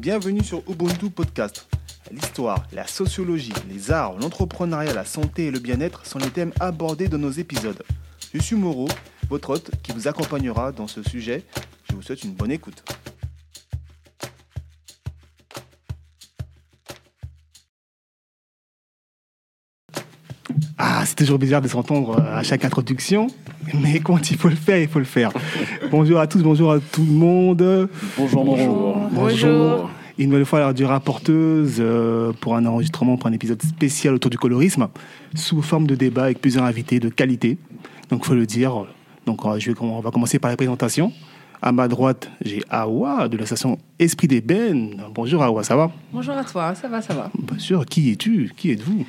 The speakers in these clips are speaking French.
Bienvenue sur Ubuntu Podcast. L'histoire, la sociologie, les arts, l'entrepreneuriat, la santé et le bien-être sont les thèmes abordés dans nos épisodes. Je suis Moreau, votre hôte qui vous accompagnera dans ce sujet. Je vous souhaite une bonne écoute. Ah, c'est toujours bizarre de s'entendre euh, à chaque introduction, mais quand il faut le faire, il faut le faire. Bonjour à tous, bonjour à tout le monde. Bonjour, bonjour. Bonjour. Une nouvelle fois, du rapporteuse euh, pour un enregistrement, pour un épisode spécial autour du colorisme, sous forme de débat avec plusieurs invités de qualité. Donc, il faut le dire. Donc, euh, je vais, on va commencer par la présentation. À ma droite, j'ai Awa de l'association Esprit d'Ébène. Bonjour Awa, ça va? Bonjour à toi, ça va, ça va. Bien sûr, qui es-tu? Qui êtes-vous?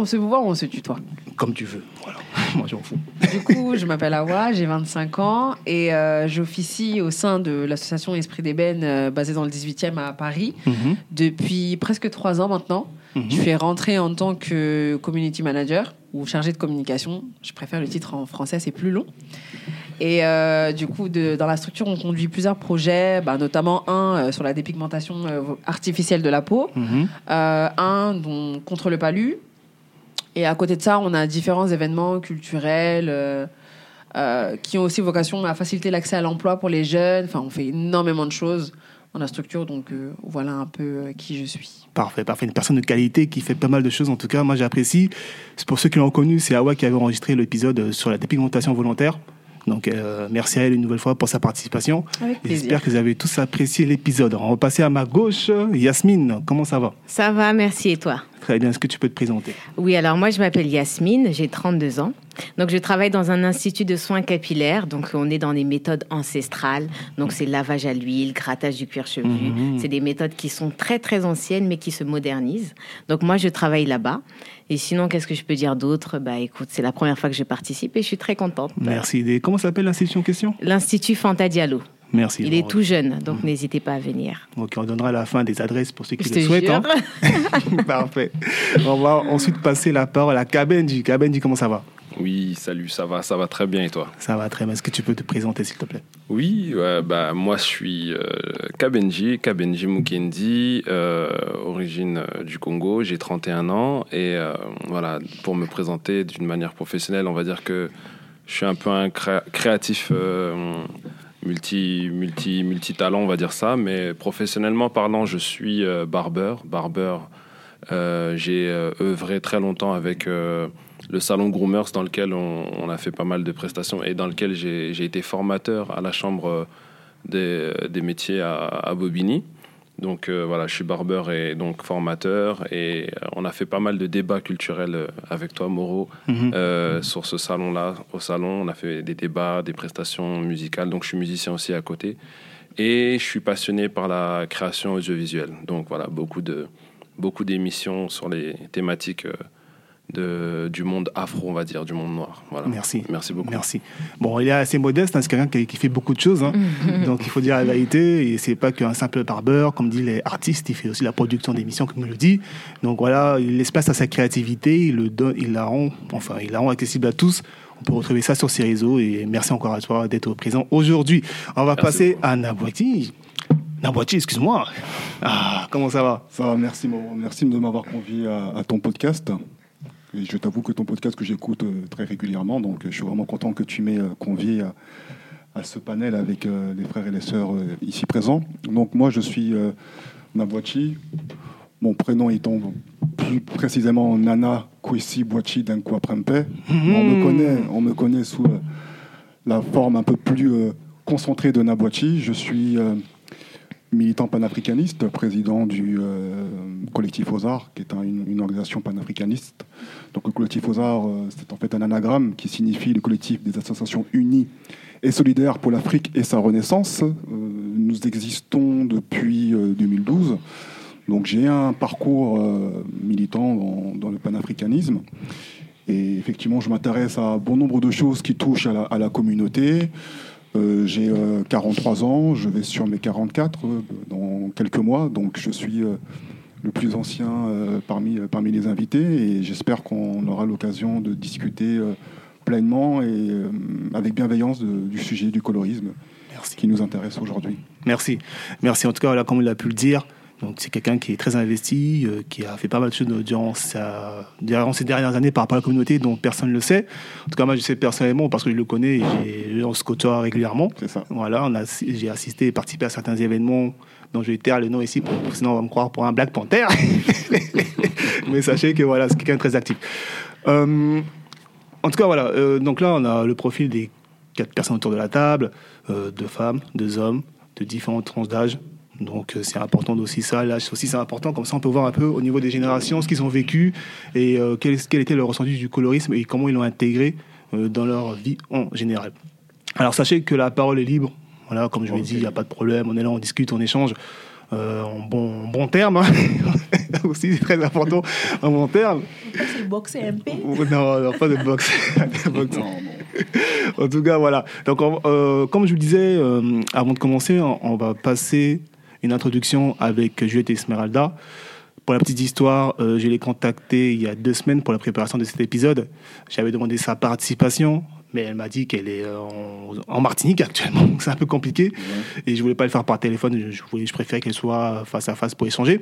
On se voit ou on se tutoie Comme tu veux. Voilà, moi j'en fous. Du coup, je m'appelle Awa, j'ai 25 ans et euh, j'officie au sein de l'association Esprit d'Ébène euh, basée dans le 18e à Paris Mhm, depuis presque trois ans maintenant. mhm. Je suis rentrée en tant que community manager ou chargée de communication. Je préfère le titre en français, c'est plus long. Et euh, du coup, de- dans la structure, on conduit plusieurs projets, bah, notamment un euh, sur la dépigmentation euh, artificielle de la peau, Mhm. un dont, contre le palu. Et à côté de ça, on a différents événements culturels euh, euh, qui ont aussi vocation à faciliter l'accès à l'emploi pour les jeunes. Enfin, on fait énormément de choses dans la structure, donc euh, voilà un peu qui je suis. Parfait, parfait. Une personne de qualité qui fait pas mal de choses. En tout cas, moi j'apprécie. Pour ceux qui l'ont connu, c'est Awa qui avait enregistré l'épisode sur la dépigmentation volontaire. Donc euh, merci à elle une nouvelle fois pour sa participation. J'espère que vous avez tous apprécié l'épisode. On va passer à ma gauche. Yasmine, comment ça va? Ça va, merci. Et toi? Très bien, est-ce que tu peux te présenter? Oui, alors moi, je m'appelle Yasmine, j'ai 32 ans. Donc, je travaille dans un institut de soins capillaires. Donc, on est dans des méthodes ancestrales. Donc, c'est lavage à l'huile, grattage du cuir chevelu. Mhm. C'est des méthodes qui sont très, très anciennes, mais qui se modernisent. Donc, moi, je travaille là-bas. Et sinon, qu'est-ce que je peux dire d'autre? Bah, écoute, c'est la première fois que je participe et je suis très contente. Merci. Et comment s'appelle l'institution en question? L'Institut Fanta Diallo. Merci. Il est tout jeune, donc n'hésitez pas à venir. Ok, on donnera à la fin des adresses pour ceux qui Je le te souhaitent. hein. Parfait. On va ensuite passer la parole à Kabenji. Kabenji, comment ça va? Oui, salut, ça va, ça va très bien et toi? Ça va très bien. Est-ce que tu peux te présenter, s'il te plaît? Oui, bah, moi je suis euh, Kabenji, Kabenji Mukendi, euh, origine euh, du Congo, j'ai 31 ans et voilà, pour me présenter d'une manière professionnelle, on va dire que je suis un peu un cré- créatif euh, multi, multi, multi-talent, on va dire ça, mais professionnellement parlant, je suis barbeur. Barbeur, j'ai œuvré très longtemps avec le salon Groomers dans lequel on, on a fait pas mal de prestations et dans lequel j'ai été formateur à la chambre euh, des, des métiers à, à Bobigny. Donc euh, voilà, je suis barbeur et donc formateur et euh, on a fait pas mal de débats culturels euh, avec toi, Moreau, Mhm. euh, sur ce salon-là. Au salon, on a fait des débats, des prestations musicales. Donc je suis musicien aussi à côté et je suis passionné par la création audiovisuelle. Donc voilà, beaucoup de beaucoup d'émissions sur les thématiques euh, de, du monde afro, on va dire, du monde noir. Voilà. Merci. Merci beaucoup. Merci. Bon, il est assez modeste, hein, c'est quelqu'un qui, qui fait beaucoup de choses. hein. Donc, il faut dire la vérité. Et c'est pas qu'un simple barbeur, comme dit les artistes, il fait aussi la production d'émissions, comme il le dit. Donc, voilà, il laisse place à sa créativité, il, le donne, il, la rend, enfin, il la rend accessible à tous. On peut retrouver ça sur ses réseaux. Et merci encore à toi d'être présent aujourd'hui. On va Merci passer à Nabouati. Nabouati, excuse-moi. Ah, comment ça va? Ça va, merci, Mauro. merci de m'avoir convié à, à ton podcast. Et je t'avoue que ton podcast que j'écoute euh, très régulièrement, donc euh, je suis vraiment content que tu m'aies euh, convié à, à ce panel avec les frères et les sœurs ici présents. Donc moi, je suis Nabwachi, mon prénom étant plus précisément Nana Kwesi Bwachi Dankwa Prempe. On me connaît, on me connaît sous la forme un peu plus concentrée de Nabwachi. Je suis militant panafricaniste, président du euh, collectif aux Arts, qui est un- une, organisation panafricaniste. Donc le collectif aux Arts, euh, c'est en fait un anagramme qui signifie le collectif des associations unies et solidaires pour l'Afrique et sa renaissance. Euh, nous existons depuis euh, 2012. Donc j'ai un parcours militant dans, le panafricanisme. Et effectivement, je m'intéresse à bon nombre de choses qui touchent à la communauté. Euh, j'ai euh, 43 ans, je vais sur mes 44 euh, dans quelques mois, donc je suis euh, le plus ancien euh, parmi, parmi les invités et j'espère qu'on aura l'occasion de discuter euh, pleinement et euh, avec bienveillance de- du sujet du colorisme Merci. qui nous intéresse aujourd'hui. Merci. Merci. En tout cas, voilà, comme il a pu le dire, donc c'est quelqu'un qui est très investi, euh, qui a fait pas mal de choses durant, sa, durant ces dernières années par rapport à la communauté dont personne ne le sait. En tout cas, moi je sais personnellement parce que je le connais et on se côtoie régulièrement. C'est ça. Voilà, j'ai assisté et participé à certains événements dont je vais taire le nom ici, pour, sinon on va me croire pour un Black Panther. Mais sachez que voilà, c'est quelqu'un de très actif. Euh, en tout cas, voilà, euh, donc là on a le profil des quatre personnes autour de la table, euh, deux femmes, deux hommes, de différentes tranches d'âge. Donc euh, c'est important aussi ça, l'âge aussi c'est important, comme ça on peut voir un peu au niveau des générations ce qu'ils ont vécu et euh, quel, quel était leur ressenti du colorisme et comment ils l'ont intégré euh, dans leur vie en général. Alors sachez que la parole est libre, voilà, comme je l'ai Ok. dit, il n'y a pas de problème, on est là, on discute, on échange. euh, en bon, bon terme, hein. aussi c'est très important, en bon terme. C'est le boxer MP. Non, non, pas de boxe. De boxe. Non, non. En tout cas, voilà. Donc, on- euh, comme je vous le disais, euh, avant de commencer, on, on va passer une introduction avec Juliette Esmeralda. Pour la petite histoire, euh, je l'ai contactée il y a deux semaines pour la préparation de cet épisode. J'avais demandé sa participation, mais elle m'a dit qu'elle est euh, en, en Martinique actuellement, donc c'est un peu compliqué. Et je voulais pas le faire par téléphone, je, voulais, je préférais qu'elle soit face à face pour échanger.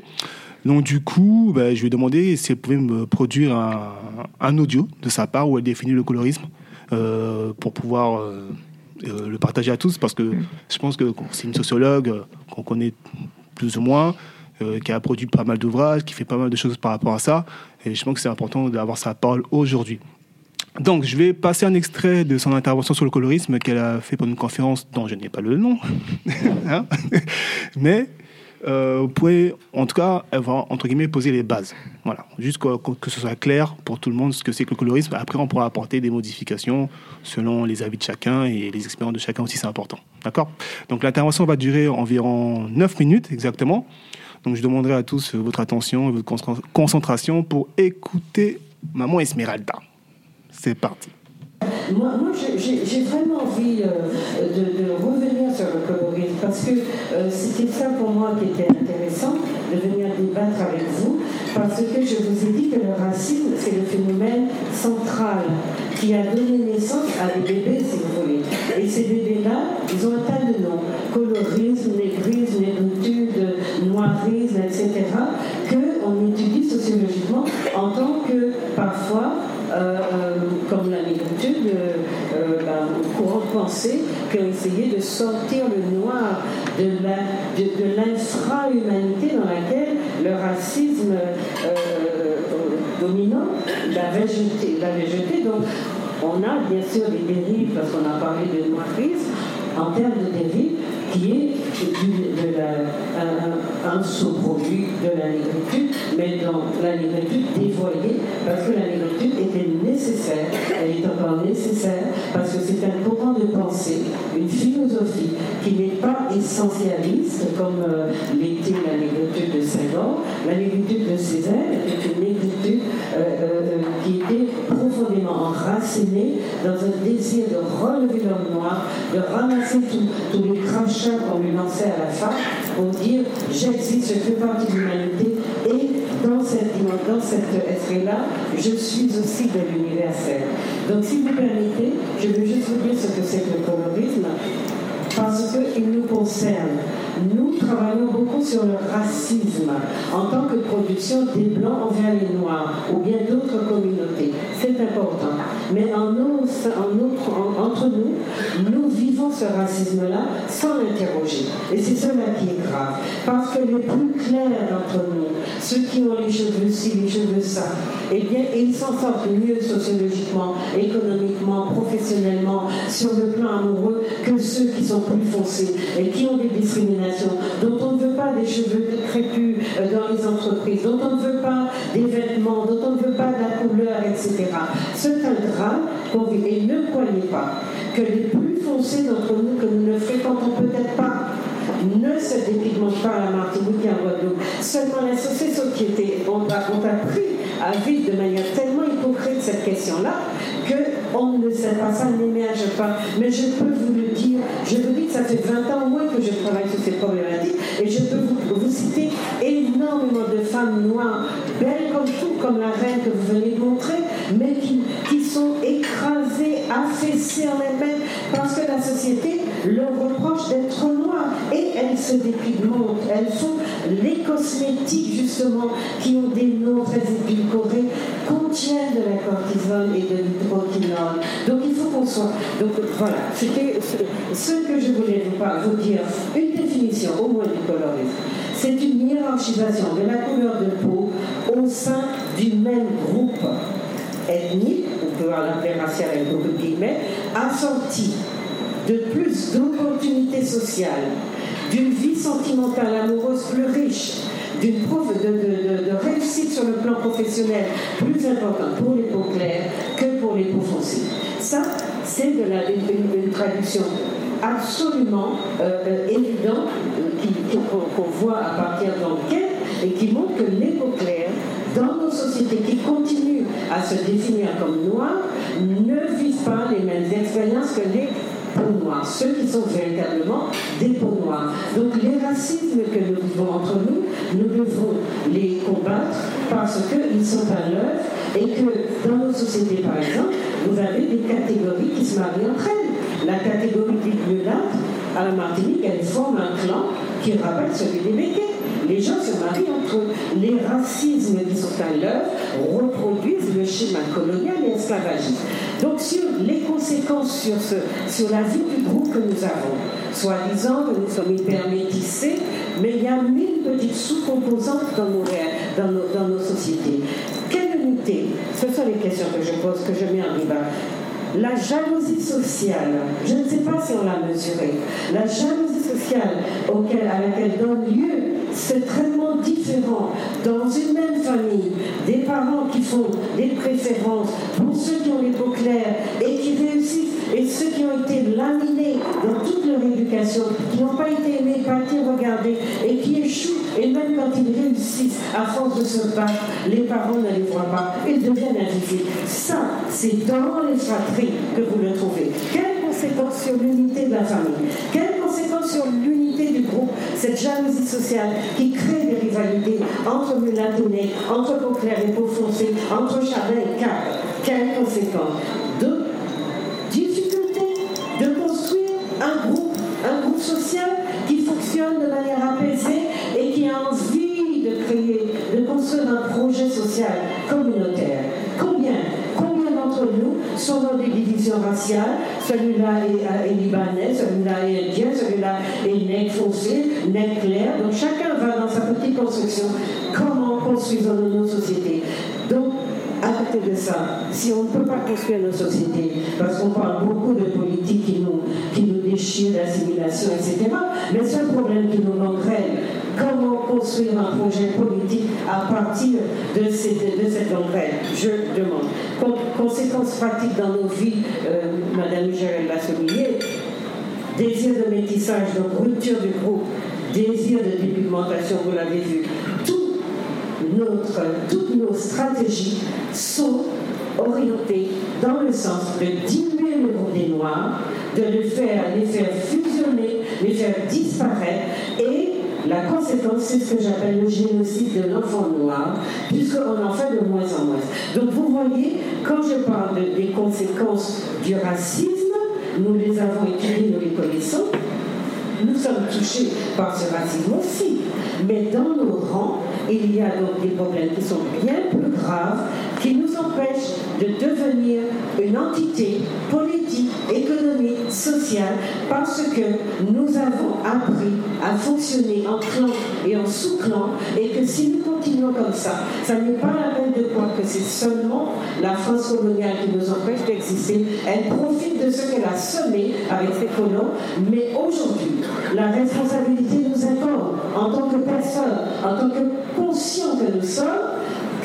Donc du coup, ben, je lui ai demandé si elle pouvait me produire un, un audio de sa part où elle définit le colorisme euh, pour pouvoir euh, le partager à tous, parce que je pense que c'est une sociologue euh, qu'on connaît plus ou moins, euh, qui a produit pas mal d'ouvrages, qui fait pas mal de choses par rapport à ça, et je pense que c'est important d'avoir sa parole aujourd'hui. Donc, je vais passer un extrait de son intervention sur le colorisme qu'elle a fait pendant une conférence dont je n'ai pas le nom. Hein Mais euh, vous pouvez, en tout cas, entre guillemets, poser les bases. Voilà. Juste que, ce soit clair pour tout le monde ce que c'est que le colorisme. Après, on pourra apporter des modifications selon les avis de chacun et les expériences de chacun aussi, c'est important. D'accord? Donc, l'intervention va durer environ 9 minutes exactement. Donc, je demanderai à tous votre attention et votre con- concentration pour écouter Maman Esmeralda. C'est parti. Moi, moi j'ai- vraiment envie euh, de, de revenir sur le colorisme parce que euh, c'était ça pour moi qui était intéressant de venir débattre avec vous parce que je vous ai dit que le racisme, c'est le phénomène central qui a donné naissance à des bébés, si vous voulez. Et ces bébés-là, ils ont un tas de noms colorisme, négrisme, négritude, noirisme, etc. qu'on étudie sociologiquement en tant que parfois euh, euh, comme la négritude, euh, ben, courant de pensée, qui ont essayé de sortir le noir de de, de l'infra-humanité dans laquelle le racisme euh, dominant l'avait jeté. Donc, on a bien sûr des dérives, parce qu'on a parlé de noirisme, en termes de dérive, qui est de un, un sous-produit de la négritude, mais dans la négritude dévoyée, parce que la négritude était nécessaire, elle est encore nécessaire, parce que c'est un courant de pensée, une philosophie qui n'est pas essentialiste, comme euh, l'était la négritude de Senghor. La négritude de Césaire était une négritude euh, euh, qui était profondément enracinée dans un désir de relever l'homme noir, de ramasser tous les crachats qu'on lui lançait à la face pour dire j'existe, je fais partie de l'humanité et dans cette cet esprit-là, je suis aussi de l'universel. Donc si vous permettez, je vais juste vous dire ce que c'est que le colorisme parce qu'il nous concerne. Nous travaillons beaucoup sur le racisme en tant que production des Blancs envers les Noirs ou bien d'autres communautés. C'est important. Mais entre nous, nous vivons ce racisme-là sans l'interroger. Et c'est cela qui est grave. Parce que les plus clairs d'entre nous, ceux qui ont les cheveux ci, les cheveux ça, eh bien, ils s'en sortent mieux sociologiquement, économiquement, professionnellement, sur le plan amoureux, que ceux qui sont plus foncés et qui ont des discriminations, dont on ne veut pas des cheveux crépus euh, dans les entreprises, dont on ne veut pas des vêtements, dont on ne veut pas de la couleur, etc. C'est un drame qu'on vit. Et ne croyez pas que les plus foncés d'entre nous, que nous ne fréquentons peut-être pas, ne se dépigmentent pas à la Martinique et en Guadeloupe. Seulement la société ont, a- à vivre de manière tellement hypocrite cette question-là qu'on ne sait pas, ça n'émerge pas. Mais je peux vous le dire, je vous dis que ça fait 20 ans au moins que je travaille sur ces problématiques et je peux vous, vous citer énormément de femmes noires, belles comme tout, comme la reine que vous venez de montrer, mais qui, qui sont écrasées, affaissées en elles-mêmes parce que la société leur reproche d'être noirs. Et elles se dépigmentent. Elles font les cosmétiques, justement, qui ont des noms très édulcorés, contiennent de la cortisone et de l'hydroquinone. Donc il faut qu'on soit. Donc voilà, c'était ce que je voulais vous, vous dire. Une définition, au moins du colorisme. C'est une hiérarchisation de la couleur de peau au sein du même groupe ethnique, on peut l'appeler racial avec beaucoup de guillemets, assorti de plus d'opportunités sociales, d'une vie sentimentale amoureuse plus riche, d'une preuve de, réussite sur le plan professionnel plus importante pour les peaux claires que pour les peaux foncées. Ça, c'est de la, une, traduction absolument euh, euh, évidente euh, qu'on voit à partir d'enquêtes et qui montre que les peaux claires, dans nos sociétés qui continuent à se définir comme noires, ne vivent pas les mêmes expériences que les ceux qui sont véritablement des peaux noires. Donc les racismes que nous vivons entre nous, nous devons les combattre parce qu'ils sont à l'œuvre et que dans nos sociétés, par exemple, vous avez des catégories qui se marient entre elles. La catégorie du mulâtre, à la Martinique, elle forme un clan qui rappelle celui des Béquets. Les gens se marient entre eux. Les racismes qui sont à l'œuvre reproduisent le schéma colonial et esclavagiste. Donc sur les conséquences sur, sur la vie du groupe que nous avons, soi-disant que nous sommes hyper métissés, mais il y a mille petites sous-composantes dans nos, dans, nos, dans nos sociétés. Quelle unité? Ce sont les questions que je pose, que je mets en débat. La jalousie sociale, je ne sais pas si on l'a mesurée, la jalousie sociale auquel, à laquelle donne lieu ce traitement différent dans une même famille, des parents qui font des préférences pour ceux qui ont les peaux claires et qui réussissent, et ceux qui ont été laminés dans toute leur éducation, qui n'ont pas été aimés, pas été regardés et qui échouent, et même quand ils réussissent, à force de se battre, les parents ne les voient pas, ils deviennent invisibles. Ça, c'est dans les fratries que vous le trouvez. Quelles conséquences sur l'unité de la famille? Sur l'unité du groupe Cette jalousie sociale qui crée des rivalités entre mulatonés, entre peau claire et peau foncée, entre chardin et cap. Quelles conséquences De difficulté de construire un groupe, un groupe social qui fonctionne de manière apaisée et qui a envie de créer, de construire un projet social communautaire. Sont dans des divisions raciales. Celui-là est, libanais, celui-là est indien, celui-là est nègre foncé, nègre clair. Donc chacun va dans sa petite construction. Comment construisons-nous nos sociétés? Donc, à côté de ça, si on ne peut pas construire nos sociétés, parce qu'on parle beaucoup de politique qui nous, qui nous déchire, d'assimilation, etc., le seul problème qui nous manquerait, comment construire un projet politique à partir de cette, de cette Je demande. conséquences pratiques dans nos vies, euh, Madame l'a souligné, désir de métissage, donc rupture du groupe, désir de dépigmentation, vous l'avez vu. Notre, toutes nos stratégies sont orientées dans le sens de diminuer le groupe des Noirs, de le faire, les faire fusionner, les faire disparaître la conséquence, c'est ce que j'appelle le génocide de l'enfant noir, puisqu'on en fait de moins en moins. Donc vous voyez, quand je parle des conséquences du racisme, nous les avons étudiées, nous les connaissons, nous sommes touchés par ce racisme aussi. Mais dans nos rangs, il y a donc des problèmes qui sont bien plus graves, qui nous empêchent de devenir une entité politique, économique, sociale, parce que nous avons appris à fonctionner en clan et en sous-clan, et que si nous continuons comme ça, ça n'est pas la peine de croire que c'est seulement la France coloniale qui nous empêche d'exister. Elle profite de ce qu'elle a semé avec ses colons, mais aujourd'hui, la responsabilité nous incombe en tant que personne, en tant que conscient que nous sommes,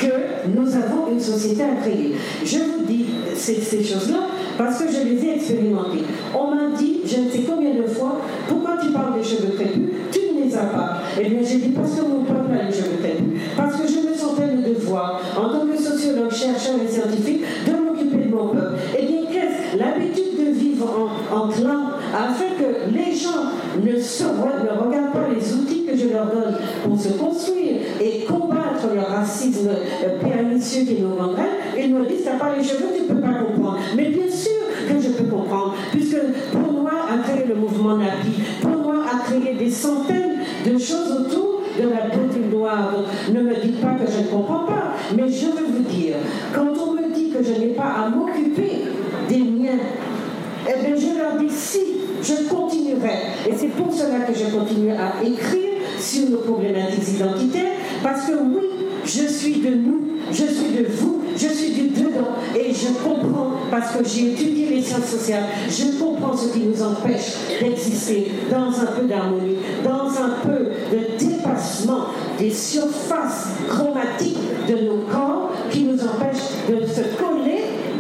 que nous avons une société créer. Je vous dis ces, ces choses-là parce que je les ai expérimentées. On m'a dit, je ne sais combien de fois, pourquoi tu parles des cheveux crépus? Tu ne les as pas. Eh bien, j'ai dit, parce que mon peuple a les cheveux crépus. Parce que je me sentais le devoir, en tant que sociologue, chercheur et scientifique, de m'occuper de mon peuple. Eh bien, qu'est-ce? L'habitude de vivre en, en clan, afin que les gens ne, se, ne regardent pas les outils que je leur donne pour se construire et combattre le racisme pernicieux qui nous gangrène, ils me disent, t'as pas les cheveux, tu peux pas comprendre. Mais bien sûr que je peux comprendre. Puisque pour moi, a créé le mouvement NAPI, pour moi, a créé des centaines de choses autour de la beauté noire. Ne me dites pas que je ne comprends pas, mais je veux vous dire, quand on me dit que je n'ai pas à m'occuper des miens, eh bien, je leur dis si, je continuerai. Et c'est pour cela que je continue à écrire sur nos problématiques identitaires, parce que oui, je suis de nous, je suis de vous, je suis du dedans, et je comprends, parce que j'ai étudié les sciences sociales, je comprends ce qui nous empêche d'exister dans un peu d'harmonie, dans un peu de dépassement des surfaces chromatiques de nos corps qui nous empêchent de se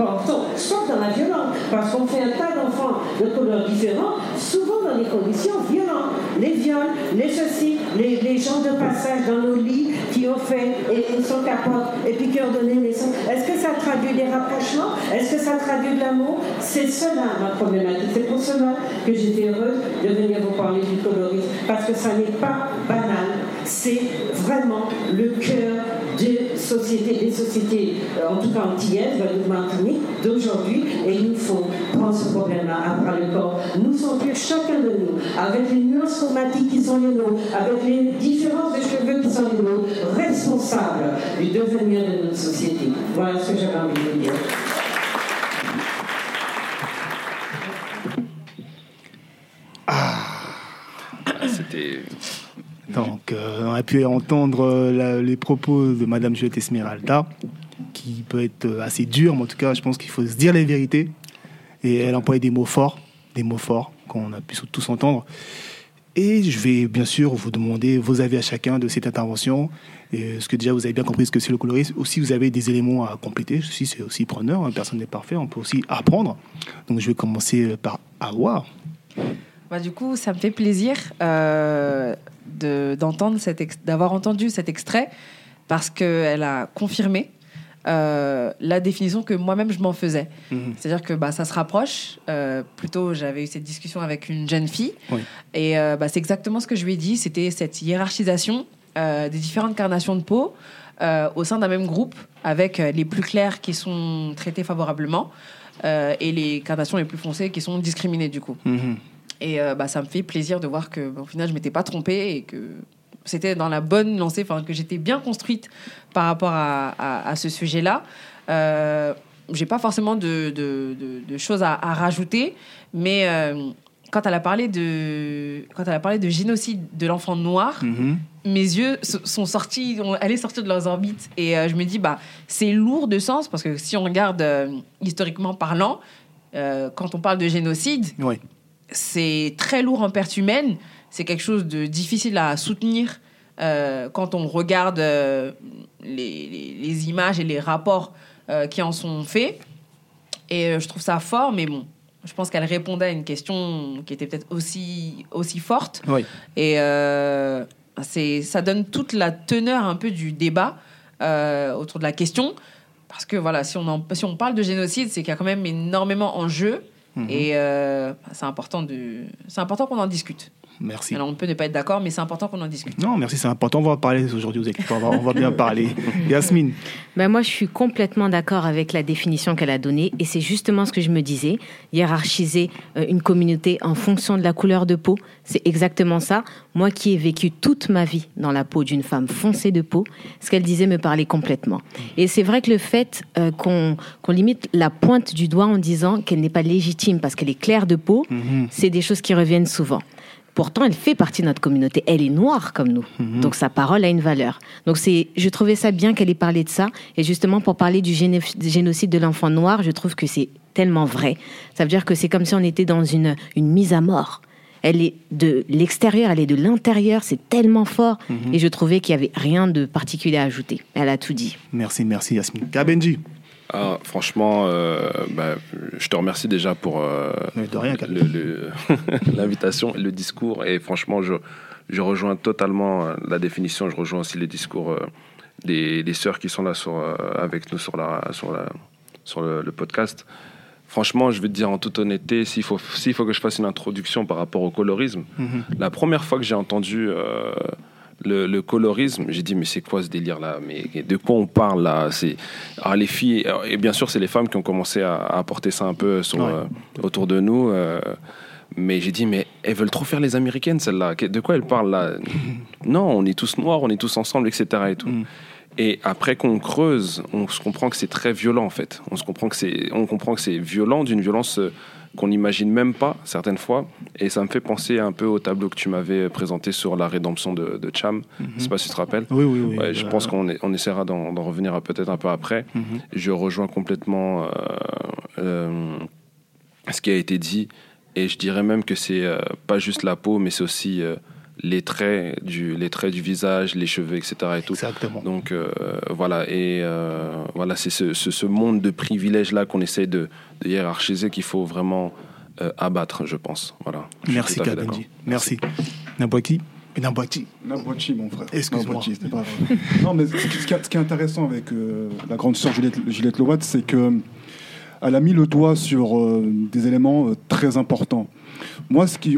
coller soit dans la violence, parce qu'on fait un tas d'enfants de couleurs différentes, souvent dans des conditions violentes. Les viols, les ceci, les, gens de passage dans nos lits qui ont fait et, ils sont capotes et puis qui ont donné naissance. Est-ce que ça traduit des rapprochements? Est-ce que ça traduit de l'amour? C'est cela ma problématique. C'est pour cela que j'étais heureuse de venir vous parler du colorisme, parce que ça n'est pas banal. C'est vraiment le cœur des sociétés, des sociétés, euh, en tout cas antillaises, Martinique, d'aujourd'hui, et il nous faut prendre ce problème-là à bras le corps, nous sentir chacun de nous, avec les nuances chromatiques qui sont les nôtres, avec les différences de cheveux qui sont les nôtres, responsables du devenir de notre société. Voilà ce que j'avais envie de dire. Donc, euh, on a pu entendre euh, les propos de Madame Juliette Esmeralda, qui peut être euh, assez dur, mais en tout cas, je pense qu'il faut se dire les vérités. Et elle emploie des mots forts, des mots forts qu'on a pu tous entendre. Et je vais bien sûr vous demander vos avis à chacun de cette intervention. Et ce que déjà vous avez bien compris ce que c'est le colorisme. Aussi, vous avez des éléments à compléter. Suis c'est aussi preneur. Hein. Personne n'est parfait. On peut aussi apprendre. Donc, je vais commencer par Awa. Bah, du coup, ça me fait plaisir d'entendre d'avoir entendu cet extrait parce qu'elle a confirmé euh, la définition que moi-même je m'en faisais. Mhm. C'est-à-dire que bah, ça se rapproche. Euh, plutôt, j'avais eu cette discussion avec une jeune fille. Et euh, bah, c'est exactement ce que je lui ai dit. C'était cette hiérarchisation des différentes carnations de peau au sein d'un même groupe, avec les plus claires qui sont traitées favorablement et les carnations les plus foncées qui sont discriminées du coup. Mhm. Et euh, bah, ça me fait plaisir de voir que, au final, je m'étais pas trompée et que c'était dans la bonne lancée, enfin que j'étais bien construite par rapport à, à, ce sujet-là. Euh, j'ai pas forcément de, de, de, choses à, rajouter, mais euh, quand elle a parlé de quand elle a parlé de génocide de l'enfant noir, mm-hmm. mes yeux sont sortis, elle est sortie de leurs orbites et euh, je me dis bah c'est lourd de sens parce que si on regarde historiquement parlant, quand on parle de génocide. Oui c'est très lourd en perte humaine. C'est quelque chose de difficile à soutenir euh, quand on regarde euh, les, images et les rapports euh, qui en sont faits. Et je trouve ça fort, mais bon, je pense qu'elle répondait à une question qui était peut-être aussi, aussi forte. Et c'est, ça donne toute la teneur un peu du débat autour de la question. Parce que voilà, si on, si on parle de génocide, c'est qu'il y a quand même énormément en jeu. Mhm. Et euh, c'est important, de... important qu'on en discute. Merci. Alors on peut ne pas être d'accord, mais c'est important qu'on en discute. Non, merci, c'est important. On va parler aujourd'hui aux On va, bien parler. Yasmine. Ben moi, je suis complètement d'accord avec la définition qu'elle a donnée. Et c'est justement ce que je me disais. Hiérarchiser euh, une communauté en fonction de la couleur de peau, c'est exactement ça. Moi qui ai vécu toute ma vie dans la peau d'une femme foncée de peau, ce qu'elle disait me parlait complètement. Et c'est vrai que le fait euh, qu'on limite la pointe du doigt en disant qu'elle n'est pas légitime parce qu'elle est claire de peau, mhm. c'est des choses qui reviennent souvent. Pourtant, elle fait partie de notre communauté. Elle est noire comme nous. Mhm. Donc, sa parole a une valeur. Donc, c'est, je trouvais ça bien qu'elle ait parlé de ça. Et justement, pour parler du génocide de l'enfant noir, je trouve que c'est tellement vrai. Ça veut dire que c'est comme si on était dans une, une mise à mort. Elle est de l'extérieur, elle est de l'intérieur. C'est tellement fort. Mhm. Et je trouvais qu'il n'y avait rien de particulier à ajouter. Elle a tout dit. Merci, merci, Yasmine. Kabenji. Ah, franchement, euh, bah, je te remercie déjà pour euh, l'invitation, le, le, discours. Et franchement, je, je, rejoins totalement euh, la définition. Je rejoins aussi les discours des, des, sœurs qui sont là sur, avec nous sur, la, sur, la, sur le, podcast. Franchement, je vais te dire en toute honnêteté, s'il faut, que je fasse une introduction par rapport au colorisme, mm-hmm. la première fois que j'ai entendu le, le colorisme, j'ai dit mais c'est quoi ce délire là? Mais de quoi on parle là? C'est ah, les filles et bien sûr c'est les femmes qui ont commencé à, à apporter ça un peu sur, Ouais. euh, autour de nous. euh, mais j'ai dit mais elles veulent trop faire les américaines celles-là. De quoi elles parlent là? Non, on est tous noirs, on est tous ensemble, etc. Et tout. Mm. Et après qu'on creuse, on se comprend que c'est très violent en fait. On se comprend que c'est, on comprend que c'est violent d'une violence euh, qu'on n'imagine même pas certaines fois. Et ça me fait penser un peu au tableau que tu m'avais présenté sur la rédemption de, de Cham. Je sais pas si tu te rappelles. Oui, oui, oui. Ouais, je Euh, pense qu'on est- on essaiera d'en, revenir peut-être un peu après. mhm. Je rejoins complètement euh, euh, ce qui a été dit. Et je dirais même que c'est euh, pas juste la peau, mais c'est aussi euh, les, traits du, les traits du visage, les cheveux, etc. Et tout. Exactement. Donc euh, voilà, et euh, voilà, c'est ce, ce- ce monde de privilèges-là qu'on essaie de, de hiérarchiser qu'il faut vraiment euh, abattre, je pense. Voilà. Je Merci Kabenji. d'accord. Merci. Nabwaki. Nabwachi, mon frère. Excuse-moi. C'était pas vrai. non, mais ce qui, ce qui est- ce qui est intéressant avec euh, la grande sœur Juliette, Juliette Lowat, c'est que elle a mis le doigt sur euh, des éléments euh, très importants. Moi, ce qui,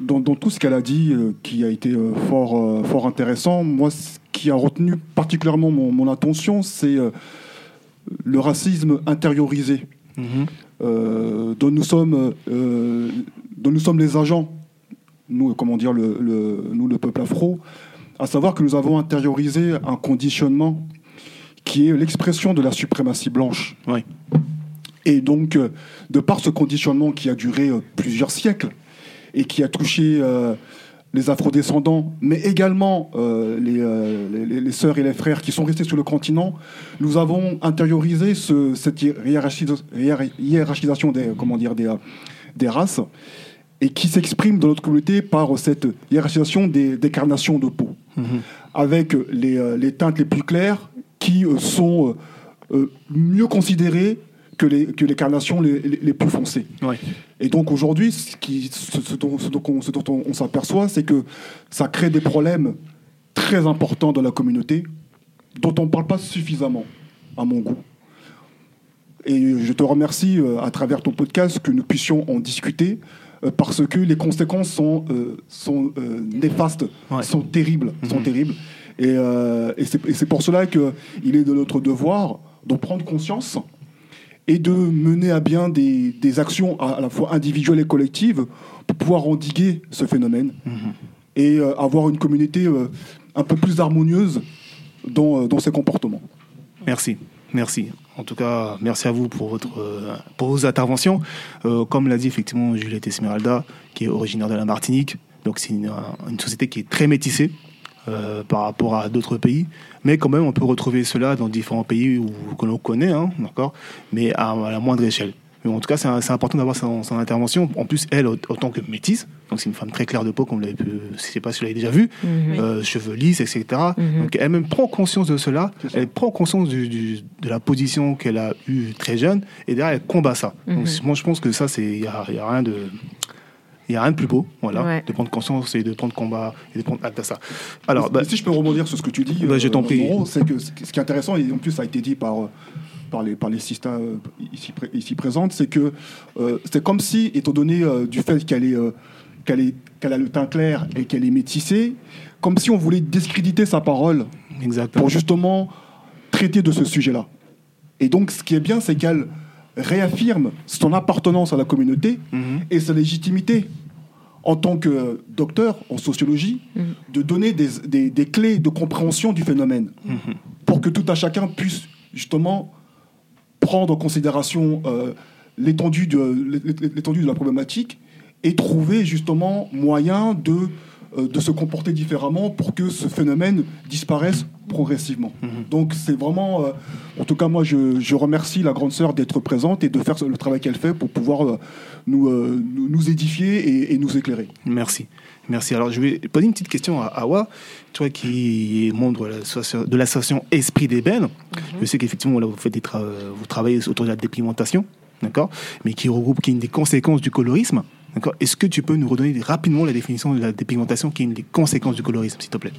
dans, dans tout ce qu'elle a dit, euh, qui a été euh, fort, euh, fort intéressant, moi, ce qui a retenu particulièrement mon, mon attention, c'est le racisme intériorisé Mhm. dont nous sommes, dont nous sommes les agents, nous, comment dire, le, le- nous, le peuple afro, à savoir que nous avons intériorisé un conditionnement qui est l'expression de la suprématie blanche. Ouais. Et donc, euh, de par ce conditionnement qui a duré euh, plusieurs siècles et qui a touché euh, les afrodescendants, mais également les, les- les- les sœurs et les frères qui sont restés sur le continent, nous avons intériorisé ce- cette hiérarchis- hiér- hiérarchisation des, comment dire, des, des races et qui s'exprime dans notre communauté par cette hiérarchisation des, des carnations de peau, Mhm. avec les, les teintes les plus claires qui sont mieux considérées que les, que les carnations les, les- les plus foncées. Ouais. Et donc aujourd'hui, ce, qui- ce- ce dont, ce dont on, ce dont on- on s'aperçoit, c'est que ça crée des problèmes très importants dans la communauté, dont on ne parle pas suffisamment, à mon goût. Et je te remercie, euh, à travers ton podcast, que nous puissions en discuter, euh, parce que les conséquences sont, euh, sont néfastes, Ouais. sont terribles, sont Mhm. terribles. Et, et c'est et c'est pour cela qu'il est de notre devoir d'en prendre conscience et de mener à bien des, des actions à, à la fois individuelles et collectives pour pouvoir endiguer ce phénomène Mhm. et euh, avoir une communauté euh, un peu plus harmonieuse dans, euh, dans ses comportements. Merci, merci. En tout cas, merci à vous pour, votre, euh, pour vos interventions. Comme l'a dit effectivement Juliette Esmeralda, qui est originaire de la Martinique, donc c'est une, une société qui est très métissée euh, par rapport à d'autres pays, mais quand même on peut retrouver cela dans différents pays où, que l'on connaît, hein, d'accord, mais à, à la moindre échelle. Mais en tout cas, c'est important d'avoir son, son intervention. En plus, elle, autant que métisse, donc c'est une femme très claire de peau, comme vous l'avez pu, je sais pas si vous l'avez déjà vu, Mhm. euh, cheveux lisses, etc. Mhm. Donc elle-même prend conscience de cela, elle prend conscience du- du- de la position qu'elle a eue très jeune, et derrière elle combat ça. Donc Mhm. moi je pense que ça, il y a, il y a rien de il y a rien de plus beau, voilà, Ouais. de prendre conscience et de prendre combat et de prendre acte à ça. Alors, bah, si je peux rebondir sur ce que tu dis, Bah, je t'en prie. C'est que ce qui est intéressant, et en plus ça a été dit par, euh, par les, par les sistas euh, ici, ici présentes, c'est que euh, c'est comme si, étant donné euh, du fait qu'elle est, euh, qu'elle est, qu'elle a le teint clair et qu'elle est métissée, comme si on voulait discréditer sa parole exactement. pour justement traiter de ce sujet-là. Et donc, ce qui est bien, c'est qu'elle réaffirme son appartenance à la communauté Mhm. et sa légitimité en tant que docteur en sociologie, Mhm. de donner des, des- des clés de compréhension du phénomène Mhm. pour que tout un chacun puisse justement prendre en considération euh, l'étendue de, l'étendue de la problématique et trouver justement moyen de, euh, de se comporter différemment pour que ce phénomène disparaisse progressivement. Mhm. Donc c'est vraiment, euh, en tout cas moi je, je remercie la grande sœur d'être présente et de faire le travail qu'elle fait pour pouvoir euh, nous, euh, nous, nous édifier et, et nous éclairer. Merci. Merci. Alors, je vais poser une petite question à Awa, toi qui est membre de l'association- Esprit d'Ébène. Je sais qu'effectivement, là, vous, faites des tra- vous travaillez autour de la dépigmentation, d'accord Mais qui regroupe, qui est une des conséquences du colorisme, d'accord. Est-ce que tu peux nous redonner rapidement la définition de la dépigmentation, qui est une des conséquences du colorisme, s'il te plaît?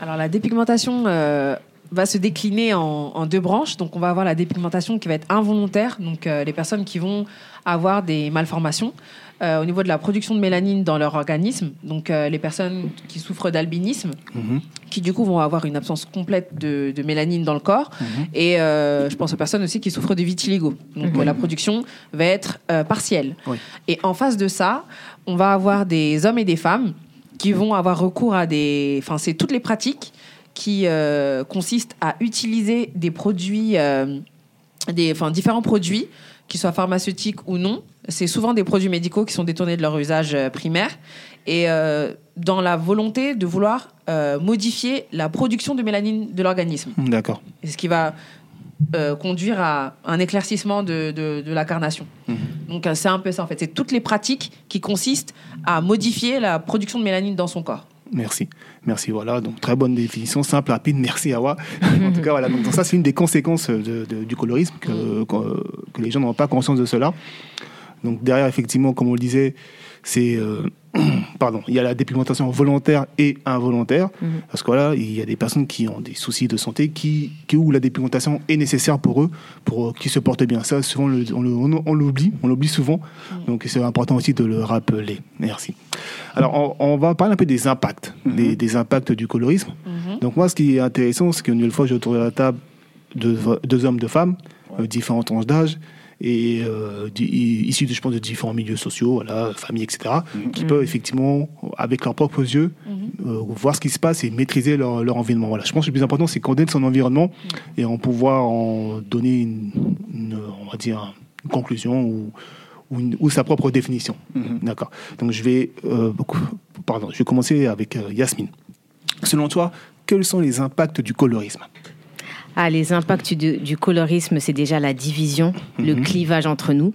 Alors la dépigmentation, euh, va se décliner en, deux branches. Donc, on va avoir la dépigmentation qui va être involontaire, donc euh, les personnes qui vont avoir des malformations euh, au niveau de la production de mélanine dans leur organisme. Donc, euh, les personnes qui souffrent d'albinisme, Mhm. qui du coup vont avoir une absence complète de, de mélanine dans le corps. Et euh, je pense aux personnes aussi qui souffrent de vitiligo. Donc, la production va être partielle. Oui. Et en face de ça, on va avoir des hommes et des femmes qui vont avoir recours à des... Enfin, c'est toutes les pratiques qui consistent à utiliser des produits, des, enfin, différents produits, qu'ils soient pharmaceutiques ou non. C'est souvent des produits médicaux qui sont détournés de leur usage euh, primaire. Et euh, dans la volonté de vouloir euh, modifier la production de mélanine de l'organisme. D'accord. Et ce qui va euh, conduire à un éclaircissement de, de, de la carnation. Donc euh, c'est un peu ça en fait. C'est toutes les pratiques qui consistent à modifier la production de mélanine dans son corps. Merci. Merci, voilà. Donc, très bonne définition, simple, rapide. Merci, Awa. en tout cas, voilà. Donc, ça, c'est une des conséquences de- de- du colorisme, que, que, que les gens n'ont pas conscience de cela. Donc, derrière, effectivement, comme on le disait, c'est. euh, pardon, il y a la dépigmentation volontaire et involontaire. Parce que voilà, il y a des personnes qui ont des soucis de santé qui, qui où la dépigmentation est nécessaire pour eux, pour euh, qu'ils se portent bien. Ça, souvent, le- on l'oublie, on l'oublie souvent. Donc, c'est important aussi de le rappeler. Merci. Alors, on, on va parler un peu des impacts, des, des impacts du colorisme. Donc, moi, ce qui est intéressant, c'est qu'une fois, j'ai autour de la table deux, deux hommes, deux femmes, euh, différents tranches d'âge, et euh, issus, de, je pense, de différents milieux sociaux, voilà, familles, etc., qui peuvent effectivement, avec leurs propres yeux, euh, voir ce qui se passe et maîtriser leur, leur environnement. Voilà. Je pense que le plus important, c'est connaître son environnement et en pouvoir en donner une, une, on va dire, une conclusion ou, ou, une- ou sa propre définition. D'accord. Donc je vais, euh, beaucoup- pardon, je vais commencer avec euh, Yasmine. Selon toi, quels sont les impacts du colorisme? Ah, les impacts du, du colorisme, c'est déjà la division, le clivage entre nous.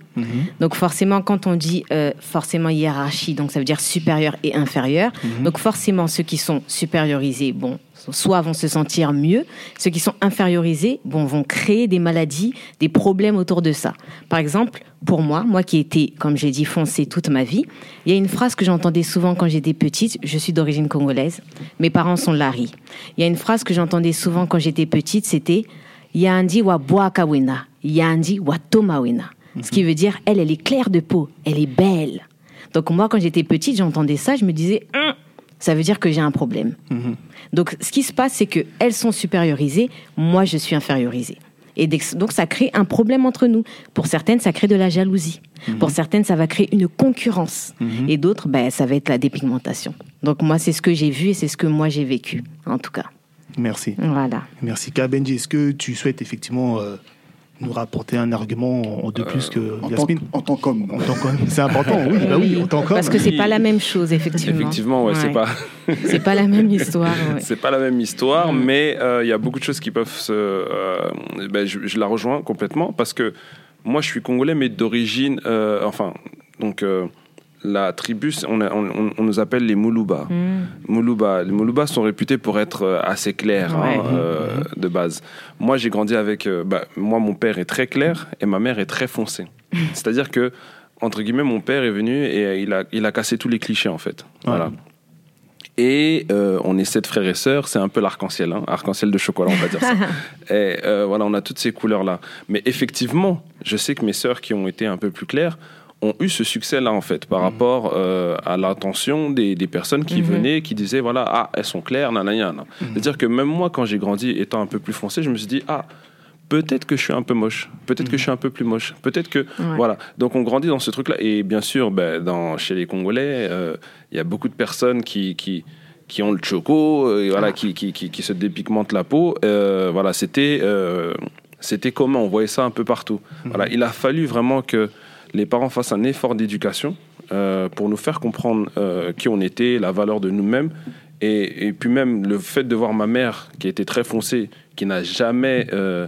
Donc forcément, quand on dit euh, forcément hiérarchie, donc ça veut dire supérieur et inférieur. Donc forcément, ceux qui sont supériorisés, bon, soit vont se sentir mieux, ceux qui sont infériorisés, bon, vont créer des maladies, des problèmes autour de ça. Par exemple, pour moi, moi qui ai été, comme j'ai dit, foncé toute ma vie, il y a une phrase que j'entendais souvent quand j'étais petite, je suis d'origine congolaise, mes parents sont Larry. Il y a une phrase que j'entendais souvent quand j'étais petite, c'était Yandi wa boakawena, Yandi wa tomawena. Ce qui veut dire, elle, elle est claire de peau, elle est belle. Donc moi, quand j'étais petite, j'entendais ça, je me disais, Hum, ça veut dire que j'ai un problème. Donc ce qui se passe, c'est que elles sont supériorisées, moi je suis infériorisée. Et donc ça crée un problème entre nous. Pour certaines, ça crée de la jalousie. Pour certaines, ça va créer une concurrence. Et d'autres, ben, ça va être la dépigmentation. Donc moi, c'est ce que j'ai vu et c'est ce que moi j'ai vécu, en tout cas. Merci. Voilà. Merci. Kabenji, est-ce que tu souhaites effectivement euh, nous rapporter un argument en- de plus que En tant, Yasmine en tant qu'homme. En tant qu'homme. C'est important, oui, bah oui, en tant qu'homme. Parce que c'est pas la même chose, effectivement. Effectivement, ouais, c'est pas. C'est pas la même histoire. ouais. C'est pas la même histoire, mais euh, il y a beaucoup de choses qui peuvent se. euh, ben, je, je la rejoins complètement parce que moi, je suis congolais, mais d'origine. euh, enfin, donc. La tribu, on, a- on, on- on nous appelle les Moulouba. Mm. Moulouba. Les Moulouba sont réputés pour être euh, assez clairs hein, euh, de base. Moi, j'ai grandi avec. euh, bah, moi, mon père est très clair et ma mère est très foncée. C'est-à-dire que, entre guillemets, mon père est venu et il a, il a cassé tous les clichés, en fait. Voilà. Et euh, on est sept frères et sœurs, c'est un peu l'arc-en-ciel, hein, arc-en-ciel de chocolat, on va dire ça. et voilà, on a toutes ces couleurs-là. Mais effectivement, je sais que mes sœurs qui ont été un peu plus claires ont eu ce succès-là, en fait, par rapport euh, à l'attention des, des personnes qui venaient, qui disaient, voilà, ah, elles sont claires, nanana. C'est-à-dire que même moi, quand j'ai grandi étant un peu plus foncé, je me suis dit, ah, peut-être que je suis un peu moche, peut-être que je suis un peu plus moche, peut-être que voilà. Donc on grandit dans ce truc-là. Et bien sûr, ben, dans chez les Congolais, euh, il y a beaucoup de personnes qui qui qui ont le choco, euh, et voilà, qui, qui, qui, qui se dépigmentent la peau. Voilà, c'était c'était commun, on voyait ça un peu partout. Voilà, il a fallu vraiment que les parents fassent un effort d'éducation euh, pour nous faire comprendre euh, qui on était, la valeur de nous-mêmes. Et, et puis même le fait de voir ma mère, qui était très foncée, qui n'a jamais euh,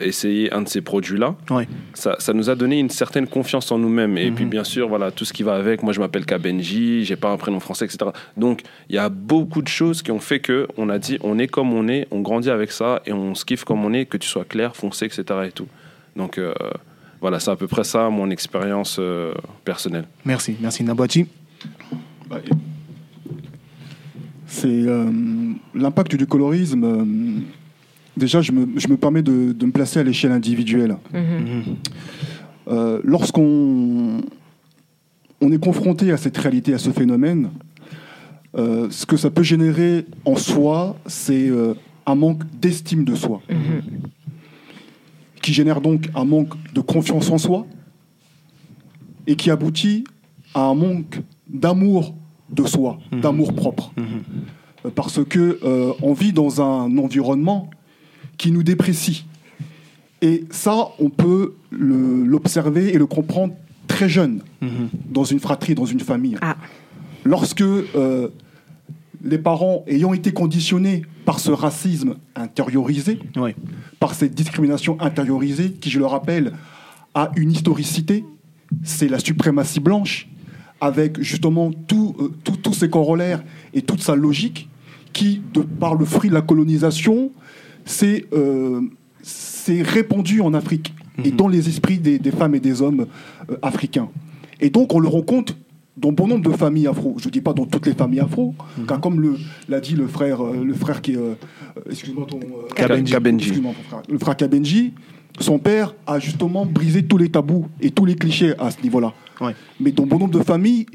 essayé un de ces produits-là, Ouais. ça, ça nous a donné une certaine confiance en nous-mêmes. Et puis bien sûr, voilà, tout ce qui va avec. Moi, je m'appelle Kabenji, j'ai pas un prénom français, etc. Donc, il y a beaucoup de choses qui ont fait que on a dit, on est comme on est, on grandit avec ça et on se kiffe comme on est, que tu sois clair, foncé, etc. Et tout. Donc, voilà, c'est à peu près ça mon expérience euh, personnelle. Merci. Merci, Nabati. C'est euh, l'impact du colorisme. euh, déjà, je me, je me permets de, de me placer à l'échelle individuelle. Mhm. Euh, Lorsqu'on on est confronté à cette réalité, à ce phénomène, euh, ce que ça peut générer en soi, c'est euh, un manque d'estime de soi, qui génère donc un manque de confiance en soi et qui aboutit à un manque d'amour de soi, d'amour propre. Euh, Parce que euh, on vit dans un environnement qui nous déprécie. Et ça, on peut le- l'observer et le comprendre très jeune, dans une fratrie, dans une famille. Ah. Lorsque euh, les parents, ayant été conditionnés par ce racisme intériorisé, Oui. par cette discrimination intériorisée, qui, je le rappelle, a une historicité, c'est la suprématie blanche, avec justement tout, euh, tout- tous ses corollaires et toute sa logique, qui, de par le fruit de la colonisation, s'est euh, répandu en Afrique et dans les esprits des, des femmes et des hommes euh, africains. Et donc, on le rencontre dans bon nombre de familles afro. Je ne dis pas dans toutes les familles afro, car comme le- l'a dit le frère, euh, le frère qui est... euh, Excuse-moi ton... euh, Kabenji. Kabenji. Excuse-moi, mon frère. Le frère Kabenji, son père a justement brisé tous les tabous et tous les clichés à ce niveau-là. Ouais. Mais dans bon nombre de familles,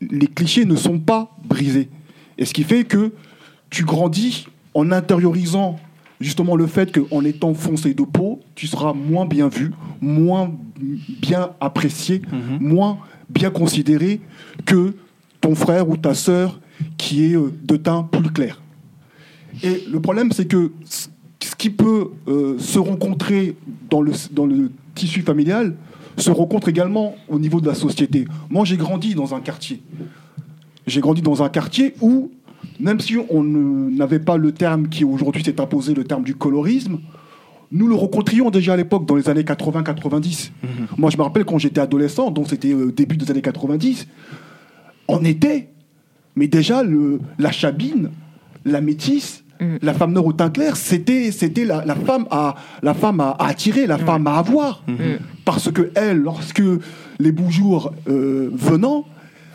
les clichés ne sont pas brisés. Et ce qui fait que tu grandis en intériorisant justement le fait qu'en étant foncé de peau, tu seras moins bien vu, moins bien apprécié, moins bien considéré que ton frère ou ta sœur qui est euh, de teint plus clair. Et le problème, c'est que ce qui peut euh, se rencontrer dans le, dans le tissu familial se rencontre également au niveau de la société. Moi, j'ai grandi dans un quartier. J'ai grandi dans un quartier où, même si on n'avait pas le terme qui aujourd'hui s'est imposé, le terme du colorisme, nous le rencontrions déjà à l'époque, dans les années 80-90. Moi, je me rappelle quand j'étais adolescent, donc c'était euh, début des années 90, on était, mais déjà, le, la chabine, la métisse, la femme noire au teint clair, c'était, c'était la, la femme à, la femme à, à attirer, la femme à avoir. Parce que elle, lorsque les beaux jours euh, venant,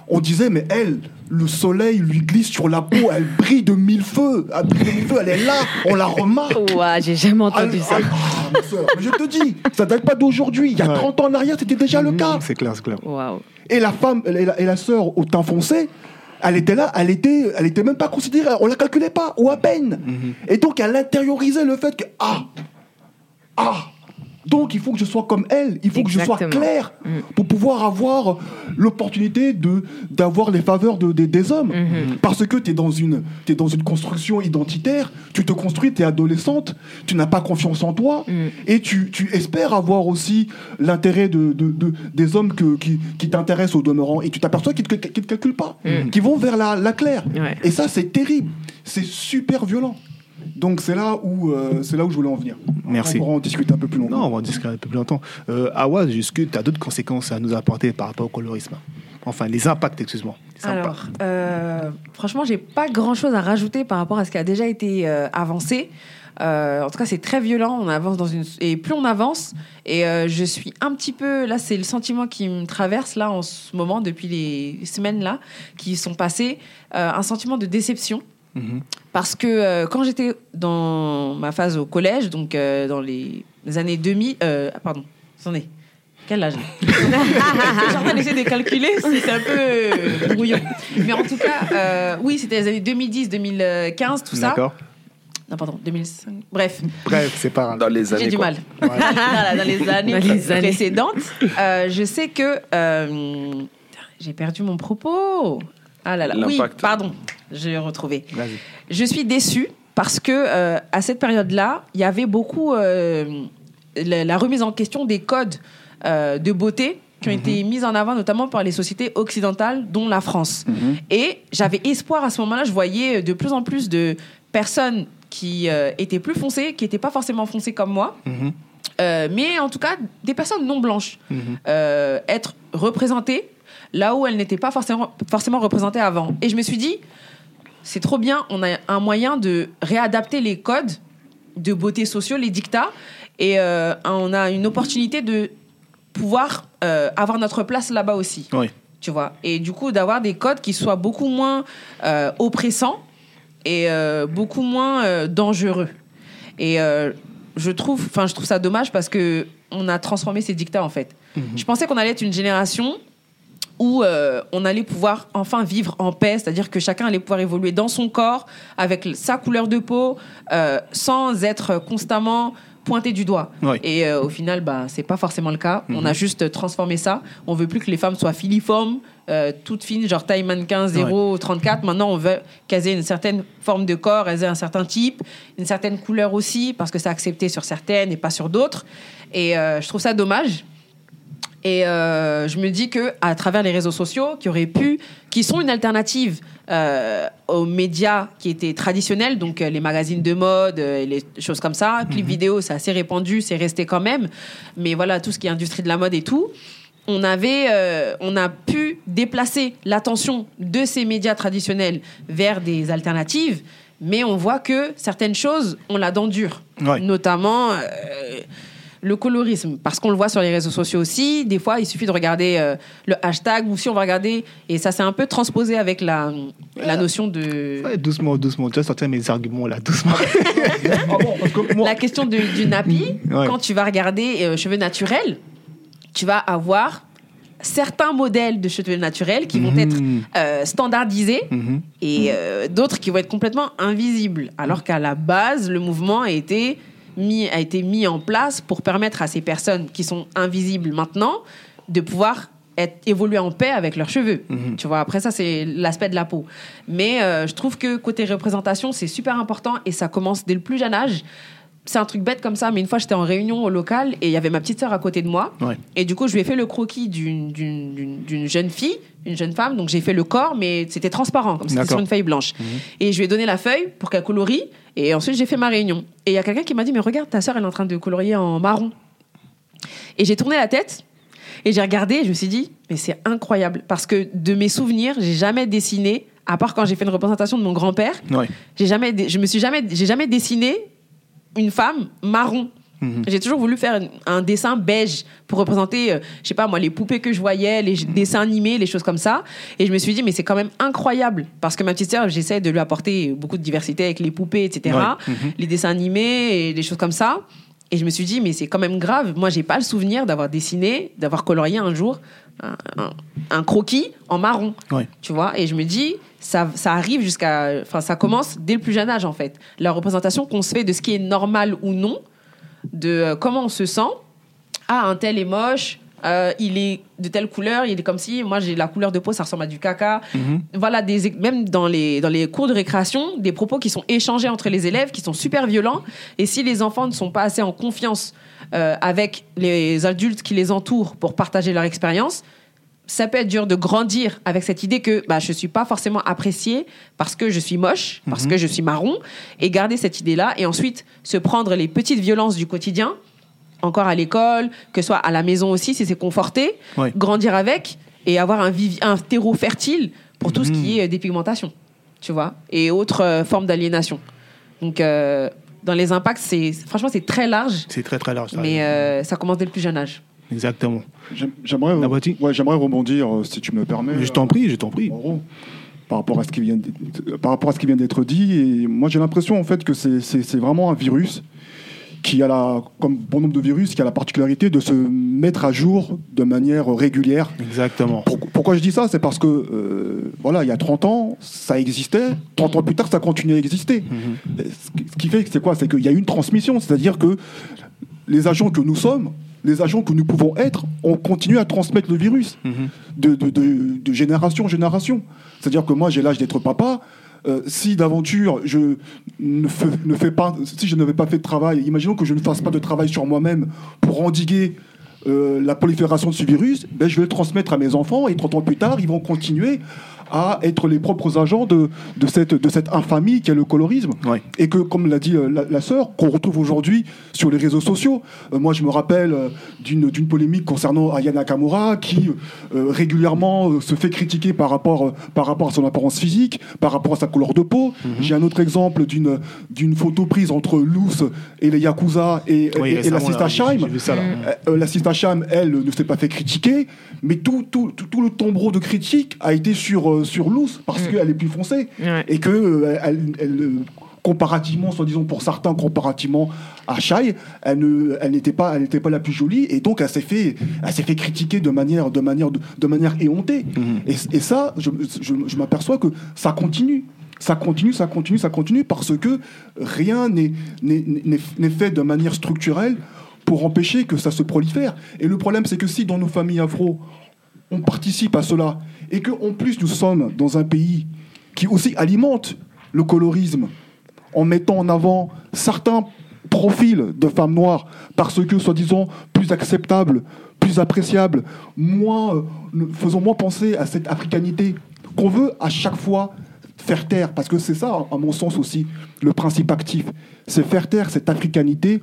on disait, mais elle, le soleil lui glisse sur la peau, elle brille de mille feux, elle brille de mille feux, elle est là, on la remarque. Ouah, j'ai jamais entendu ça. ah, ma mais je te dis, ça date pas d'aujourd'hui. Il y a Ouais. 30 ans en arrière, c'était déjà le cas. C'est clair, c'est clair. Waouh. Et la femme, et la, et la sœur au teint foncé, elle était là, elle était, elle était même pas considérée, on la calculait pas, ou à peine. Et donc elle intériorisait le fait que ah, ah, donc il faut que je sois comme elle, il faut que je sois clair pour pouvoir avoir l'opportunité de d'avoir les faveurs de, des- des hommes. Parce que tu es dans une es dans une construction identitaire, tu te construis, tu es adolescente, tu n'as pas confiance en toi. Et tu, tu espères avoir aussi l'intérêt de, de- de- des hommes que, qui, qui t'intéressent au demeurant. Et tu t'aperçois qu'ils ne te, qu'ils te calculent pas, qui vont vers la, la claire. Ouais. Et ça, c'est terrible, c'est super violent. Donc c'est là où euh, c'est là où je voulais en venir. Merci. On pourra en discuter un peu plus longtemps. Non, on va en discuter un peu plus longtemps. Euh, Awa, est-ce que tu as d'autres conséquences à nous apporter par rapport au colorisme? Enfin, les impacts, excuse-moi. Alors, euh, franchement, j'ai pas grand chose à rajouter par rapport à ce qui a déjà été euh, avancé. Euh, en tout cas, c'est très violent. On avance dans une et plus on avance et euh, je suis un petit peu là. C'est le sentiment qui me traverse là en ce moment depuis les semaines là qui sont passées. euh, un sentiment de déception. Mhm. Parce que euh, quand j'étais dans ma phase au collège, donc euh, dans les années 2000, euh, ah, pardon, attendez, quel âge? Suis en train d'essayer de calculer, c'est un peu euh, brouillon. Mais en tout cas, euh, oui, c'était les années 2010, 2015, tout ça. D'accord. Non, pardon, 2005. Bref, Bref, c'est pas. Dans les j'ai années. du quoi. mal. Dans les années, Dans les années. précédentes, euh, je sais que euh, j'ai perdu mon propos. Ah là là, oui, L'impact. pardon, j'ai retrouvé. Je suis déçue parce que euh, à cette période-là, il y avait beaucoup euh, la, la remise en question des codes euh, de beauté qui ont été mis en avant notamment par les sociétés occidentales, dont la France. Et j'avais espoir à ce moment-là. Je voyais de plus en plus de personnes qui étaient plus foncées, qui n'étaient pas forcément foncées comme moi. Mhm. Mais en tout cas, des personnes non blanches Mhm. être représentées là où elles n'étaient pas forcément, forcément représentées avant. Et je me suis dit, c'est trop bien, on a un moyen de réadapter les codes de beauté sociaux, les dictats, et euh, on a une opportunité de pouvoir euh, avoir notre place là-bas aussi. Oui. Tu vois? Et du coup, d'avoir des codes qui soient beaucoup moins euh, oppressants et beaucoup moins dangereux. Et je trouve, enfin, je trouve ça dommage parce que on a transformé ces dictats en fait. Je pensais qu'on allait être une génération où euh, on allait pouvoir enfin vivre en paix, c'est-à-dire que chacun allait pouvoir évoluer dans son corps, avec sa couleur de peau, euh, sans être constamment pointé du doigt. Ouais. Et euh, au final, bah, c'est pas forcément le cas. On a juste transformé ça. On veut plus que les femmes soient filiformes, euh, toutes fines, genre taille mannequin 0, 34. Maintenant, on veut qu'elles aient une certaine forme de corps, elles aient un certain type, une certaine couleur aussi, parce que c'est accepté sur certaines et pas sur d'autres. Et euh, je trouve ça dommage. Et euh, je me dis que à travers les réseaux sociaux, qui auraient pu, qui sont une alternative euh, aux médias qui étaient traditionnels, donc euh, les magazines de mode, et les choses comme ça, clips vidéo, c'est assez répandu, c'est resté quand même. Mais voilà, tout ce qui est industrie de la mode et tout, on avait, on a pu déplacer l'attention de ces médias traditionnels vers des alternatives. Mais on voit que certaines choses ont la dent dure, Ouais. notamment le colorisme, parce qu'on le voit sur les réseaux sociaux aussi. Des fois, il suffit de regarder euh, le hashtag, ou si on va regarder, et ça s'est un peu transposé avec la, la notion de Ouais, doucement, doucement. Tu vas sortir mes arguments là, doucement. Ah bon, parce que moi- la question de- du nappy. Ouais. Quand tu vas regarder euh, cheveux naturels, tu vas avoir certains modèles de cheveux naturels qui vont Mhm. être euh, standardisés Mhm. et d'autres qui vont être complètement invisibles. Alors qu'à la base, le mouvement a été, mis, a été mis en place pour permettre à ces personnes qui sont invisibles maintenant de pouvoir être, évoluer en paix avec leurs cheveux. Tu vois, après ça, c'est l'aspect de la peau. Mais euh, je trouve que côté représentation, c'est super important et ça commence dès le plus jeune âge. C'est un truc bête comme ça, mais une fois j'étais en réunion au local et il y avait ma petite sœur à côté de moi. Ouais. Et du coup, je lui ai fait le croquis d'une jeune fille, une jeune femme. Donc j'ai fait le corps, mais c'était transparent, comme c'était sur une feuille blanche. Et je lui ai donné la feuille pour qu'elle colorie. Et ensuite, j'ai fait ma réunion. Et il y a quelqu'un qui m'a dit Mais regarde, ta sœur, elle est en train de colorier en marron. Et j'ai tourné la tête. Et j'ai regardé et je me suis dit, mais c'est incroyable. Parce que de mes souvenirs, j'ai jamais dessiné, à part quand j'ai fait une représentation de mon grand-père, j'ai jamais, je me suis jamais, j'ai jamais dessiné une femme marron. Mhm. J'ai toujours voulu faire un, dessin beige pour représenter, euh, je sais pas moi, les poupées que je voyais, les j- dessins animés, les choses comme ça. Et je me suis dit, mais c'est quand même incroyable. Parce que ma petite sœur, j'essaie de lui apporter beaucoup de diversité avec les poupées, etc. Ouais. Mhm. Les dessins animés et les choses comme ça. Et je me suis dit, mais c'est quand même grave. Moi, j'ai pas le souvenir d'avoir dessiné, d'avoir colorié un jour un, un- un croquis en marron. Ouais. Tu vois? Et je me dis, ça, ça arrive jusqu'à. Enfin, ça commence dès le plus jeune âge, en fait. La représentation qu'on se fait de ce qui est normal ou non, de euh, comment on se sent. Ah, un tel est moche. euh, il est de telle couleur, il est comme si moi j'ai la couleur de peau, ça ressemble à du caca. Voilà, des, même dans les, dans les cours de récréation, des propos qui sont échangés entre les élèves, qui sont super violents. Et si les enfants ne sont pas assez en confiance euh, avec les adultes qui les entourent pour partager leur expérience, ça peut être dur de grandir avec cette idée que bah, je ne suis pas forcément appréciée parce que je suis moche, parce que je suis marron, et garder cette idée-là, et ensuite se prendre les petites violences du quotidien, encore à l'école, que ce soit à la maison aussi, si c'est conforté, grandir avec, et avoir un, un terreau fertile pour tout ce qui est euh, dépigmentation, tu vois, et autres euh, formes d'aliénation. Donc, euh, dans les impacts, c'est franchement, c'est très large, C'est très très large. ça. mais euh, ça commence dès le plus jeune âge. Exactement. J'aim- J'aimerais ouais, j'aimerais rebondir, euh, si tu me permets. Je t'en prie, je t'en prie. Par rapport à ce qui vient d'être- par rapport à ce qui vient d'être dit et moi j'ai l'impression en fait que c'est- vraiment un virus qui a la comme bon nombre de virus qui a la particularité de se mettre à jour de manière régulière Exactement. Pour- pourquoi je dis ça? C'est parce que, euh, voilà, il y a 30 ans, ça existait. 30 ans plus tard, ça continue à exister. Mhm. Ce qui- Ce qui fait que c'est quoi? C'est qu'il y a une transmission. C'est-à-dire que les agents que nous sommes, les agents que nous pouvons être, on continue à transmettre le virus Mhm. de, de- de- de génération en génération. C'est-à-dire que moi, j'ai l'âge d'être papa. Euh, si d'aventure je ne fais, ne fais pas, si je n'avais pas fait de travail, imaginons que je ne fasse pas de travail sur moi-même pour endiguer euh, la prolifération de ce virus, ben, je vais le transmettre à mes enfants et 30 ans plus tard, ils vont continuer à être les propres agents de, de, cette, de cette infamie qu'est le colorisme. Ouais. Et que, comme l'a dit euh, la, la sœur, qu'on retrouve aujourd'hui sur les réseaux sociaux. Euh, moi, je me rappelle euh, d'une d'une polémique concernant Aya Nakamura qui euh, régulièrement se fait critiquer par rapport, par rapport à son apparence physique, par rapport à sa couleur de peau. J'ai un autre exemple d'une d'une photo prise entre Luce et les Yakuza et, Oui, et- et la Sista. Euh, euh, la Sista Cham, elle, ne s'est pas fait critiquer, mais tout, tout, tout, tout le tombereau de critiques a été sur, sur Luce, parce qu'elle est plus foncée, Ouais. et que euh, elle, elle, comparativement, soi-disant pour certains, comparativement à Shai, elle ne, elle n'était pas, elle n'était pas la plus jolie, et donc elle s'est fait, elle s'est fait critiquer de manière, de manière, de, manière éhontée. Et, et ça, je, je, je m'aperçois que ça continue. Ça continue, ça continue, ça continue, parce que rien n'est- n'est fait de manière structurelle pour empêcher que ça se prolifère. Et le problème, c'est que si dans nos familles afro, on participe à cela, et qu'en plus nous sommes dans un pays qui aussi alimente le colorisme, en mettant en avant certains profils de femmes noires, parce que, soi-disant, plus acceptables, plus appréciables, moins, euh, faisant moins penser à cette africanité qu'on veut à chaque fois faire taire, parce que c'est ça, à mon sens aussi, le principe actif, c'est faire taire cette africanité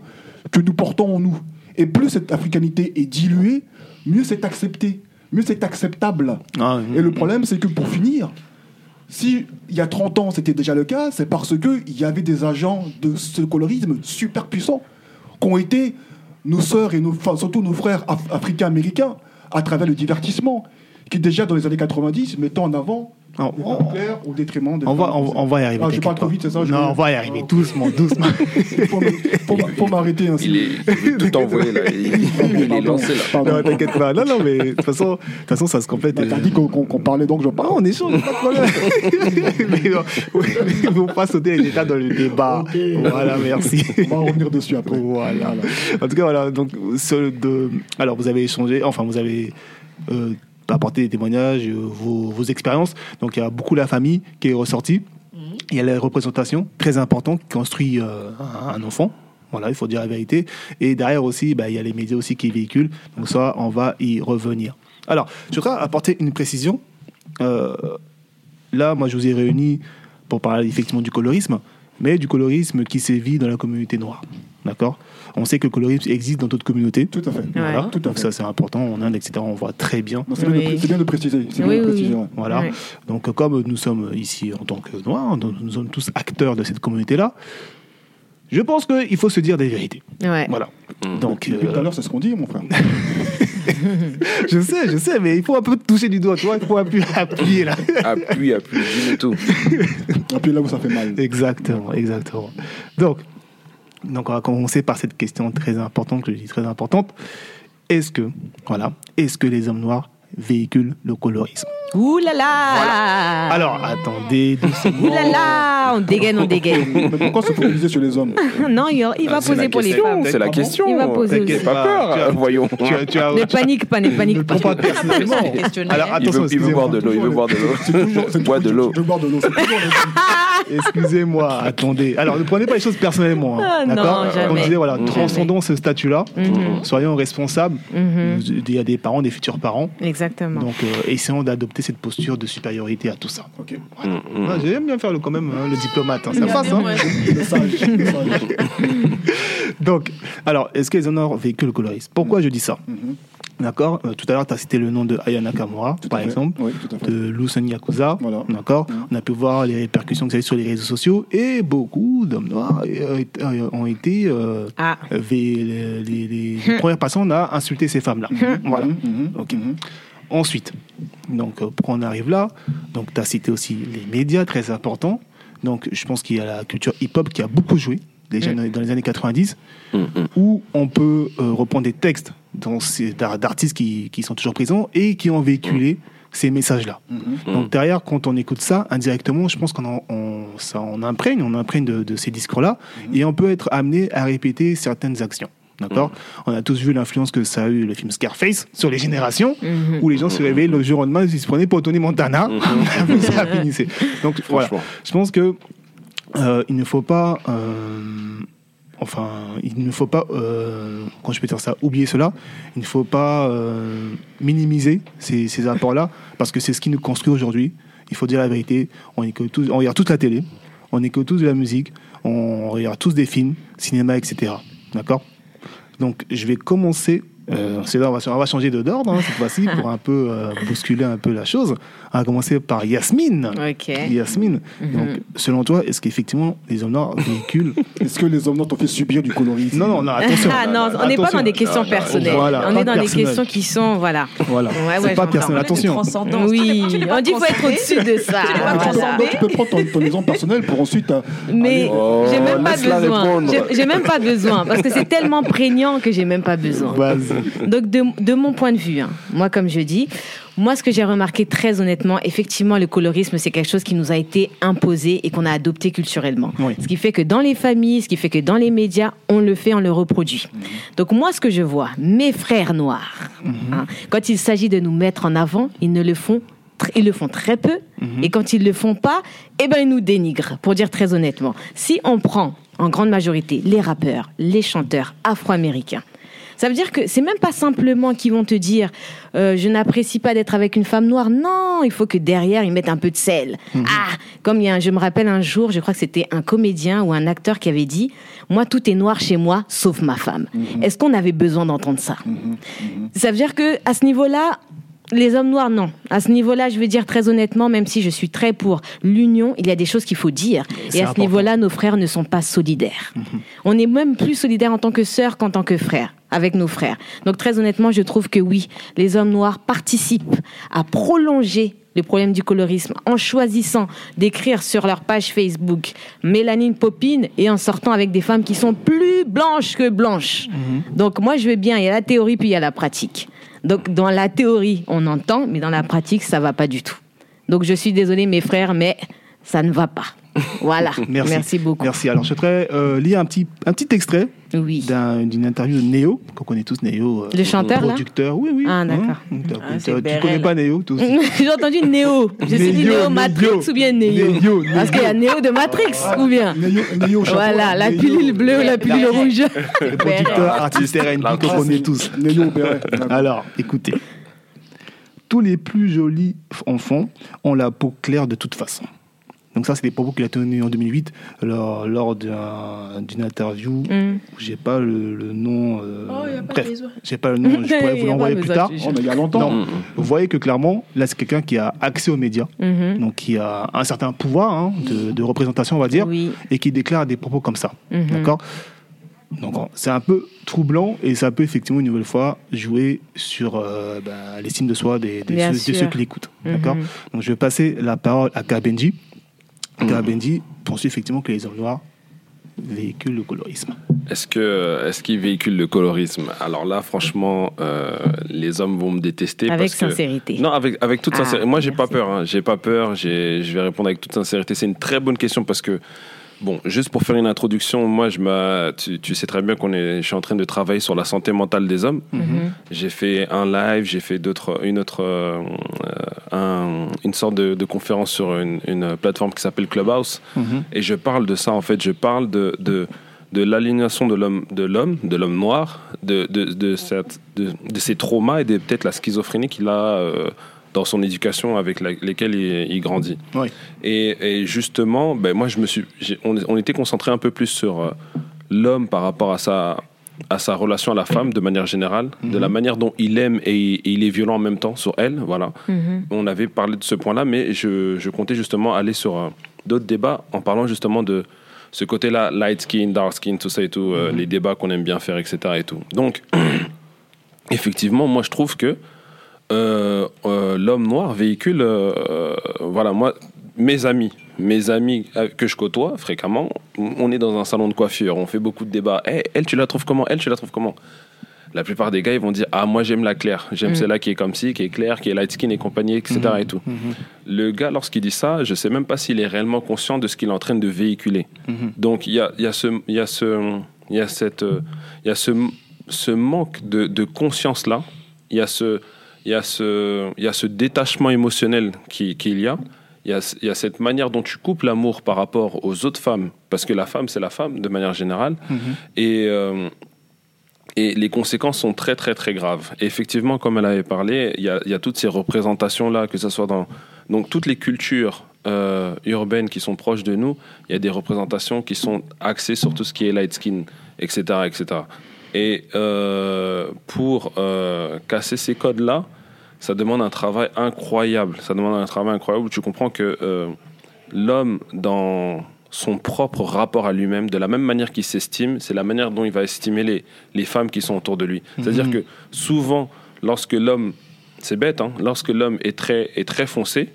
que nous portons en nous. Et plus cette africanité est diluée, mieux c'est accepté, mieux c'est acceptable. Ah, Et le problème, c'est que pour finir, si il y a 30 ans c'était déjà le cas, c'est parce qu'il y avait des agents de ce colorisme super puissants qui ont été nos sœurs et nos, enfin, surtout nos frères af- africains-américains à travers le divertissement, qui déjà dans les années 90 mettaient en avant On- au détriment des On va, on, on va y arriver. Ah, je parle trop vite, c'est ça je- Non, on va y arriver doucement, doucement. faut m'arrêter ainsi. Il, est, tout envoyer là. Il, il est lancé là. Pardon. non, t'inquiète pas. Non, non, mais de toute façon, de toute façon ça se complète. Bah, T'as dit qu'on parlait donc je Ah, parle. on échange, pas de problème. mais non, oui, mais faut pas sauter les états dans le débat. Voilà, merci. On va revenir dessus après. Voilà. En tout cas, voilà. Donc, ce de... Alors, vous avez échangé, enfin, vous avez euh, apporté des témoignages, euh, vos, expériences. Donc, il y a beaucoup la famille qui est ressortie. Il y a la représentation, très importante, qui construit euh, un, un enfant. Voilà, il faut dire la vérité. Et derrière aussi, bah, il y a les médias aussi qui véhiculent. Donc, ça, on va y revenir. Alors, je voudrais apporter une précision. Euh, là, moi, je vous ai réunis pour parler effectivement du colorisme, mais du colorisme qui sévit dans la communauté noire. D'accord? On sait que le colorisme existe dans d'autres communautés. Tout à fait. Voilà. Tout à Donc fait. ça, c'est important. En Inde, etc., on voit très bien. C'est bien, de Oui. bien préciser. C'est bien Oui, de oui, préciser, oui. Voilà. Ouais. Donc, comme nous sommes ici en tant que noirs, donc nous sommes tous acteurs de cette communauté-là, je pense qu'il faut se dire des vérités. Ouais. Voilà. Mm. Donc, Depuis tout à euh, l'heure, c'est ce qu'on dit, mon frère. je sais, je sais, mais il faut un peu toucher du doigt, tu vois, il faut appuyer, appuyer là. Appuie, appuie, dis-nous tout. Et puis là où ça fait mal. Exactement, exactement. Donc, donc, on va commencer par cette question très importante, que je dis très importante. Est-ce que, voilà, est-ce que les hommes noirs véhiculent le colorisme Ouh là là Alors, attendez. Ouh là là On dégaine, on dégaine. Mais pourquoi se focaliser sur les hommes non, il, il va Ah, poser pour les question, femmes. C'est la question. Il va poser aussi. Pas peur, tu as- voyons. Tu as- tu as- Ne panique pas, ne panique ne pas. pas personnellement. Questionnaire. Alors, Il attention, veut, il veut boire de l'eau, il veut boire de l'eau. C'est toujours. c'est Bois de l'eau. Je veux boire de l'eau. C'est toujours le- Excusez-moi, attendez. Alors, ne prenez pas les choses personnellement. hein, Ah, non, D'accord jamais. Comme je disais, voilà, Jamais. transcendons ce statut-là. Mhm, Soyons responsables. mhm. Il y a des parents, des futurs parents. Exactement. Donc, euh, essayons d'adopter cette posture de supériorité à tout ça. Ok. Mm, mm. Ah, J'aime bien faire le, quand même hein, le diplomate. hein, ça passe. hein. ouais. Le sage. le sage. Donc, alors, est-ce que les honneurs véhiculent le colorisme? Pourquoi je dis ça? Mhm. D'accord? Euh, Tout à l'heure, tu as cité le nom de Aya Nakamura, Tout à par fait. exemple, Oui, tout à fait. de Lucien Yakuza. Voilà. D'accord? Mhm. On a pu voir les répercussions que ça a eu sur les réseaux sociaux et beaucoup d'hommes noirs euh, ont été. euh, Ah, les, les- les- les premières personnes à insulter ces femmes-là. Voilà. Mhm, mhm, Ok. Ensuite, donc, euh, pourquoi on arrive là? Donc, tu as cité aussi les médias, très importants. Donc, je pense qu'il y a la culture hip-hop qui a beaucoup joué, déjà dans les années 90, Mm, mm. où on peut euh, reprendre des textes dans ces- d'ar- d'artistes qui, qui sont toujours présents et qui ont véhiculé ces messages-là. Donc, derrière, quand on écoute ça, indirectement, je pense qu'on en- on, ça, on imprègne, on imprègne de, de ces discours-là, et on peut être amené à répéter certaines actions. D'accord On a tous vu l'influence que ça a eu le film Scarface sur les générations, Mhm. où les gens se réveillaient le jour au lendemain, ils se prenaient pour Tony Montana, ça finissait. Donc voilà, Franchement. je pense que euh, il ne faut pas, euh, enfin, il ne faut pas, euh, quand je peux dire ça, oublier cela. Il ne faut pas euh, minimiser ces, ces apports-là, parce que c'est ce qui nous construit aujourd'hui. Il faut dire la vérité. On, écoute tous, on regarde toute la télé, on écoute tous de la musique, on regarde tous des films, cinéma, etc. D'accord? Donc, je vais commencer Euh, c'est là, on va, on va changer de d'ordre hein, cette fois-ci pour un peu euh, bousculer un peu la chose. On va commencer par Yasmine. Ok. Yasmine. Mhm. Donc, selon toi, est-ce qu'effectivement les hommes noirs véhiculent Est-ce que les hommes noirs t'ont fait subir du colorisme? Non, non, non, attention. Ah non, on n'est pas dans des questions non, personnelles. voilà, on est dans des questions qui sont, voilà. Voilà. Ouais, pas personnel. Attention. Oui, on dit qu'il faut être au-dessus de ça. Tu Ah, peux, Voilà. donc, tu peux prendre ton, ton exemple personnel pour ensuite. euh, Mais Oh, j'ai même pas besoin. J'ai même pas besoin parce que c'est tellement prégnant que j'ai même pas besoin. Vas-y. Donc de, de mon point de vue, hein, moi comme je dis, moi ce que j'ai remarqué très honnêtement, effectivement le colorisme c'est quelque chose qui nous a été imposé et qu'on a adopté culturellement. Oui. Ce qui fait que dans les familles, ce qui fait que dans les médias, on le fait, on le reproduit. Donc moi ce que je vois, mes frères noirs, hein, quand il s'agit de nous mettre en avant, ils ne le font ils le font très peu et quand ils le font pas, eh ben ils nous dénigrent. Pour dire très honnêtement, si on prend en grande majorité les rappeurs, les chanteurs afro-américains, ça veut dire que c'est même pas simplement qu'ils vont te dire euh, je n'apprécie pas d'être avec une femme noire. Non, il faut que derrière ils mettent un peu de sel. Ah, comme il y a un, je me rappelle un jour, je crois que c'était un comédien ou un acteur qui avait dit moi tout est noir chez moi sauf ma femme. Est-ce qu'on avait besoin d'entendre ça? Ça veut dire que à ce niveau-là, les hommes noirs, non. À ce niveau-là, je veux dire très honnêtement, même si je suis très pour l'union, il y a des choses qu'il faut dire. Et à ce niveau-là, nos frères ne sont pas solidaires. On est même plus solidaires en tant que sœurs qu'en tant que frères, avec nos frères. Donc très honnêtement, je trouve que oui, les hommes noirs participent à prolonger le problème du colorisme en choisissant d'écrire sur leur page Facebook Mélanine Popine et en sortant avec des femmes qui sont plus blanches que blanches. Donc moi, je veux bien, il y a la théorie puis il y a la pratique. Donc dans la théorie, on entend, mais dans la pratique, ça va pas du tout. Donc je suis désolée mes frères, mais ça ne va pas. Voilà. Merci. beaucoup. Merci. Alors, je souhaiterais euh, lire un petit, un petit extrait Oui. d'un- d'une interview de Néo, qu'on connaît tous, Néo. euh, Le chanteur, là producteur. Oui, oui. Ah, d'accord. Hein, t'as- Ah, tu Bérel. connais pas Néo, tous J'ai entendu Néo. Je suis dit Néo, Néo Matrix Néo. ou bien Néo Néo, Parce qu'il y a Néo de Matrix ou bien Néo- Néo au chapeau, Voilà, la Néo- pilule bleue ou la pilule rouge. Le producteur, artiste R&B qu'on connaît tous. Béret. Alors, écoutez. Tous les plus jolis enfants ont la peau claire de toute façon. Donc ça, c'est des propos qu'il a tenus en 2008 lors, lors d'un- d'une interview. Mm. J'ai pas le, le nom. euh, Oh, bref, j'ai pas le nom. Je pourrais vous l'envoyer plus tard. Oh, mais il y a longtemps. Non. Vous voyez que clairement, là, c'est quelqu'un qui a accès aux médias, Mhm. donc qui a un certain pouvoir hein, de, de représentation, on va dire, Oui. et qui déclare des propos comme ça. Mhm. D'accord? Donc, c'est un peu troublant et ça peut effectivement, une nouvelle fois, jouer sur euh, ben, l'estime de soi des, ceux, de ceux qui l'écoutent. D'accord? Mhm. Donc, je vais passer la parole à Kabenji. Kabenji pense effectivement que les hommes noirs véhiculent le colorisme. Est-ce que est-ce qu'il véhicule le colorisme? Alors là, franchement, euh, les hommes vont me détester Avec parce que sincérité. non, avec avec toute Ah, sincérité. Moi, j'ai pas peur. Hein. J'ai pas peur. Je vais répondre avec toute sincérité. C'est une très bonne question parce que bon, juste pour faire une introduction, moi, je. Tu, tu sais très bien qu'on est. Je suis en train de travailler sur la santé mentale des hommes. Mhm. J'ai fait un live, j'ai fait d'autres, une autre, euh, un- une sorte de, de conférence sur une, une plateforme qui s'appelle Clubhouse. Et je parle de ça, en fait. Je parle de, de, de l'aliénation de l'homme, de l'homme, de l'homme noir, de, de, de, cette, de, de ses traumas et de peut-être la schizophrénie qu'il a euh, dans son éducation avec la- lesquelles il, il grandit. Oui. Et, et justement, ben moi, je me suis, on, on était concentré un peu plus sur euh, l'homme par rapport à sa, à sa relation à la femme de manière générale, de la manière dont il aime et, il- et il est violent en même temps sur elle. Voilà. Mhm. On avait parlé de ce point-là, mais je, je comptais justement aller sur euh, d'autres débats en parlant justement de ce côté-là, light skin, dark skin, tout ça et tout, euh, les débats qu'on aime bien faire, etc. Et tout. Donc, effectivement, moi je trouve que euh, euh, l'homme noir véhicule, euh, voilà, moi, mes amis, mes amis que je côtoie fréquemment, on est dans un salon de coiffure, on fait beaucoup de débats. Eh, elle, tu la trouves comment? Elle, tu la trouves comment? La plupart des gars, ils vont dire Ah, moi, j'aime la claire, j'aime Mm. celle-là qui est comme ci, qui est claire, qui est light skin et compagnie, etc. Et tout. Le gars, lorsqu'il dit ça, je sais même pas s'il est réellement conscient de ce qu'il est en train de véhiculer. Donc, il y a, y a ce. Il y a ce il y a cette, il y a ce, ce manque de, de conscience là. Il y a ce, il y a ce, il y a ce détachement émotionnel qui- qu'il y a. Il y, a, il y a cette manière dont tu coupes l'amour par rapport aux autres femmes, parce que la femme, c'est la femme de manière générale. Et, euh, et les conséquences sont très, très, très graves. Et effectivement, comme elle avait parlé, il y a, il y a toutes ces représentations-là, que ce soit dans donc, toutes les cultures euh, urbaines qui sont proches de nous, il y a des représentations qui sont axées sur tout ce qui est light skin, etc. etc. Et euh, pour euh, casser ces codes-là, ça demande un travail incroyable. Ça demande un travail incroyable tu comprends que euh, l'homme, dans son propre rapport à lui-même, de la même manière qu'il s'estime, c'est la manière dont il va estimer les, les femmes qui sont autour de lui. C'est-à-dire Mhm. que souvent, lorsque l'homme, c'est bête, hein, lorsque l'homme est très, est très foncé,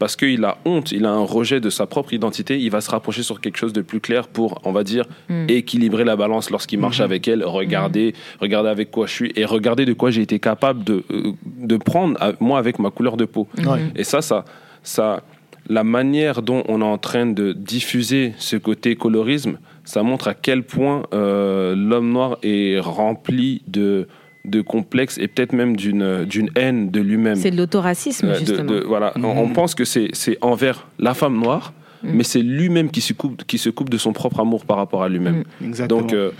parce qu'il a honte, il a un rejet de sa propre identité, il va se rapprocher sur quelque chose de plus clair pour, on va dire, Mm. équilibrer la balance lorsqu'il marche Mhm. avec elle, regarder, regarder avec quoi je suis et regarder de quoi j'ai été capable de, euh, de prendre, à- moi, avec ma couleur de peau. Ouais. Et ça, ça, ça, la manière dont on est en train de diffuser ce côté colorisme, ça montre à quel point euh, l'homme noir est rempli de, de complexes et peut-être même d'une d'une haine de lui-même. C'est de l'autoracisme, Euh, de- justement. de- voilà. on, on pense que c'est c'est envers la femme noire, Mhm. mais c'est lui-même qui se coupe qui se coupe de son propre amour par rapport à lui-même. Exactement. Donc, euh,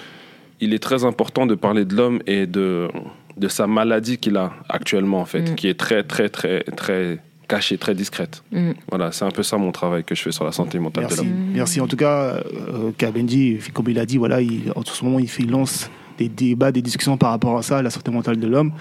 il est très important de parler de l'homme et de, de sa maladie qu'il a actuellement, en fait, Mm. qui est très, très, très, très cachée, très discrète. Mm. Voilà, c'est un peu ça mon travail que je fais sur la santé mentale de Merci. l'homme. Merci. En tout cas, euh, Kabenji, comme il a dit, voilà, il, en ce moment, il, fait, il lance des débats, des discussions par rapport à ça, à la santé mentale de l'homme.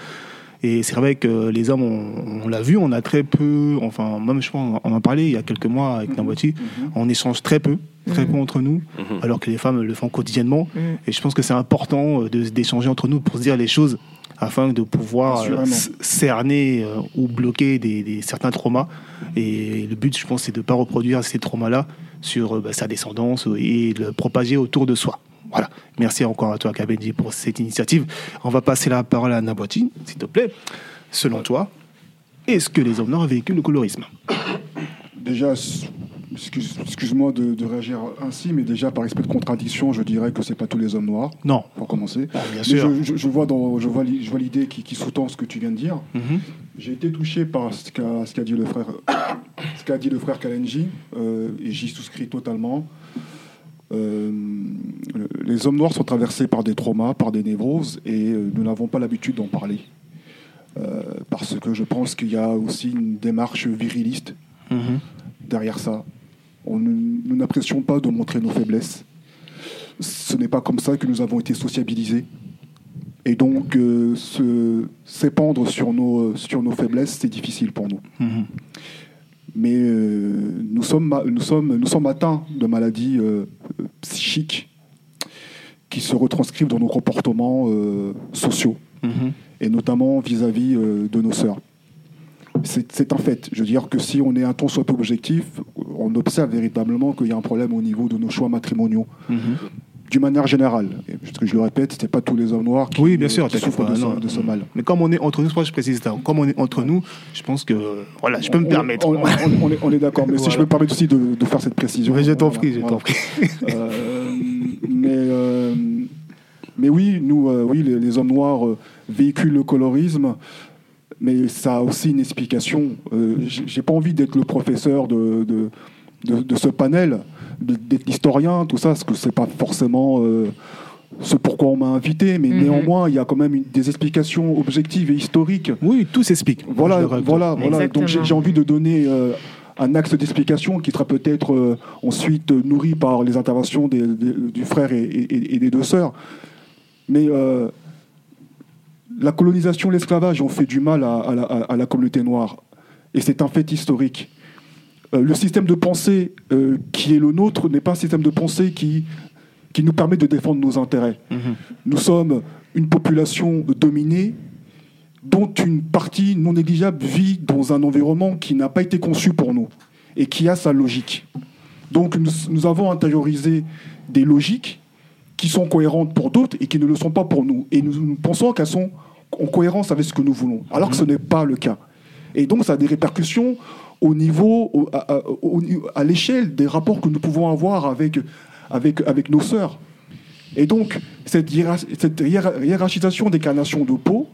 Et c'est vrai que les hommes, on, on l'a vu, on a très peu, enfin, même je pense, on en parlait il y a quelques mois avec Nambati, Mhm. on échange très peu, très Mhm. peu entre nous, Mhm. alors que les femmes le font quotidiennement. Et je pense que c'est important euh, d'échanger entre nous pour se dire les choses afin de pouvoir euh, cerner euh, ou bloquer des, des- certains traumas. Et le but, je pense, c'est de ne pas reproduire ces traumas-là sur euh, bah, sa descendance et le propager autour de soi. Voilà. Merci encore à toi, Kabenji, pour cette initiative. On va passer la parole à Naboti, s'il te plaît. Selon toi, est-ce que les hommes noirs véhiculent le colorisme? Déjà, excuse-moi de, de réagir ainsi, mais déjà par esprit de contradiction, je dirais que c'est pas tous les hommes noirs, Non. pour commencer. Ah, bien sûr. je, je- je vois dans, je vois, l'i- je vois l'idée qui, qui sous-tend ce que tu viens de dire. Mhm. J'ai été touché par ce qu'a ce qu'a dit le frère, ce qu'a dit le frère Kalenji, euh, et j'y souscris totalement. Euh, les hommes noirs sont traversés par des traumas, par des névroses, et euh, nous n'avons pas l'habitude d'en parler. Euh, parce que je pense qu'il y a aussi une démarche viriliste Mhm. derrière ça. On nous n'apprécions pas de montrer nos faiblesses. Ce n'est pas comme ça que nous avons été sociabilisés. Et donc, euh, s'épandre sur nos, sur nos faiblesses, c'est difficile pour nous. Mhm. Mais euh, nous, sommes, nous, sommes, nous sommes atteints de maladies euh, psychiques qui se retranscrivent dans nos comportements euh, sociaux, Mhm. et notamment vis-à-vis de nos sœurs. C'est un fait. Je veux dire que si on est un ton soit peu objectif, on observe véritablement qu'il y a un problème au niveau de nos choix matrimoniaux. Mhm. D'une manière générale. Et parce que je le répète, ce n'est pas tous les hommes noirs qui, Oui, bien sûr, qui t'inquiète souffrent pas, de, ce- non. de ce mal. Mais comme on est entre nous, je précise ça, comme on est entre nous, je pense que voilà, je peux me permettre. On, on- on est, d'accord, mais si Voilà. je me permets aussi de, de faire cette précision. Mais je t'en Voilà, prie, je voilà. t'en prie. Euh, mais, euh, mais oui, nous, euh, oui, les, les hommes noirs euh, véhiculent le colorisme, mais ça a aussi une explication. Euh, j'ai pas envie d'être le professeur de, de, de- de ce panel, d'être l'historien, tout ça, parce que c'est pas forcément euh, ce pourquoi on m'a invité, mais Mhm. néanmoins, il y a quand même une- des explications objectives et historiques Oui, tout s'explique. voilà, voilà, voilà. Donc Exactement. j'ai j'ai envie de donner euh, un axe d'explication qui sera peut-être euh, ensuite nourri par les interventions des- des- du frère et, et- et des deux sœurs. Mais euh, la colonisation, l'esclavage ont fait du mal à, à la, à la communauté noire. Et c'est un fait historique. Euh, le système de pensée euh, qui est le nôtre n'est pas un système de pensée qui, qui nous permet de défendre nos intérêts. Mhm. Nous sommes une population dominée dont une partie non négligeable vit dans un environnement qui n'a pas été conçu pour nous et qui a sa logique. Donc nous, nous avons intériorisé des logiques qui sont cohérentes pour d'autres et qui ne le sont pas pour nous. Et nous, nous pensons qu'elles sont en cohérence avec ce que nous voulons, alors que ce n'est pas le cas. Et donc ça a des répercussions au niveau, au- à, à- au- à l'échelle des rapports que nous pouvons avoir avec, avec, avec nos sœurs. Et donc, cette, hiérar- cette hiérar- hiérarchisation des carnations de peau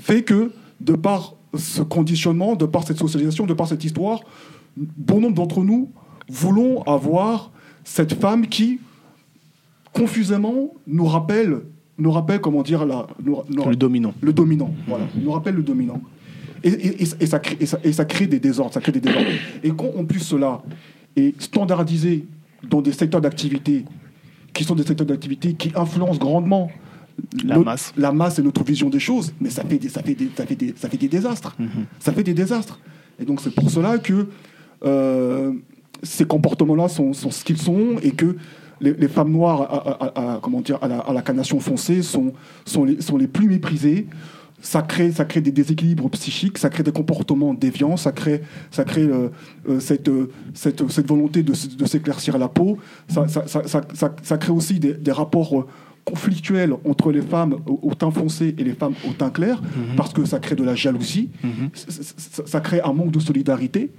fait que, de par ce conditionnement, de par cette socialisation, de par cette histoire, bon nombre d'entre nous voulons avoir cette femme qui, confusément, nous rappelle, nous rappelle comment dire, la, nous- nous- Le dominant. le dominant. Voilà, nous rappelle le dominant. Et, et- et- et ça crée, et, ça, et ça crée des désordres, ça crée des désordres. Et quand en plus cela est standardisé dans des secteurs d'activité qui sont des secteurs d'activité qui influencent grandement La notre- masse. la masse et notre vision des choses, mais ça fait des, ça fait des, ça fait des, ça fait des désastres. Ça fait des désastres. Et donc c'est pour cela que euh, ces comportements-là sont, sont ce qu'ils sont et que les, les femmes noires à, à- à- à- comment dire, à, la, à la carnation foncée sont, sont, les, sont les plus méprisées. Ça crée, ça crée des déséquilibres psychiques, ça crée des comportements déviants, ça crée, ça crée euh, euh, cette, euh, cette, cette volonté de, s'éclaircir la peau, ça, ça, ça, crée aussi des, des rapports conflictuels entre les femmes au, au teint foncé et les femmes au teint clair, parce que ça crée de la jalousie, ça, ça- crée un manque de solidarité,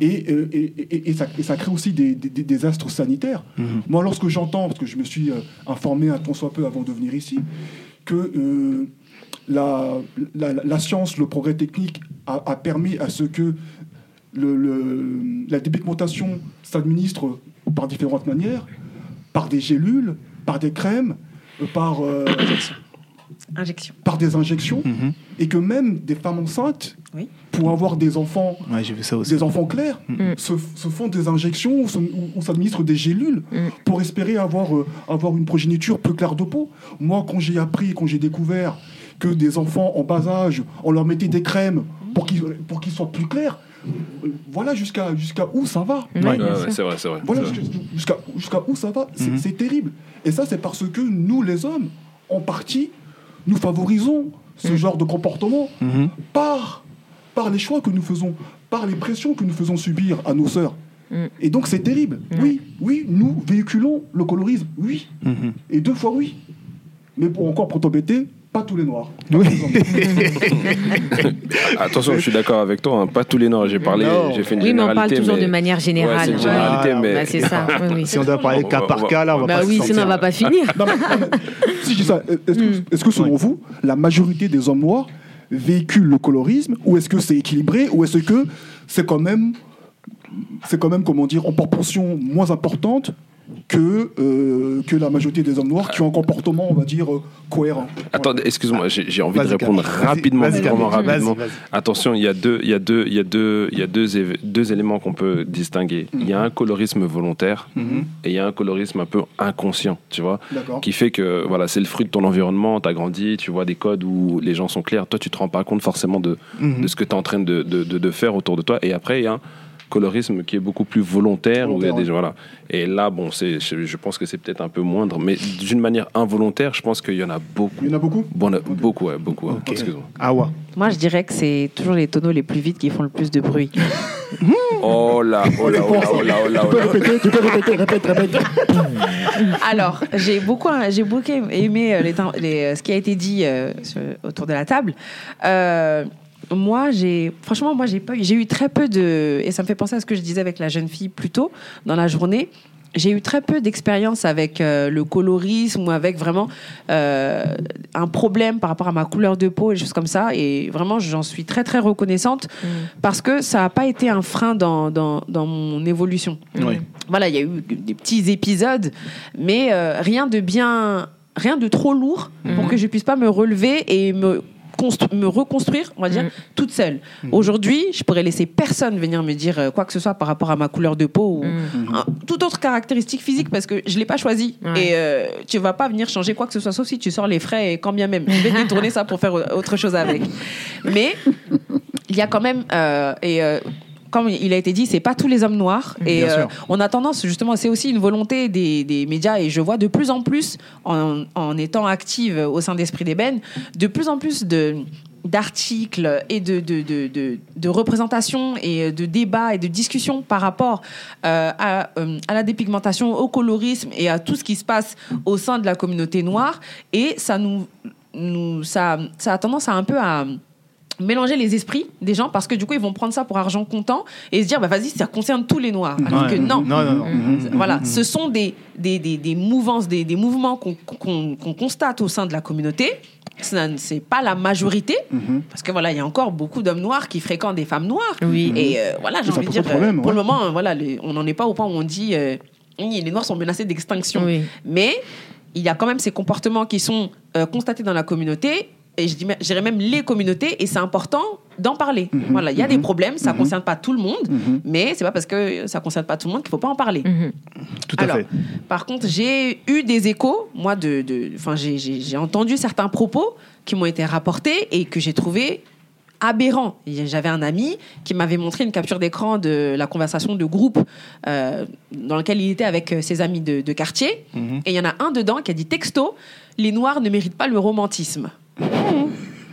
et, et, et- et ça, crée aussi des, désastres sanitaires. Moi, lorsque j'entends, parce que je me suis informé un tant soit peu avant de venir ici, que euh, la, la, la science, le progrès technique a, a permis à ce que le, le- la dépigmentation s'administre par différentes manières, par des gélules, par des crèmes, euh, par, euh, Injection. par des injections, Mhm. et que même des femmes enceintes, Oui. pour avoir des enfants Ouais, j'ai vu ça aussi. des enfants clairs Mm. se, se font des injections ou s'administrent des gélules Mm. pour espérer avoir, euh, avoir une progéniture peu claire de peau. Moi, quand j'ai appris, quand j'ai découvert que des enfants en bas âge, on leur mettait des crèmes pour qu'ils pour qu'ils soient plus clairs, voilà jusqu'à jusqu'à où ça va. Ouais, c'est vrai, c'est vrai. Voilà jusqu'à jusqu'à- jusqu'à où ça va. C'est Mhm. c'est terrible. Et ça, c'est parce que nous, les hommes, en partie, nous favorisons ce genre de comportement Mhm. par, par les choix que nous faisons, par les pressions que nous faisons subir à nos sœurs. Et donc c'est terrible. Oui, oui, nous véhiculons le colorisme, oui, Mhm. et deux fois oui. Mais pour encore pour t'embêter, pas tous les noirs. Oui. Attention, je suis d'accord avec toi. hein, Pas tous les noirs. J'ai parlé, j'ai fait une Oui, mais on parle toujours mais- de manière Ouais, générale. c'est Ouais. Ah, mais Bah, ça. Oui, oui. Si on doit parler cas par cas, là, on va Bah pas oui, se sinon on va pas finir. Non, mais- non, mais si je dis ça, est-ce que, que selon vous, la majorité des hommes noirs véhiculent le colorisme, ou est-ce que c'est équilibré, ou est-ce que c'est quand même, c'est quand même, comment dire, en proportion moins importante que, euh, que la majorité des hommes noirs qui ont un comportement, on va dire, euh, cohérent. Attendez, excuse-moi, j'ai envie de répondre rapidement, vraiment rapidement. Attention, il y a deux, il y a deux, il y a deux, il y a deux, deux éléments qu'on peut distinguer. Il y a un colorisme volontaire Mhm. et il y a un colorisme un peu inconscient, tu vois, qui fait que voilà, c'est le fruit de ton environnement. T'as grandi, tu vois des codes où les gens sont clairs. Toi, tu te rends pas compte forcément de, Mhm. de ce que tu es en train de, de, de- de faire autour de toi. Et après, il y a un colorisme qui est beaucoup plus volontaire, où il y a des voilà. Et là, bon, c'est, je, je pense que c'est peut-être un peu moindre, mais d'une manière involontaire, je pense qu'il y en a beaucoup. Il y en a beaucoup Bon, beaucoup, ouais, beaucoup. ouais. Ok. Excuse-moi. Ah ouais. Moi, je dirais que c'est toujours les tonneaux les plus vides qui font le plus de bruit. Oh là, oh là, oh là, oh là, oh là, oh là. Répétez, tu peux répéter, répète, répète. Alors, j'ai beaucoup, j'ai beaucoup aimé euh, les euh, ce qui a été dit euh, sur- autour de la table. Euh, moi, j'ai, franchement, moi, j'ai pas, eu- j'ai eu très peu de, et ça me fait penser à ce que je disais avec la jeune fille plus tôt dans la journée. J'ai eu très peu d'expérience avec euh, le colorisme ou avec vraiment euh, un problème par rapport à ma couleur de peau et des choses comme ça. Et vraiment, j'en suis très, très reconnaissante parce que ça n'a pas été un frein dans, dans, dans mon évolution Oui. voilà, il y a eu des petits épisodes, mais euh, rien de bien, rien de trop lourd pour que je puisse pas me relever et me me reconstruire, on va dire, Mhm. toute seule. Aujourd'hui, je pourrais laisser personne venir me dire euh, quoi que ce soit par rapport à ma couleur de peau ou Mm. un- toute autre caractéristique physique parce que je l'ai pas choisi Ouais. et euh, tu vas pas venir changer quoi que ce soit sauf si tu sors les frais et quand bien même je vais détourner ça pour faire autre chose avec mais il y a quand même euh, et euh, comme il a été dit, c'est pas tous les hommes noirs. Et euh, on a tendance, justement, c'est aussi une volonté des, des médias, et je vois de plus en plus, en, en étant active au sein d'Esprit d'Ébène, de plus en plus de d'articles et de, de, de, de, de représentations et de débats et de discussions par rapport euh, à, euh, à la dépigmentation, au colorisme et à tout ce qui se passe au sein de la communauté noire. Et ça, nous, nous, ça, ça a tendance à un peu à mélanger les esprits des gens parce que du coup ils vont prendre ça pour argent comptant et se dire bah vas-y ça concerne tous les noirs alors Ouais. que non Non, non, non. Mhm. voilà, ce sont des, des, des, des mouvances, des, des mouvements qu'on qu'on- qu'on constate au sein de la communauté. Ce n'est pas la majorité, Mhm. parce que voilà, il y a encore beaucoup d'hommes noirs qui fréquentent des femmes noires. Oui. Et euh, voilà, j'ai envie de dire, problème, euh, pour ouais. le moment, euh, voilà, les- on n'en est pas au point où on dit euh, les noirs sont menacés d'extinction. Oui. Mais il y a quand même ces comportements qui sont euh, constatés dans la communauté et je dirais même les communautés, et c'est important d'en parler. Voilà, il y a des problèmes, ça ne concerne pas tout le monde, Mhm. mais c'est pas parce que ça concerne pas tout le monde qu'il faut pas en parler. Mhm. Tout à Alors, fait. par contre, j'ai eu des échos, moi, de, de, enfin, j'ai- entendu certains propos qui m'ont été rapportés et que j'ai trouvé aberrants. Et J'avais un ami qui m'avait montré une capture d'écran de la conversation de groupe euh, dans lequel il était avec euh, ses amis de, de quartier. Mhm. Et il y en a un dedans qui a dit texto Les Noirs ne méritent pas le romantisme.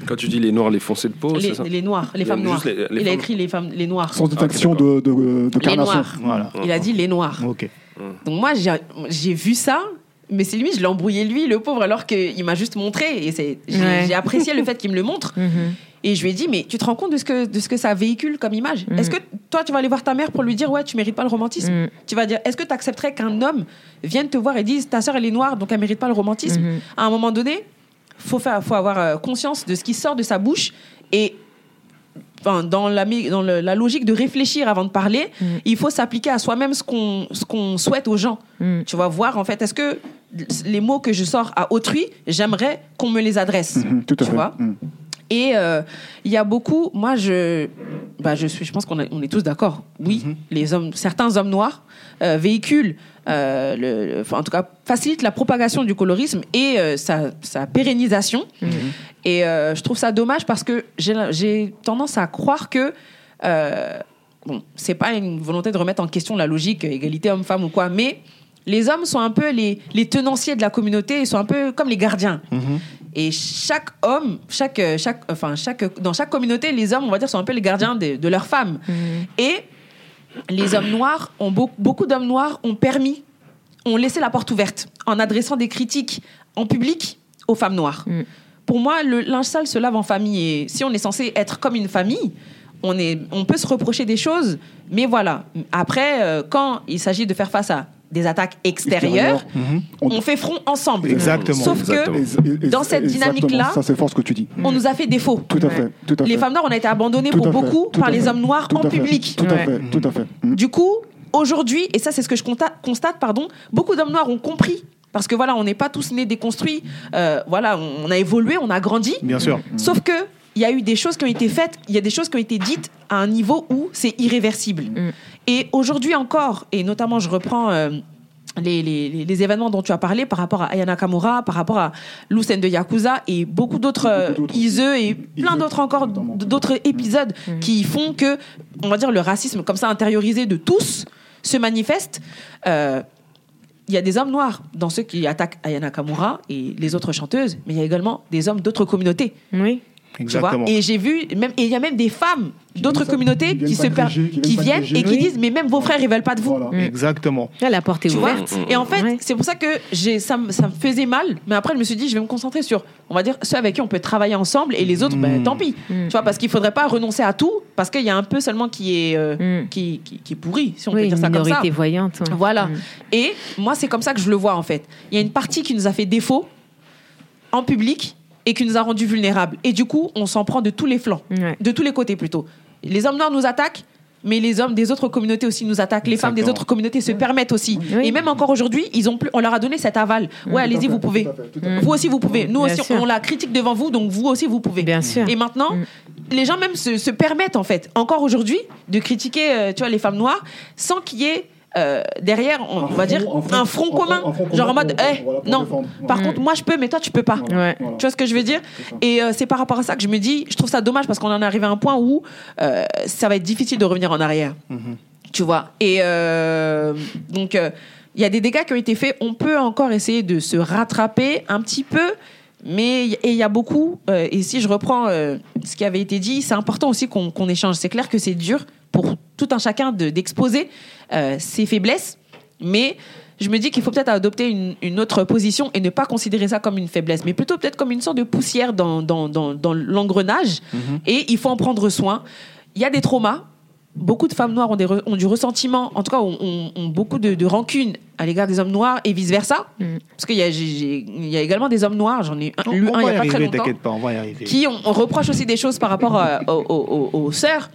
Quand tu dis les noirs, les foncés de peau, les, c'est ça les Noirs, les femmes noires. les- les il a écrit les, femmes, les Noirs. Sans détection de, de, de Les. Noirs. Voilà. Il a dit les Noirs. Ok. Donc moi, j'ai j'ai vu ça, mais c'est lui, je l'ai embrouillé lui, le pauvre, alors qu'il m'a juste montré. Et c'est- j'ai Ouais. j'ai apprécié le fait qu'il me le montre. Mhm. Et je lui ai dit, mais tu te rends compte de ce que, de ce que ça véhicule comme image? Mhm. Est-ce que toi, tu vas aller voir ta mère pour lui dire, ouais, tu mérites pas le romantisme? Mhm. Tu vas dire, est-ce que tu accepterais qu'un homme vienne te voir et dise, ta sœur, elle est noire, donc elle mérite pas le romantisme? À un moment donné, faut faire, faut avoir euh, conscience de ce qui sort de sa bouche et enfin, dans, la, mé- dans le- la logique de réfléchir avant de parler, Mhm. il faut s'appliquer à soi-même ce qu'on ce qu'on souhaite aux gens. Mhm. Tu vas voir, en fait, est-ce que les mots que je sors à autrui, j'aimerais qu'on me les adresse Mhm, Tout à Tu fait. vois? Mhm. Et euh, il y a beaucoup, moi je, bah, je suis, je pense qu'on on est tous d'accord. Oui, les hommes, certains hommes noirs euh, véhiculent, euh, le, le- enfin, en tout cas facilitent la propagation du colorisme et euh, sa, sa pérennisation. Et euh, je trouve ça dommage parce que j'ai tendance à croire que bon, c'est pas une volonté de remettre en question la logique égalité homme-femme ou quoi, mais les hommes sont un peu les, les tenanciers de la communauté, ils sont un peu comme les gardiens. Mhm. Et chaque homme, chaque, euh, chaque, enfin, chaque, dans chaque communauté, les hommes, on va dire, sont un peu les gardiens de, de leurs femmes. Et les hommes noirs, ont beau- beaucoup d'hommes noirs ont permis, ont laissé la porte ouverte en adressant des critiques en public aux femmes noires. Mm. Pour moi, le linge sale se lave en famille. Et si on est censé être comme une famille, on, est, on peut se reprocher des choses. Mais voilà. Après, euh, quand il s'agit de faire face à des attaques extérieures, Mhm. on fait front ensemble. Exactement. Sauf Exactement. que Et- et- Dans cette dynamique-là- Ça, c'est fort ce que tu dis. on nous a fait défaut. Tout à fait. Tout à fait. Les femmes noires, on a été abandonnées Tout pour beaucoup tout par les hommes noirs tout en public. Tout à Ouais. fait. Tout à fait. Mhm. Du coup, aujourd'hui, et ça c'est ce que je constate, pardon, beaucoup d'hommes noirs ont compris. Parce que voilà, on n'est pas tous nés déconstruits. Euh, voilà, on a évolué, on a grandi. Bien sûr. Sauf que il y a eu des choses qui ont été faites, il y a des choses qui ont été dites à un niveau où c'est irréversible. Mm. Et aujourd'hui encore, et notamment je reprends euh, les, les- les- les événements dont tu as parlé par rapport à Ayana Kamura, par rapport à Lucen de Yakuza et beaucoup d'autres euh, et plein d'autres encore, d'autres épisodes qui font que, on va dire, le racisme comme ça intériorisé de tous se manifeste. Euh, il y a des hommes noirs dans ceux qui attaquent Ayana Kamura et les autres chanteuses, mais il y a également des hommes d'autres communautés. Oui. Tu vois Exactement. et j'ai vu, même, et il y a même des femmes d'autres communautés qui qui, viennent se qui qui viennent et qui disent Mais même vos frères, ils veulent pas de vous. Voilà. Mm. Exactement. Là, la porte est Tu vois ouverte. Et en fait, Ouais. c'est pour ça que j'ai, ça, me- ça me faisait mal. Mais après, je me suis dit, je vais me concentrer sur, on va dire, ceux avec qui on peut travailler ensemble et les autres, ben, tant pis. Mm. Tu vois, parce qu'il faudrait pas renoncer à tout, parce qu'il y a un peu seulement qui est, euh, qui, qui, qui est pourri, si on Oui, peut dire ça comme ça. minorité voyante. ouais. Voilà. Et moi, c'est comme ça que je le vois, en fait. Il y a une partie qui nous a fait défaut en public et qui nous a rendus vulnérables. Et du coup, on s'en prend de tous les flancs, Ouais. de tous les côtés plutôt. Les hommes noirs nous attaquent, mais les hommes des autres communautés aussi nous attaquent. Les femmes des autres communautés se permettent aussi. Oui. Et même encore aujourd'hui, ils ont plus, on leur a donné cet aval. Ouais, allez-y, vous tout pouvez. à fait, tout à fait. Vous aussi, vous pouvez. Nous Bien aussi, sûr. on la critique devant vous, donc vous aussi, vous pouvez. Bien sûr. Et maintenant, Mm. les gens même se, se permettent, en fait, encore aujourd'hui, de critiquer euh, tu vois, les femmes noires sans qu'il y ait euh, derrière, on, Un on va front- dire, un front- un front un front- commun. un front genre en mode, pour- eh, voilà, non, défendre. par contre, moi je peux, mais toi tu peux pas. Ouais. Voilà. Tu vois ce que je veux dire. Et euh, c'est par rapport à ça que je me dis, je trouve ça dommage parce qu'on en est arrivé à un point où euh, ça va être difficile de revenir en arrière. Tu vois Et euh, donc, euh, il y a des dégâts qui ont été faits. On peut encore essayer de se rattraper un petit peu. Mais et il y a beaucoup, euh, et si je reprends euh, ce qui avait été dit, c'est important aussi qu'on qu'on échange. C'est clair que c'est dur pour tout un chacun de- d'exposer euh, ses faiblesses, mais je me dis qu'il faut peut-être adopter une, une autre position et ne pas considérer ça comme une faiblesse, mais plutôt peut-être comme une sorte de poussière dans, dans, dans, dans l'engrenage. Et il faut en prendre soin. Il y a des traumas. Beaucoup de femmes noires ont, des re- ont du ressentiment, en tout cas ont, ont- ont beaucoup de, de rancune à l'égard des hommes noirs et vice-versa. Mm. Parce qu'il y, y a également des hommes noirs, j'en ai un- lu on un il n'y y a pas très arriver, longtemps t'inquiète pas, on va y arriver. qui on, on reproche aussi des choses par rapport euh, aux, aux- aux- aux sœurs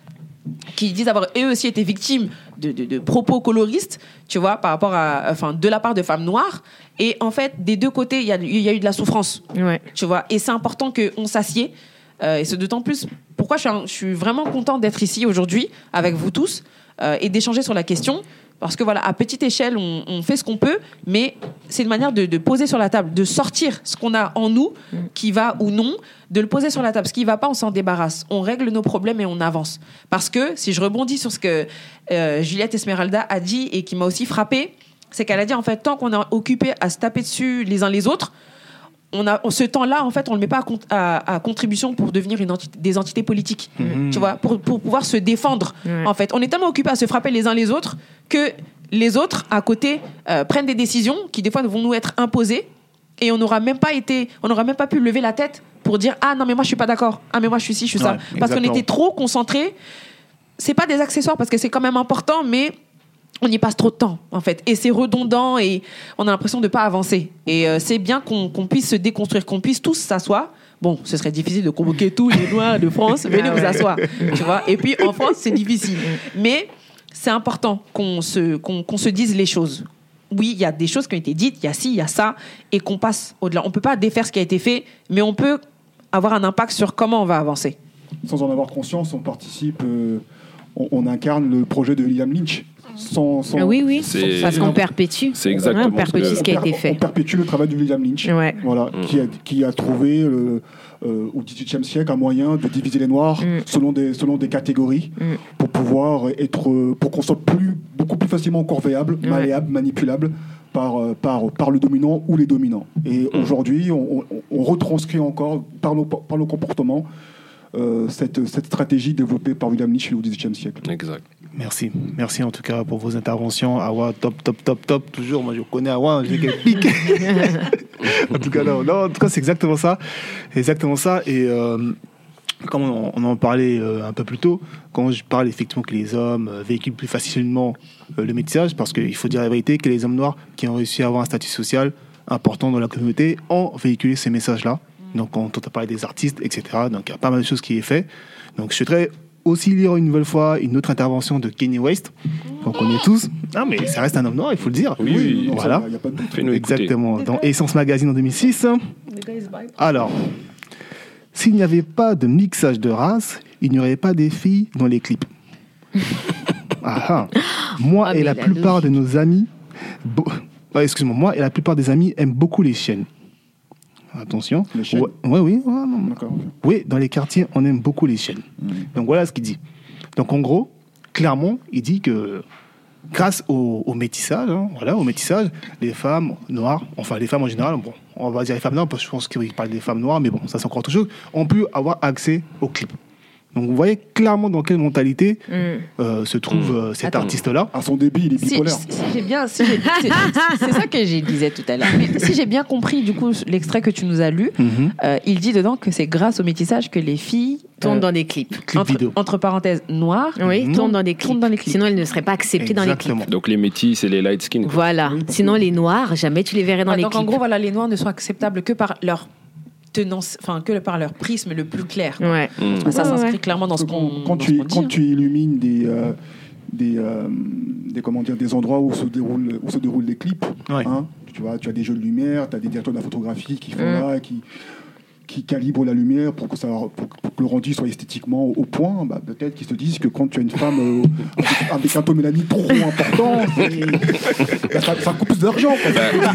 qui disent avoir eux aussi été victimes de, de- de propos coloristes, tu vois, par rapport à, enfin, de la part de femmes noires. Et en fait, des deux côtés, il y a, il y a eu de la souffrance, Ouais. tu vois. Et c'est important qu'on s'assied. Euh, et c'est d'autant plus pourquoi je suis, un- je suis vraiment contente d'être ici aujourd'hui avec vous tous euh, et d'échanger sur la question. Parce que voilà, à petite échelle, on, on fait ce qu'on peut, mais c'est une manière de, de poser sur la table, de sortir ce qu'on a en nous, qui va ou non, de le poser sur la table. Ce qui va pas, on s'en débarrasse. On règle nos problèmes et on avance. Parce que si je rebondis sur ce que euh, Juliette Esmeralda a dit et qui m'a aussi frappé, c'est qu'elle a dit en fait, tant qu'on est occupé à se taper dessus les uns les autres, on a ce temps-là, en fait, on le met pas à, con- à- à contribution pour devenir une entité- des entités politiques, tu vois, pour, pour pouvoir se défendre. En fait, on est tellement occupé à se frapper les uns les autres que les autres à côté euh, prennent des décisions qui des fois vont nous être imposées et on n'aura même pas été, on n'aura même pas pu lever la tête pour dire ah non mais moi je suis pas d'accord, ah mais moi je suis ci, je suis ça, parce qu'on était trop concentrés. C'est pas des accessoires parce que c'est quand même important, mais on y passe trop de temps en fait. Et c'est redondant et on a l'impression de pas avancer. Et euh, c'est bien qu'on puisse se déconstruire qu'on puisse tous s'asseoir. Bon ce serait difficile de convoquer tous les noirs de France venez vous asseoir tu vois. Et puis en France c'est difficile. Mais c'est important qu'on se qu'on qu'on se dise les choses. Oui il y a des choses qui ont été dites il y a ci il y a ça et qu'on passe au-delà. On peut pas défaire ce qui a été fait mais on peut avoir un impact sur comment on va avancer. Sans en avoir conscience, on participe, euh, on, on incarne le projet de William Lynch. Sans, sans- Ah oui, oui. Parce qu'on perpétue. C'est exactement on perpétue ce que- ce qui a été fait. On perpétue le travail de William Lynch. Ouais. Voilà, Mm. qui, a, qui a trouvé euh, euh, au XVIIIe siècle un moyen de diviser les Noirs Mm. selon, des, selon des catégories Mm. pour pouvoir être, euh, pour qu'on soit plus, beaucoup plus facilement corvéable, Ouais. malléable, manipulable par, euh, par, par le dominant ou les dominants. Et aujourd'hui, on, on- on retranscrit encore par nos, par nos comportements euh, cette, cette stratégie développée par William Lynch au XVIIIe siècle. Exact. Merci. Merci en tout cas pour vos interventions. Awa, top, top, top, top. Toujours, moi je connais Awa, j'ai qu'elle pique. en tout cas, non, non, en tout cas, c'est exactement ça. Exactement ça. Et euh, comme on, on en parlait euh, un peu plus tôt, quand je parle effectivement que les hommes euh, véhiculent plus facilement euh, le métissage, parce qu'il faut dire la vérité que les hommes noirs qui ont réussi à avoir un statut social important dans la communauté ont véhiculé ces messages-là. Donc, quand on parle des artistes, etc., donc il y a pas mal de choses qui est fait. Donc, je souhaiterais aussi lire une nouvelle fois une autre intervention de Kenny West, qu'on connaît tous. Non, mais ça reste un homme noir, il faut le dire. Oui, oui, voilà. ça, y a pas de. Exactement. Dans Essence Magazine en 2006. Alors, s'il n'y avait pas de mixage de race, il n'y aurait pas des filles dans les clips. Ah, ah. Moi Ah, et la la plupart de nos amis, bo- excuse-moi, moi et la plupart des amis aiment beaucoup les chiennes. Attention. Les Ouais, oui, ouais. Oui, dans les quartiers, on aime beaucoup les chiennes. Donc voilà ce qu'il dit. Donc en gros, clairement, il dit que grâce au, au métissage, hein, voilà, au métissage, les femmes noires, enfin les femmes en général, bon, on va dire les femmes noires parce que je pense qu'il parle des femmes noires, mais bon, ça c'est encore autre chose, ont pu avoir accès aux clips. Donc vous voyez clairement dans quelle mentalité Mm. euh, se trouve Mm. euh, cet artiste-là. À son débit, il est Si, bipolaire. si- si j'ai bien, si c'est c'est ça que j'ai disais tout à l'heure. Si j'ai bien compris du coup l'extrait que tu nous as lu, Mhm. euh, il dit dedans que c'est grâce au métissage que les filles Tourne euh, dans des clips. Clip entre, vidéo. entre parenthèses noires, Oui, Mhm. tourne dans des clips. tournent dans les clips. Sinon, elles ne seraient pas acceptées dans les clips. Exactement. Donc les métis et les light skin. quoi. Voilà. Sinon, les noirs, jamais tu les verrais dans Ouais, les donc en clips. gros voilà les noirs ne sont acceptables que par leur tenance, enfin que par leur prisme le plus clair. Ouais. Mm. Ça s'inscrit ouais. clairement dans ce quand, qu'on quand tu, ce qu'on dit, quand hein. tu illumines des, euh, des, euh, des, comment dire, des endroits où se déroulent, où se déroulent les clips, Ouais. hein, tu, vois, tu as des jeux de lumière, tu as des directeurs de la photographie qui font Mm. là, qui, qui calibrent la lumière pour que, ça, pour, que- pour que le rendu soit esthétiquement au, au point. Bah, Peut-être qu'ils se disent que quand tu as une femme euh, avec, avec un taux mélanie trop important, bah, ça, ça coûte plus d'argent.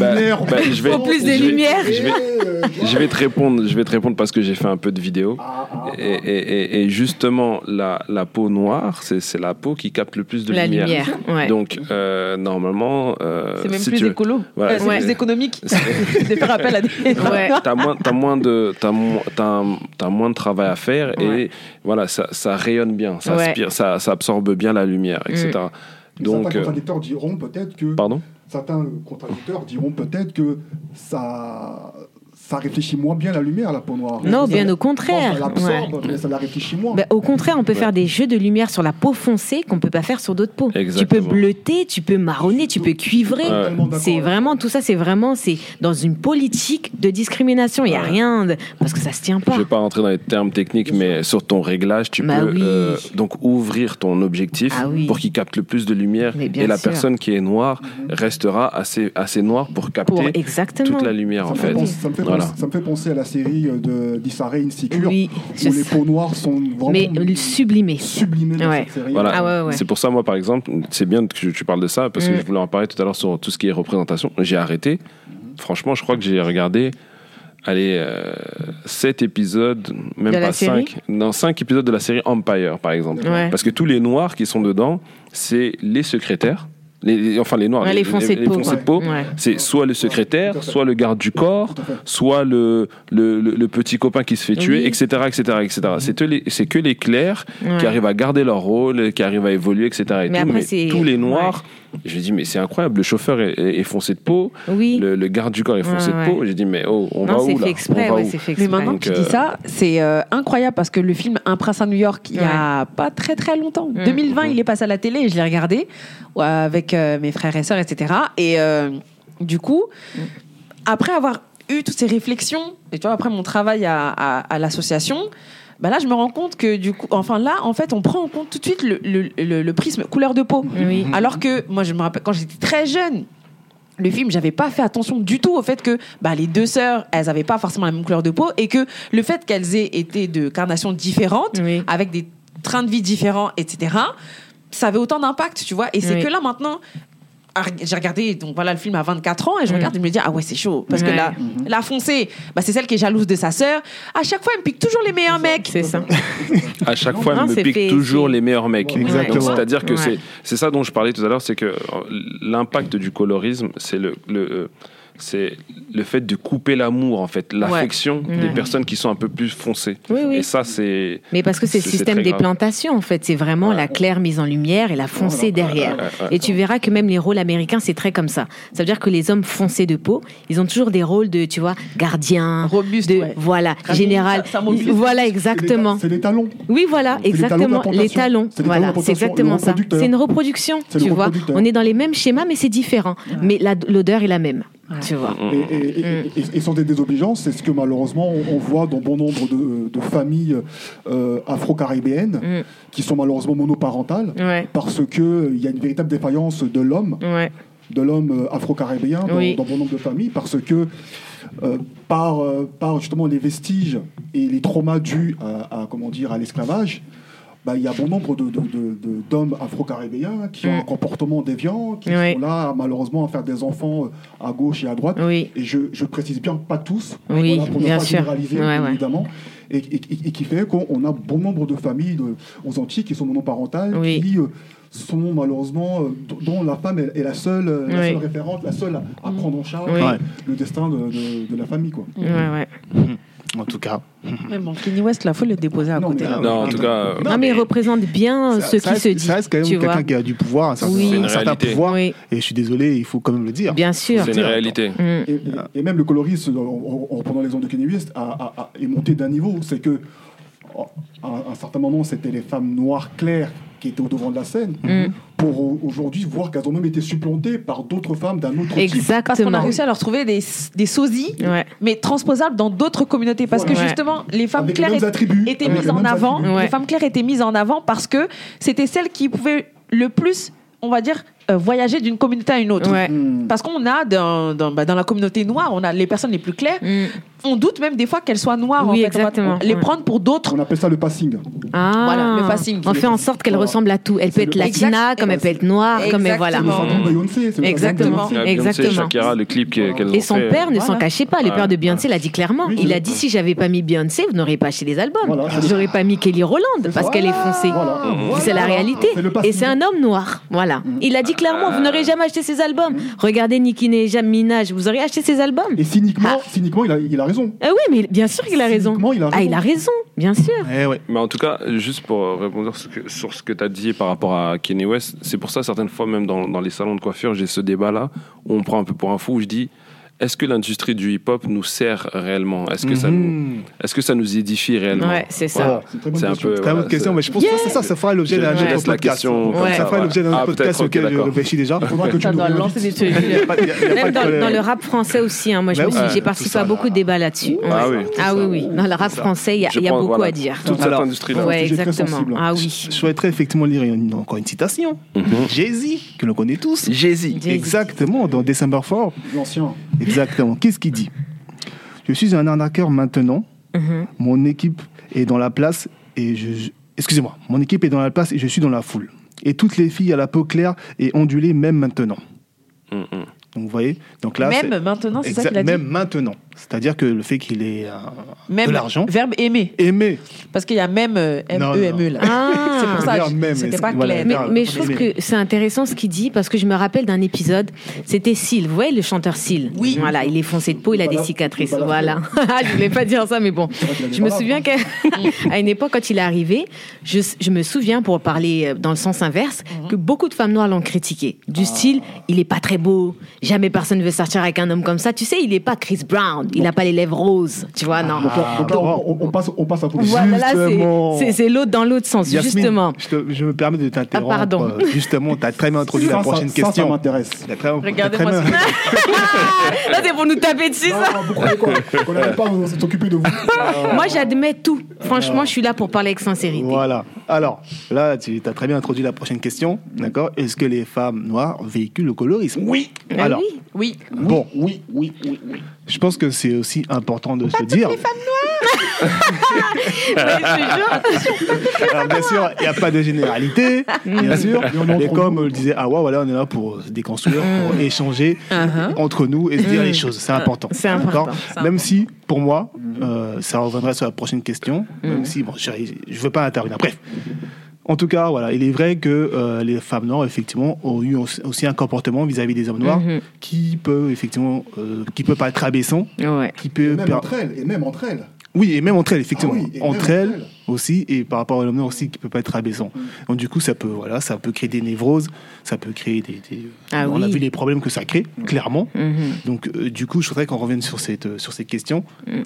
Bah, de je vais, plus de je vais- lumière. Je vais, je vais te répondre. Je vais te répondre parce que j'ai fait un peu de vidéo. ah, ah, Et, et- et- et justement, la, la peau noire, c'est c'est la peau qui capte le plus de La lumière. lumière. Ouais. Donc, euh, normalement, euh, C'est même si plus écolo, Voilà, Euh, c'est Ouais. plus économique de faire appel à des. Ouais. T'as moins, t'as moins de, t'as mo- moins de travail à faire Ouais. et voilà, ça, ça rayonne bien, ça Ouais. aspire, ça, ça absorbe bien la lumière, etc. Donc, certains euh, contradicteurs diront peut-être que pardon? certains contradicteurs diront peut-être que ça, ça réfléchit moins bien la lumière, la peau noire. Non, Ça- bien au contraire. Ça l'absorbe, mais ça la réfléchit moins. Ben, au contraire, on peut faire des jeux de lumière sur la peau foncée qu'on peut pas faire sur d'autres peaux. Tu peux bleuter, tu peux marronner, tu peux cuivrer. Ouais. C'est vraiment tout ça, c'est vraiment c'est dans une politique de discrimination. Il y a rien de parce que ça se tient pas. Je vais pas rentrer dans les termes techniques, mais sur ton réglage, tu Bah peux oui. euh, donc ouvrir ton objectif Ah oui. pour qu'il capte le plus de lumière et la personne qui est noire Mhm. restera assez assez noire pour capter Pour toute la lumière Ça en me, fait fait. penser, ça, me fait Voilà. penser, ça me fait penser à la série euh, de d'Issa Rae Insecure, Oui, où les peaux noires sont vraiment mais sublimé. sublimées dans Ouais. cette série. Voilà. Ah ouais, ouais. C'est pour ça, moi, par exemple, c'est bien que tu, tu parles de ça, parce que Mm. je voulais en parler tout à l'heure sur tout ce qui est représentation. J'ai arrêté. Franchement, je crois que j'ai regardé, allez, euh, 7 épisodes, même De pas série 5. Non, 5 épisodes de la série Empire, par exemple. Ouais. Parce que tous les noirs qui sont dedans, c'est les secrétaires. Les, les- enfin, les noirs. Ouais, les foncés de peau. peau. Ouais. C'est soit le secrétaire, soit le garde du corps, soit le, le, le- le petit copain qui se fait tuer, Oui. etc. etc., etc. C'est que les, c'est que les clercs Ouais. qui arrivent à garder leur rôle, qui arrivent à évoluer, etc. Et Mais tout. après, mais tous les noirs, j'ai dit, mais c'est incroyable, le chauffeur est, est- est foncé de peau, Oui. le, le garde du corps est foncé Ouais, de peau. J'ai dit, mais oh, on va non, c'est où là fait exprès. On va ouais, où fait Mais maintenant Donc, que tu euh, dis ça, c'est euh, incroyable parce que le film Un prince à New York, il y a pas très très longtemps, Mm. 2020, il est passé à la télé et je l'ai regardé ouais, avec euh, mes frères et sœurs, etc. Et euh, du coup, après avoir eu toutes ces réflexions, et tu vois, après mon travail à, à- à l'association, bah là, je me rends compte que du coup, enfin là, en fait, on prend en compte tout de suite le, le- le- le prisme couleur de peau. Oui. Alors que moi, je me rappelle quand j'étais très jeune, le film, j'avais pas fait attention du tout au fait que bah, les deux sœurs, elles avaient pas forcément la même couleur de peau et que le fait qu'elles aient été de carnations différentes, Oui. avec des trains de vie différents, etc., ça avait autant d'impact, tu vois. Et c'est Oui. que là, maintenant, à j'ai regardé donc voilà le film à 24 ans et je Mm. regarde et je me dis ah ouais c'est chaud parce que la, la foncée bah, c'est celle qui est jalouse de sa sœur à chaque fois elle me pique toujours les meilleurs mecs C'est ça. À chaque fois, Non, elle me c'est pique fait- toujours c'est- les meilleurs mecs. Exactement. Donc, C'est-à-dire que Ouais. c'est c'est ça dont je parlais tout à l'heure, c'est que euh, l'impact du colorisme, c'est le, le, euh, c'est le fait de couper l'amour, en fait, l'affection des Ouais. personnes qui sont un peu plus foncées. Oui, oui. Et ça, c'est. Mais parce que c'est le système des grave. plantations, en fait. C'est vraiment la claire mise en lumière et la foncée derrière. Ouais, ouais, ouais. Et tu verras que même les rôles américains, c'est très comme ça. Ça veut dire que les hommes foncés de peau, ils ont toujours des rôles de, tu vois, gardien, Robuste, de, ouais. voilà, général. ça- ça. Voilà, C'est les ta- exactement. C'est les talons. Oui, voilà, C'est les talons exactement. Les talons, voilà, c'est exactement ça. C'est une reproduction, tu vois. On est dans les mêmes schémas, mais c'est différent. Mais l'odeur est la même, tu vois. Mm, Et, et- et- et- et sans des désobligeances, c'est ce que malheureusement on, on voit dans bon nombre de, de familles euh, afro-caribéennes Mm. qui sont malheureusement monoparentales Ouais, parce qu'il y a une véritable défaillance de l'homme, ouais, de l'homme euh, afro-caribéen dans, Oui. dans bon nombre de familles parce que euh, par, euh, par justement les vestiges et les traumas dus à, à, comment dire, à l'esclavage, bah, il y a bon nombre de- de- de- de- d'hommes afro-caribéens qui ont Mm. un comportement déviant, qui Oui. sont là malheureusement à faire des enfants euh, à gauche et à droite. oui. Et je, je précise bien pas tous, Oui, voilà, pour ne pas sûr. généraliser, Ouais, bien ouais. évidemment, et, et- et- et qui fait qu'on on a bon nombre de familles de- aux Antilles qui sont monoparentales, Oui. qui euh, sont malheureusement, euh, dont la femme est, est la, seule, euh, la Oui. seule référente, la seule à, à prendre en charge Oui. Le destin de, de- de la famille. Quoi. Ouais, ouais. En tout cas. Mais bon, Kenny West là faut le déposer à Non, côté. Non, en tout cas, Non, mais il représente bien ça- ce ça qui reste- se dit. Ça reste quand même quelqu'un qui a du pouvoir, un certain, Oui. C'est une un certain réalité. pouvoir. Oui, Et je suis désolé, il faut quand même le dire. bien sûr. c'est une réalité. Mm. Et, même le colorisme, en, en- en reprenant l'exemple de Kenny West, a, a- a- est monté d'un niveau. C'est que à un certain moment, c'était les femmes noires claires qui étaient au devant de la scène. Mm. Pour au- aujourd'hui voir qu'elles ont même été supplantées par d'autres femmes d'un autre type. Parce qu'on a Exactement. réussi à leur trouver des, des sosies, Ouais. mais transposables dans d'autres communautés. Parce que justement, les femmes Avec claires étaient- attributs. étaient avec mises en avant. Ouais. Les femmes claires étaient mises en avant parce que c'était celles qui pouvaient le plus, on va dire, euh, voyager d'une communauté à une autre. Ouais. Hmm. Parce qu'on a dans, dans, bah, dans la communauté noire, on a les personnes les plus claires. Mm. On doute même des fois qu'elles soient noires. Oui, en fait. On va exactement. les Ouais. prendre pour d'autres. On appelle ça le passing. Ah, Voilà, le passing. On fait en sorte qu'elle Voilà. ressemble à tout. Elle peut être le- latina, Exact- comme elle peut être noire, comme elle voilà. C'est le Exactement. le Exactement. Exactement. Le clip ont Et son fait. père ne s'en cachait pas. Ouais. pères de Beyoncé l'a dit clairement. Oui, Il a dit si j'avais pas mis Beyoncé, vous n'auriez pas acheté les albums. J'aurais pas mis Kelly Roland parce qu'elle est foncée. Voilà. C'est la réalité. Le Et c'est un homme noir. Voilà. Il a dit clairement, vous n'aurez jamais acheté ses albums. Regardez Nicki Minaj, vous auriez acheté ses albums. Et cyniquement, Ah. cyniquement il, a, il a raison. Ah oui, mais bien sûr qu'il a raison. Il a Ah, raison. il a raison, bien sûr. Eh ouais. Mais en tout cas, juste pour euh, répondre sur ce que, sur ce que tu as dit par rapport à Kanye West, c'est pour ça, certaines fois, même dans, dans les salons de coiffure, j'ai ce débat-là où on prend un peu pour un fou, où je dis est-ce que l'industrie du hip-hop nous sert réellement? Est-ce que, ça nous, Mhm. est-ce que ça nous édifie réellement? Ouais, c'est ça. Voilà. C'est une très bonne C'est un question. peu. Très voilà, bonne question, c'est- mais je pense que c'est ça, ça fera l'objet Je- d'un autre podcast. question. Ça fera ouais. l'objet d'un Ah, autre podcast peut-être, ok, auquel je réfléchis déjà. Il faudra que tu Ça doit lancer des Même dans, le rap français aussi, hein, moi je me suis- oui, j'ai participé à beaucoup de débats là-dessus. Ah oui. Ah oui, oui. Dans le rap ça. français, il y a, beaucoup à dire. Toute cette industrie-là. Ouais, un sujet très exactement. sensible. Ah oui. Je souhaiterais effectivement lire encore une citation. Mhm. Jay-Z, que l'on connaît tous. Jay-Z. Exactement, dans December 4. L'ancien. Exactement. Qu'est-ce qu'il dit? Je suis un arnaqueur maintenant. Mhm. Mon équipe est dans la place et je. Excusez-moi. Mon équipe est dans la place et je suis dans la foule. Et toutes les filles à la peau claire et ondulée, même maintenant. Mhm. Donc vous voyez? Donc là, Même maintenant, c'est ça Exact- qu'il a dit? Même maintenant. C'est-à-dire que le fait qu'il ait euh, Même de l'argent. Verbe aimer. Aimer. Parce qu'il y a même euh, Non, M-E-M-E là. Ah. C'est pour ça, Verbe même, c'était c'est- pas voilà, clair. Mais, je trouve que c'est intéressant ce qu'il dit parce que je me rappelle d'un épisode. C'était Seal. Vous voyez le chanteur Seal Oui. Voilà, il est foncé de peau, il a des cicatrices. voilà. Je voulais pas dire ça, mais bon. Je me souviens qu'à à une époque, quand il est arrivé, je, je me souviens, pour parler euh, dans le sens inverse, que beaucoup de femmes noires l'ont critiqué. Du style, il est pas très beau, jamais personne ne veut sortir avec un homme comme ça. Tu sais, il est pas Chris Brown, il a pas les lèvres roses. Tu vois, non. Donc, là, donc là, on, on- on passe, on passe à politique. Voilà, là, c'est- Justement. c'est c'est l'autre dans l'autre sens, Yasmine, justement. Je, te- je me permets de t'interrompre. Ah, pardon. Euh, Justement, tu as très bien introduit la ça- prochaine ça, ça question. m'intéresse. Regardez-moi bien- ce Là, c'est pour nous taper dessus, ça. Vous n'allait pas s'occuper de vous Moi, j'admets tout. Franchement, je suis là pour parler avec sincérité. Voilà. Alors, là, tu as très bien introduit la prochaine question. D'accord? Est-ce que les femmes noires véhiculent le colorisme? Oui. Ah Alors, oui. Oui. bon, Oui, oui, oui, oui. Je pense que c'est aussi important de se dire. Alors, bien sûr, il n'y a pas de généralité, bien sûr. Mais comme le disait Awa, voilà, on est là pour se déconstruire, Mm. pour échanger Uh-huh. entre nous et se dire les choses. C'est important. C'est important. D'accord C'est Même si, pour moi, euh, ça reviendra sur la prochaine question, Mm. même si, bon, je ne veux pas intervenir. Bref. En tout cas, voilà, il est vrai que euh, les femmes noires, effectivement, ont eu aussi un comportement vis-à-vis des hommes noirs Mhm. qui peut, effectivement, euh, qui peut pas être abaissant, Ouais. qui Et peut... même entre elles. Et même entre elles. Oui, et même entre elles, effectivement. Ah oui, entre elles elles. aussi, et par rapport à l'homme noir aussi, qui peut pas être abaissant. Donc, du coup, ça peut, voilà, ça peut créer des névroses, ça peut créer des... des- Ah on a vu les problèmes que ça crée, clairement. Mhm. Donc, euh, du coup, je voudrais qu'on revienne sur cette, euh, sur cette question. Mm.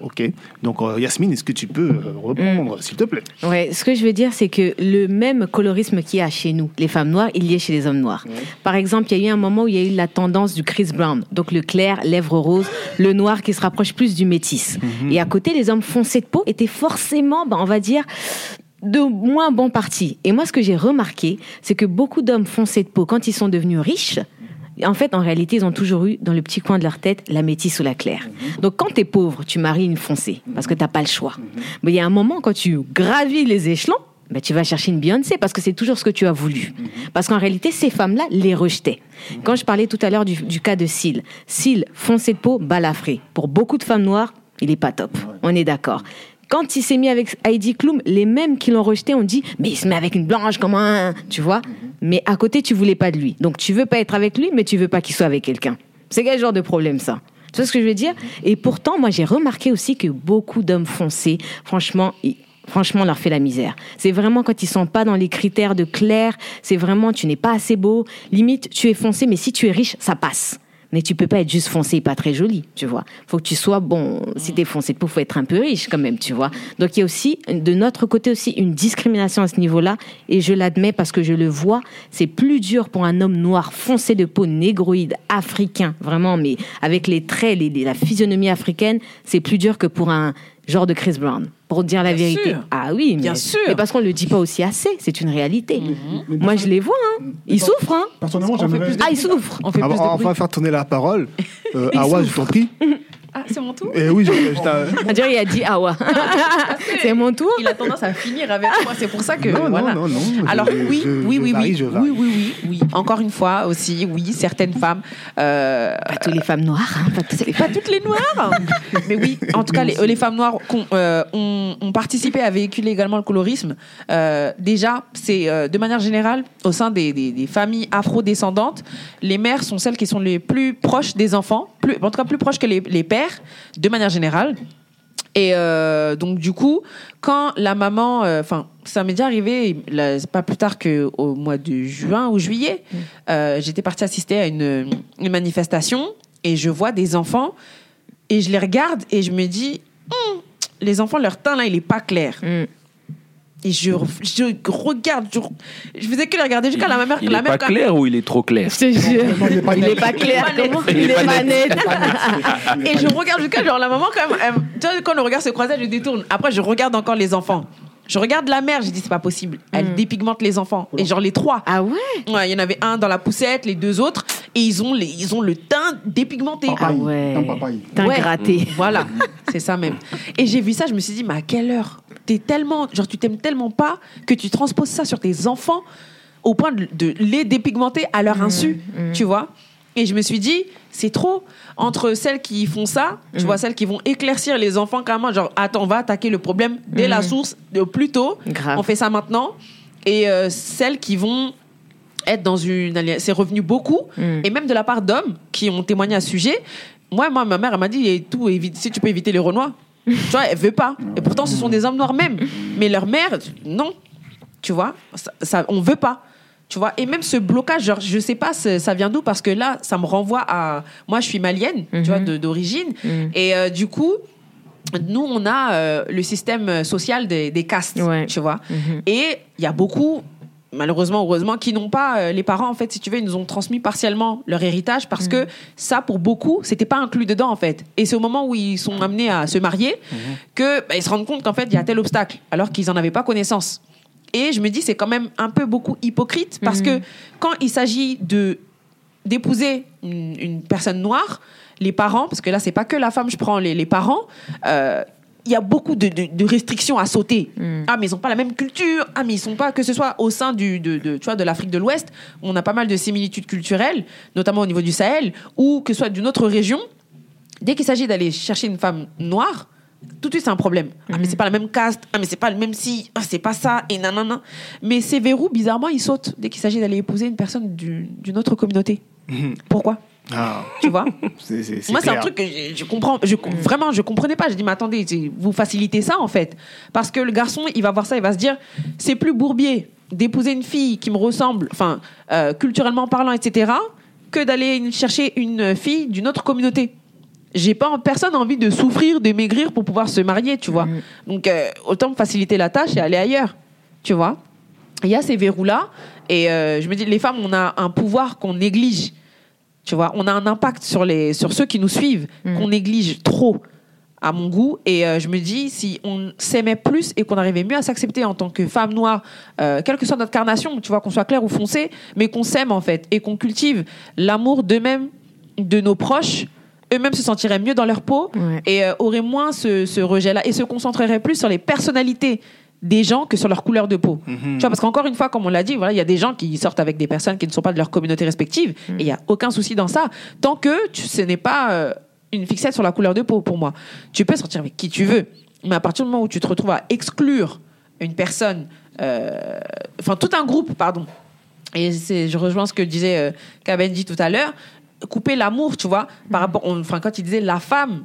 Ok. Donc, euh, Yasmine, est-ce que tu peux euh, répondre, s'il te plaît? Ouais, ce que je veux dire, c'est que le même colorisme qu'il y a chez nous, les femmes noires, il y est chez les hommes noirs. Par exemple, il y a eu un moment où il y a eu la tendance du Chris Brown, donc le clair, lèvres roses, le noir qui se rapproche plus du métis. Et à côté, les hommes foncés de peau étaient forcément, ben, on va dire, de moins bon parti. Et moi, ce que j'ai remarqué, c'est que beaucoup d'hommes foncés de peau, quand ils sont devenus riches, en fait, en réalité, ils ont toujours eu dans le petit coin de leur tête la métisse ou la claire. Donc, quand tu es pauvre, tu maries une foncée parce que tu pas le choix. Mais il y a un moment, quand tu gravis les échelons, ben, tu vas chercher une Beyoncé parce que c'est toujours ce que tu as voulu. Parce qu'en réalité, ces femmes-là les rejetaient. Quand je parlais tout à l'heure du, du cas de Syl, Syl, foncé de peau, balafré. Pour beaucoup de femmes noires, il est pas top. On est d'accord. Quand il s'est mis avec Heidi Klum, les mêmes qui l'ont rejeté ont dit Mais il se met avec une blanche, comment un Tu vois Mais à côté, tu voulais pas de lui. Donc tu veux pas être avec lui, mais tu veux pas qu'il soit avec quelqu'un. C'est quel genre de problème ça? Tu vois ce que je veux dire? Et pourtant, moi j'ai remarqué aussi que beaucoup d'hommes foncés, franchement, ils- Franchement, on leur fait la misère. C'est vraiment quand ils sont pas dans les critères de clair, c'est vraiment tu n'es pas assez beau, limite tu es foncé, mais si tu es riche, ça passe. Mais tu peux pas être juste foncé et pas très joli, tu vois. Faut que tu sois bon. Si t'es foncé de peau, faut être un peu riche quand même, tu vois. Donc il y a aussi de notre côté aussi une discrimination à ce niveau-là, et je l'admets parce que je le vois. C'est plus dur pour un homme noir foncé de peau, négroïde, africain, vraiment, mais avec les traits, la physionomie africaine, c'est plus dur que pour un genre de Chris Brown. Pour dire la Bien vérité. sûr. Ah oui, Bien mais, sûr. mais parce qu'on le dit pas aussi assez, c'est une réalité. Mais Moi, je les vois, hein. Ils souffrent, hein. Personnellement, j'aimerais. Ah, ils souffrent. On fait Ah, plus de On va faire tourner la parole. Euh, Awa, je t'en prie. Ah, c'est mon tour Eh oui, t'en- On dirait qu'il a dit ah ouais. c'est mon tour. Il a tendance à finir avec moi, c'est pour ça que. Non, non, voilà. non, Alors je- oui, je- oui, je oui, varie, oui, je oui, varie. oui, oui, oui. Encore une fois aussi, oui, certaines femmes, euh, Pas toutes les femmes noires, hein, pas toutes les pas toutes les noires, mais oui, en tout cas, les, les femmes noires euh, ont, ont participé à véhiculer également le colorisme. Euh, déjà, c'est euh, de manière générale, au sein des, des- des familles afro-descendantes, les mères sont celles qui sont les plus proches des enfants, plus, en tout cas plus proches que les, les pères, de manière générale. Et euh, donc du coup, quand la maman, euh, enfin, ça m'est déjà arrivé, là, pas plus tard que au mois de juin ou juillet, euh, j'étais partie assister à une, une manifestation et je vois des enfants et je les regarde et je me dis, Hum, les enfants, leur teint là, il est pas clair. Mm. Et je, je regarde, je, je faisais que les regarder jusqu'à la mère. Il la est mère pas clair ou il est trop clair? Je il est pas clair. Il est pas Comment net. Il est pas net. Et je regarde jusqu'à genre la maman quand même. elle- tu vois, quand le regard se croisait, je détourne. Après, je regarde encore les enfants. Je regarde la mère, j'ai dit c'est pas possible. Elle dépigmente les enfants. Et genre les trois. Ah ouais? Ouais, il y en avait un dans la poussette, les deux autres, et ils ont, les, ils ont le teint dépigmenté. Ah ouais. Teint Ouais. gratté. Voilà, c'est ça même. Et j'ai vu ça, je me suis dit, mais à quelle heure? T'es tellement, genre, tu t'aimes tellement pas que tu transposes ça sur tes enfants au point de, de les dépigmenter à leur insu, tu vois? Et je me suis dit, c'est trop. Entre celles qui font ça, tu vois, celles qui vont éclaircir les enfants carrément, genre, attends, on va attaquer le problème dès la source, de plus tôt. Grave. On fait ça maintenant. Et euh, celles qui vont être dans une alliance, c'est revenu beaucoup, Mm. et même de la part d'hommes qui ont témoigné à ce sujet. Moi, moi ma mère, elle m'a dit, et tout, évite, si tu peux éviter les Renois. tu vois, elle veut pas. Et pourtant, ce sont des hommes noirs même. Mais leur mère, non. Tu vois, ça, ça- on veut pas. Tu vois, et même ce blocage, genre, je sais pas, ça vient d'où parce que là, ça me renvoie à. Moi, je suis malienne, tu vois, de- d'origine. Mhm. Et euh, du coup, nous, on a euh, le système social des, des castes, Ouais. tu vois. Mhm. Et il y a beaucoup, malheureusement, heureusement, qui n'ont pas, euh, les parents, en fait, si tu veux, ils nous ont transmis partiellement leur héritage parce que ça, pour beaucoup, c'était pas inclus dedans, en fait. Et c'est au moment où ils sont amenés à se marier que bah, ils se rendent compte qu'en fait, il y a tel obstacle, alors qu'ils en avaient pas connaissance. Et je me dis, c'est quand même un peu beaucoup hypocrite parce que quand il s'agit de d'épouser une, une personne noire, les parents, parce que là, c'est pas que la femme, je prends les, les parents, euh, il y a beaucoup de, de- de restrictions à sauter. Ah, mais ils ont pas la même culture. Ah, mais ils sont pas, que ce soit au sein du, de, de- tu vois, de l'Afrique de l'Ouest, on a pas mal de similitudes culturelles, notamment au niveau du Sahel, ou que ce soit d'une autre région. Dès qu'il s'agit d'aller chercher une femme noire, tout de suite c'est un problème. Ah, mais c'est pas la même caste. Ah, mais c'est pas le même si. Ah, c'est pas ça. Et nanana. Mais ces verrous, bizarrement, ils sautent dès qu'il s'agit d'aller épouser une personne du- d'une autre communauté. Pourquoi? Ah, Tu vois? C'est, c'est, c'est moi, c'est un truc que je, je comprends. Je, Vraiment, je comprenais pas. Je dis, mais attendez, vous facilitez ça, en fait. Parce que le garçon, il va voir ça, il va se dire, c'est plus bourbier d'épouser une fille qui me ressemble, enfin, euh, culturellement parlant, etc., que d'aller chercher une fille d'une autre communauté. J'ai pas personne a envie de souffrir, de maigrir pour pouvoir se marier, tu vois. Donc, euh, autant me faciliter la tâche et aller ailleurs, tu vois. Il y a ces verrous-là. Et euh, je me dis, les femmes, on a un pouvoir qu'on néglige. Tu vois, on a un impact sur, les, sur ceux qui nous suivent qu'on néglige trop, à mon goût. Et euh, je me dis, si on s'aimait plus et qu'on arrivait mieux à s'accepter en tant que femme noire, euh, quelle que soit notre carnation, tu vois, qu'on soit clair ou foncé, mais qu'on s'aime en fait et qu'on cultive l'amour d'eux-mêmes, de nos proches, eux-mêmes se sentiraient mieux dans leur peau Ouais. et euh, auraient moins ce, ce rejet-là et se concentreraient plus sur les personnalités des gens que sur leur couleur de peau. Tu vois, parce qu'encore une fois, comme on l'a dit, voilà, il y a des gens qui sortent avec des personnes qui ne sont pas de leur communauté respective, et il n'y a aucun souci dans ça, tant que tu, ce n'est pas euh, une fixette sur la couleur de peau pour moi. Tu peux sortir avec qui tu veux, mais à partir du moment où tu te retrouves à exclure une personne, euh, enfin tout un groupe, pardon, et c'est, je rejoins ce que disait euh, Kabenji tout à l'heure, couper l'amour, tu vois, par rapport, enfin quand il disait la femme,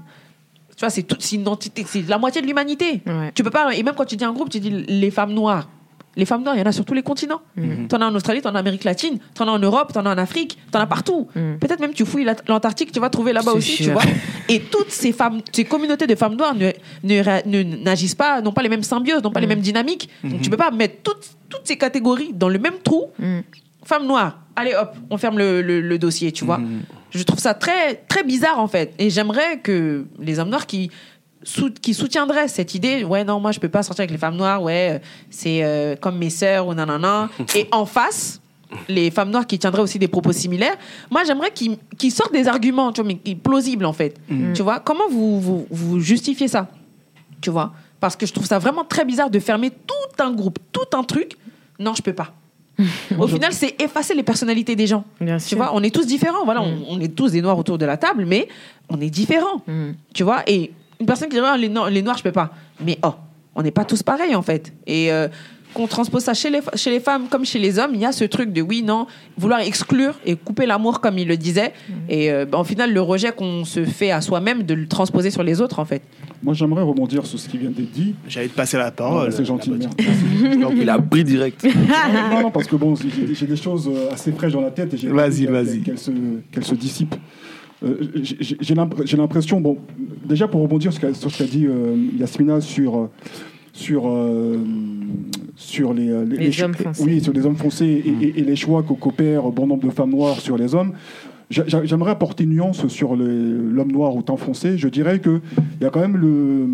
tu vois, c'est, tout, c'est une entité, c'est la moitié de l'humanité. Ouais. Tu peux pas, et même quand tu dis un groupe, tu dis les femmes noires. Les femmes noires, il y en a sur tous les continents. T'en as en Australie, t'en as en Amérique latine, t'en as en Europe, t'en as en Afrique, t'en as partout. Peut-être même tu fouilles l'Antarctique, tu vas trouver là-bas C'est aussi, tu vois. Et toutes ces femmes, ces communautés de femmes noires ne, ne, ra- ne- n'agissent pas, n'ont pas les mêmes symbioses, n'ont pas les mêmes dynamiques. Donc tu peux pas mettre toutes, toutes ces catégories dans le même trou. Femme noire, allez hop, on ferme le, le- le dossier, tu vois. Je trouve ça très, très bizarre en fait. Et j'aimerais que les hommes noirs qui, sou- qui soutiendraient cette idée, ouais, non, moi je peux pas sortir avec les femmes noires, ouais, c'est euh, comme mes sœurs ou nanana. Et en face, les femmes noires qui tiendraient aussi des propos similaires, moi j'aimerais qu'ils sortent des arguments, tu vois, mais plausibles en fait. Tu vois, comment vous, vous, vous justifiez ça Tu vois? Parce que je trouve ça vraiment très bizarre de fermer tout un groupe, tout un truc. Non, je peux pas. Au final, c'est effacer les personnalités des gens. Bien Tu sûr. vois, on est tous différents. Voilà, on, on est tous des noirs autour de la table, mais on est différents. Mm. Tu vois, et une personne qui dirait Ah, les, noirs, les noirs, je peux pas. Mais oh, on n'est pas tous pareils en fait. Et euh, qu'on transpose ça chez les, chez les femmes comme chez les hommes, il y a ce truc de oui, non, vouloir exclure et couper l'amour comme il le disait. Et euh, bah, au final, le rejet qu'on se fait à soi-même de le transposer sur les autres en fait. Moi, j'aimerais rebondir sur ce qui vient d'être dit. J'allais te passer la parole. C'est gentil, la merde. Il a pris direct. non, non, parce que bon, j'ai des choses euh, assez fraîches dans la tête et j'ai Vas-y, vas-y. qu'elles se, qu'elles se dissipent. Euh, j'ai- j'ai j'ai l'impr- j'ai l'impression, bon, déjà pour rebondir sur ce qu'a sur ce qu'a dit euh, Yasmina sur, euh, sur, euh, sur les, euh, Les hommes foncés. Oui, sur les hommes foncés et, et- et les choix que qu'opèrent bon nombre de femmes noires sur les hommes. J'a- j'a- J'aimerais apporter une nuance sur l'homme noir ou teint foncé. Je dirais qu'il y a quand même le.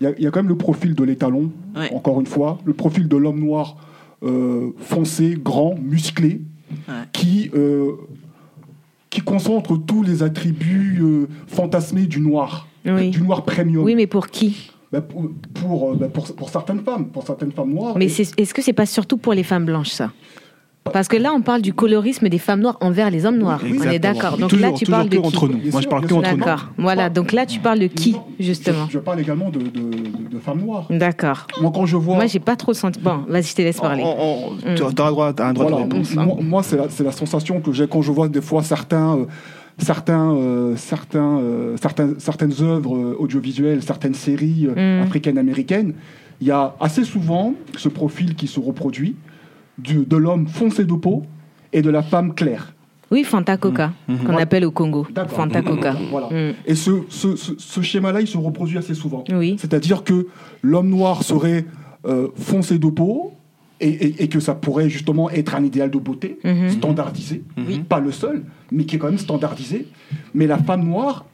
Il y, a, il y a quand même le profil de l'étalon, Ouais. encore une fois, le profil de l'homme noir euh, foncé, grand, musclé, Ouais. qui, euh, qui concentre tous les attributs euh, fantasmés du noir, Oui. du noir premium. Oui, mais pour qui? Bah, pour, pour, euh, bah, pour- pour certaines femmes, pour certaines femmes noires. Mais Et- est-ce que c'est pas surtout pour les femmes blanches, ça? Parce que là, on parle du colorisme des femmes noires envers les hommes noirs. On est d'accord. Donc toujours, là, tu parles de qui entre nous. Bien Moi, je parle que entre nous. D'accord. Voilà. Donc là, tu parles de qui, justement Je, je parle également de, de, de- de femmes noires. D'accord. Moi, quand je vois. Moi, j'ai pas trop senti. Bon, vas-y, je te laisse parler. On- on- Tu as droit, t'as un droit Voilà, de réponse. moi, moi, c'est la, c'est la sensation que j'ai quand je vois des fois certains, euh, certains, euh, certains, euh, certains, certaines œuvres euh, audiovisuelles, certaines séries euh, Mm. africaines-américaines. Il y a assez souvent ce profil qui se reproduit du- de l'homme foncé de peau et de la femme claire. Oui, Fanta Coca, qu'on Ouais. appelle au Congo. Fanta Coca. Voilà. Mm. Et ce, ce, ce- ce schéma-là, il se reproduit assez souvent. Oui. C'est-à-dire que l'homme noir serait euh, foncé de peau et, et- et que ça pourrait justement être un idéal de beauté Mhm. standardisé. Oui. Pas le seul, mais qui est quand même standardisé. Mais la femme noire,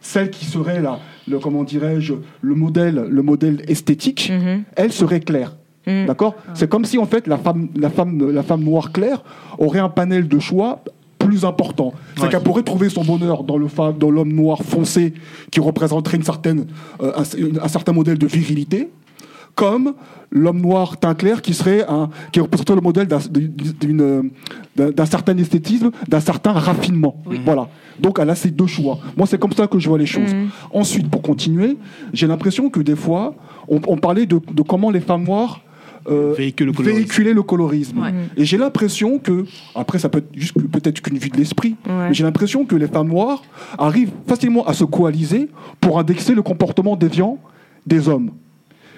celle qui serait la, le, comment dirais-je, le modèle, le modèle esthétique, Mhm. elle serait claire. D'accord? C'est comme si en fait la femme, la, femme, la femme noire claire aurait un panel de choix plus important. C'est Ouais. qu'elle pourrait trouver son bonheur dans le fa- dans l'homme noir foncé qui représenterait une certaine, euh, un, un certain modèle de virilité, comme l'homme noir teint clair qui serait un, qui représenterait le modèle d'un, certain esthétisme, d'un certain raffinement. Voilà. Donc elle a ces deux choix. Moi, c'est comme ça que je vois les choses. Ensuite, pour continuer, j'ai l'impression que des fois, on, on parlait de, de comment les femmes noires euh, Véhicule le colorisme. véhiculer le colorisme. Ouais. Et j'ai l'impression que, après ça peut être juste peut-être qu'une vue de l'esprit, Ouais. mais j'ai l'impression que les femmes noires arrivent facilement à se coaliser pour indexer le comportement déviant des hommes.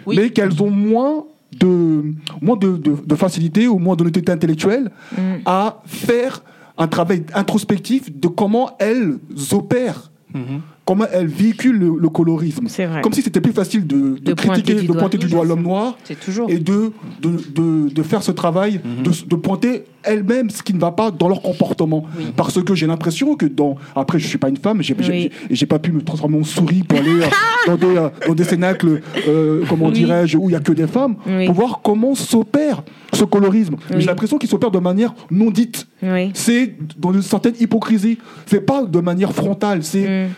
Oui. Mais qu'elles ont moins de, moins de, de- de facilité ou moins d'honnêteté intellectuelle Mm. à faire un travail introspectif de comment elles opèrent, Mhm. Comment elles véhiculent le, le colorisme. C'est vrai. Comme si c'était plus facile de, de De pointer critiquer, de doigt. pointer du doigt l'homme noir C'est toujours. et de, de, de, de faire ce travail, de, de pointer elles-mêmes ce qui ne va pas dans leur comportement. Parce que j'ai l'impression que dans... Après, je ne suis pas une femme, j'ai Oui. pas pu me transformer en souris pour aller euh, dans, des, euh, dans des cénacles, euh, comment Oui. dirais-je, où il n'y a que des femmes, Oui. pour voir comment s'opère ce colorisme. Mais j'ai l'impression qu'il s'opère de manière non dite. Oui. C'est dans une certaine hypocrisie. C'est pas de manière frontale. C'est Mm.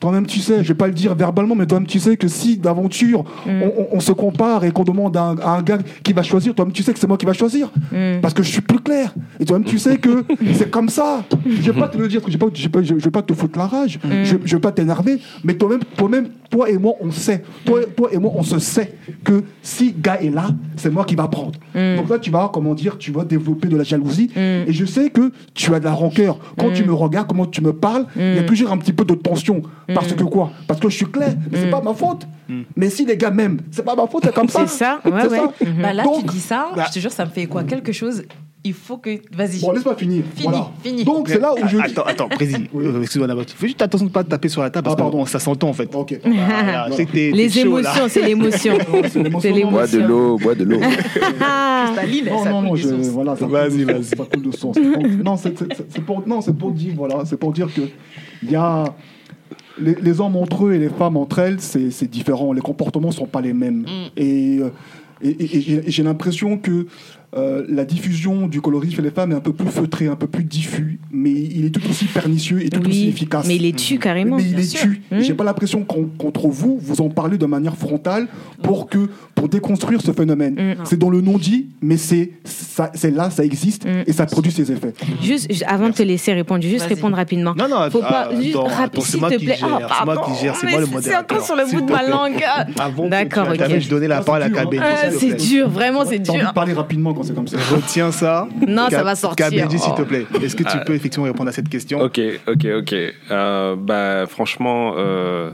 Toi-même tu sais, je vais pas le dire verbalement, mais toi-même tu sais que si d'aventure Mm. on, on- on se compare et qu'on demande à un, à un gars qui va choisir, toi-même tu sais que c'est moi qui va choisir Mm. parce que je suis plus clair. Et toi-même tu sais que c'est comme ça. Je vais pas te le dire, je vais pas, je vais pas, je vais pas te foutre la rage, Mm. je, je vais pas t'énerver, mais toi-même, toi-même, toi et moi on sait, toi, toi et moi on se sait que si gars est là, c'est moi qui va prendre. Donc là tu vas, comment dire, tu vas développer de la jalousie et je sais que tu as de la rancœur. Quand tu me regardes, comment tu me parles, il y a toujours un petit peu de tension. Parce que quoi? Parce que je suis clair, mais c'est pas ma faute. Mais si les gars m'aiment, c'est pas ma faute, c'est comme ça. C'est ça, ouais, C'est ouais. ça. Mhm. Bah là, Donc, tu dis ça, bah- je te jure, ça me fait quoi? Quelque chose. Il faut que. Vas-y. Bon, laisse-moi finir. Fini, voilà. fini. Donc c'est là où je dis. Attends, attends, président. Euh, Excuse-moi d'abord. Fais juste attention de ne pas taper sur la table parce Ah, pardon. ça s'entend en fait. Ok. Je t'es- Les t'es émotions, c'est l'émotion. C'est l'émotion. C'est l'émotion. Bois de l'eau, bois de l'eau. Ah. Staline, Non, ça non, non, je, voilà, ça Vas-y, vas-y. Ça coule de. Donc, non, c'est c'est- c'est pour, non, c'est pour dire, voilà, c'est pour dire que il y a les, les hommes entre eux et les femmes entre elles, c'est c'est différent. Les comportements sont pas les mêmes. Et, euh, et, et- et j'ai- et j'ai l'impression que euh, la diffusion du colorisme chez les femmes est un peu plus feutrée, un peu plus diffus, mais il est tout aussi pernicieux et tout aussi efficace. mais il est tue carrément. Mais il sûr. tue. Mmh. J'ai pas l'impression qu'en- qu'entre vous, vous en parlez de manière frontale pour que pour déconstruire ce phénomène. Mmh. C'est dans le non-dit, mais c'est ça- c'est là, ça existe Mmh. et ça produit ses effets. Juste, ju- avant de te laisser répondre, juste répondre rapidement. Non, non, Faut pas, attends, juste c'est s'il moi te qui plaît. gère, Ah, c'est moi qui gère, c'est moi le C'est modérateur. encore sur le bout de ma langue. Ah, Avant D'accord, ok. je donnais la parole à c'est hein. Te c'est dur, vraiment, c'est dur. parler rapidement quand c'est comme ça. Retiens ça. Non, ça va sortir. Kabenji, s'il te plaît. Est-ce que tu peux effectivement répondre à cette question? Ok, ok, ok. Euh, bah, franchement, euh,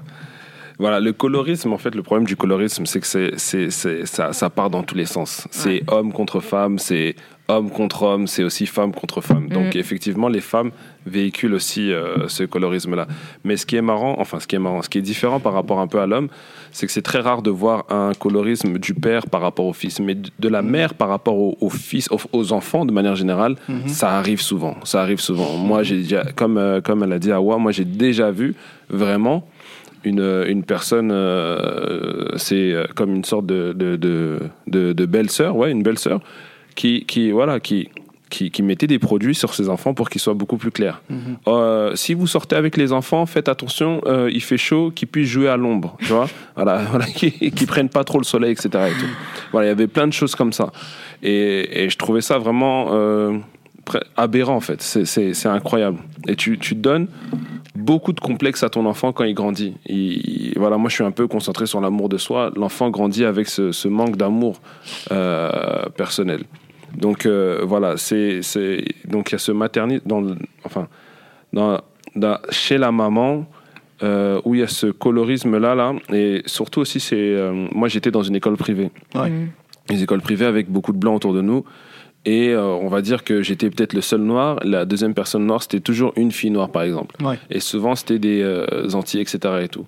voilà, le colorisme, en fait, le problème du colorisme, c'est que c'est, c'est, c'est, ça, ça part dans tous les sens. C'est homme contre femme, c'est homme contre homme, c'est aussi femme contre femme. Donc, Mm. effectivement, les femmes véhiculent aussi euh, ce colorisme-là. Mais ce qui est marrant, enfin, ce qui est marrant, ce qui est différent par rapport un peu à l'homme, c'est que c'est très rare de voir un colorisme du père par rapport au fils, mais de la mère par rapport au, au fils, aux, aux enfants de manière générale, ça arrive souvent. Ça arrive souvent. Moi, j'ai déjà, comme, euh, comme elle a dit Awa, moi, j'ai déjà vu vraiment une, une personne, euh, c'est euh, comme une sorte de, de, de, de, de belle-sœur, ouais, une belle-sœur, qui, qui, voilà, qui, qui, qui mettait des produits sur ses enfants pour qu'ils soient beaucoup plus clairs. Euh, si vous sortez avec les enfants, faites attention, euh, il fait chaud, qu'ils puissent jouer à l'ombre, tu vois, voilà, voilà, qu'ils qu'ils prennent pas trop le soleil, etc. et tout. Voilà, il y avait plein de choses comme ça. Et, et je trouvais ça vraiment aberrant, en fait. C'est- incroyable. Et tu, tu donnes beaucoup de complexes à ton enfant quand il grandit. Il- il- voilà, moi, je suis un peu concentré sur l'amour de soi. L'enfant grandit avec ce, ce manque d'amour euh, personnel. Donc euh, voilà, c'est c'est- donc il y a ce maternisme dans le- enfin dans, dans- chez la maman euh, où il y a ce colorisme là là et surtout aussi c'est euh, moi j'étais dans une école privée. Ouais. Mm. Les écoles privées avec beaucoup de blancs autour de nous et euh, on va dire que j'étais peut-être le seul noir, la deuxième personne noire c'était toujours une fille noire par exemple. Ouais. Et souvent, c'était des euh, Antillais, etc. Et tout.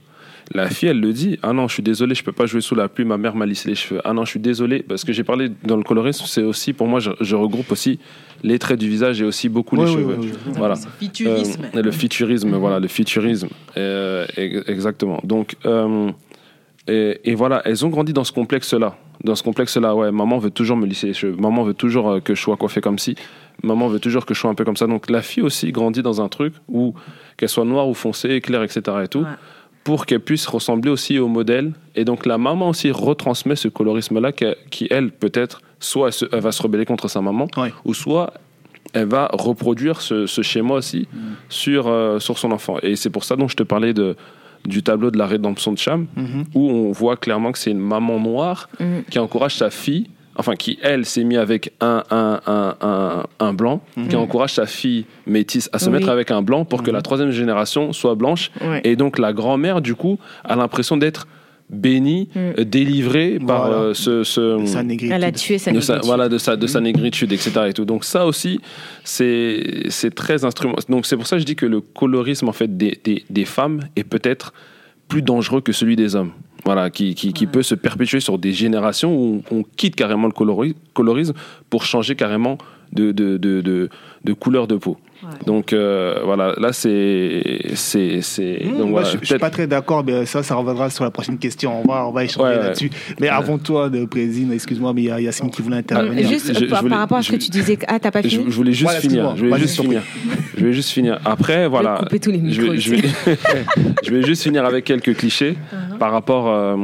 La fille, elle le dit Ah non, je suis désolé, je peux pas jouer sous la pluie, ma mère m'a lissé les cheveux. Ah non, je suis désolé. Parce que j'ai parlé dans le colorisme, c'est aussi, pour moi, je, je regroupe aussi les traits du visage et aussi beaucoup Ouais, les ouais, cheveux. ouais, ouais. Voilà. C'est futurisme. Euh, le futurisme, voilà, le futurisme. Euh, ex- exactement. Donc, euh, et, et voilà, elles ont grandi dans ce complexe-là. Dans ce complexe-là, ouais, maman veut toujours me lisser les cheveux. Maman veut toujours euh, que je sois coiffé comme ci. Maman veut toujours que je sois un peu comme ça. Donc, la fille aussi grandit dans un truc où, qu'elle soit noire ou foncée, claire, etc. et tout, Ouais. pour qu'elle puisse ressembler aussi au modèle. Et donc, la maman aussi retransmet ce colorisme-là qui, qui, elle, peut-être, soit elle, se- elle va se rebeller contre sa maman, Ouais. ou soit elle va reproduire ce, ce schéma aussi sur, euh, sur son enfant. Et c'est pour ça dont je te parlais de, du tableau de la rédemption de Cham, Mhm. où on voit clairement que c'est une maman noire Mhm. qui encourage sa fille, enfin qui, elle, s'est mis avec un, un, un, un, un blanc, qui encourage sa fille métisse à se Oui. mettre avec un blanc pour que la troisième génération soit blanche. Ouais. Et donc la grand-mère, du coup, a l'impression d'être bénie, Mm. euh, délivrée par euh, ce... ce Sa négritude. Elle a tué sa de sa, négritude. voilà de sa de sa négritude etc et tout donc ça aussi c'est c'est très instrument donc c'est pour ça que je dis que le colorisme en fait des, des, des femmes est peut-être plus dangereux que celui des hommes voilà qui, qui, qui peut se perpétuer sur des générations où on, on quitte carrément le colori- colorisme pour changer carrément de, de, de, de, de couleur de peau Ouais. donc euh, voilà là c'est c'est c'est Mmh, donc moi, voilà, je, je suis pas très d'accord, mais ça, ça reviendra sur la prochaine question. On va, on va échanger Ouais, ouais. là-dessus. Mais avant toi, de Président, excuse-moi, mais il y a Yacine qui voulait intervenir. Euh, Juste Je- je par, voulais- par rapport à ce que tu disais, ah t'as pas fini je voulais juste Voilà, finir. Je voulais juste finir. Je vais juste finir. Après, voilà. couper tous les je vais, micros je, vais, je vais juste finir avec quelques clichés Uh-huh. par rapport euh,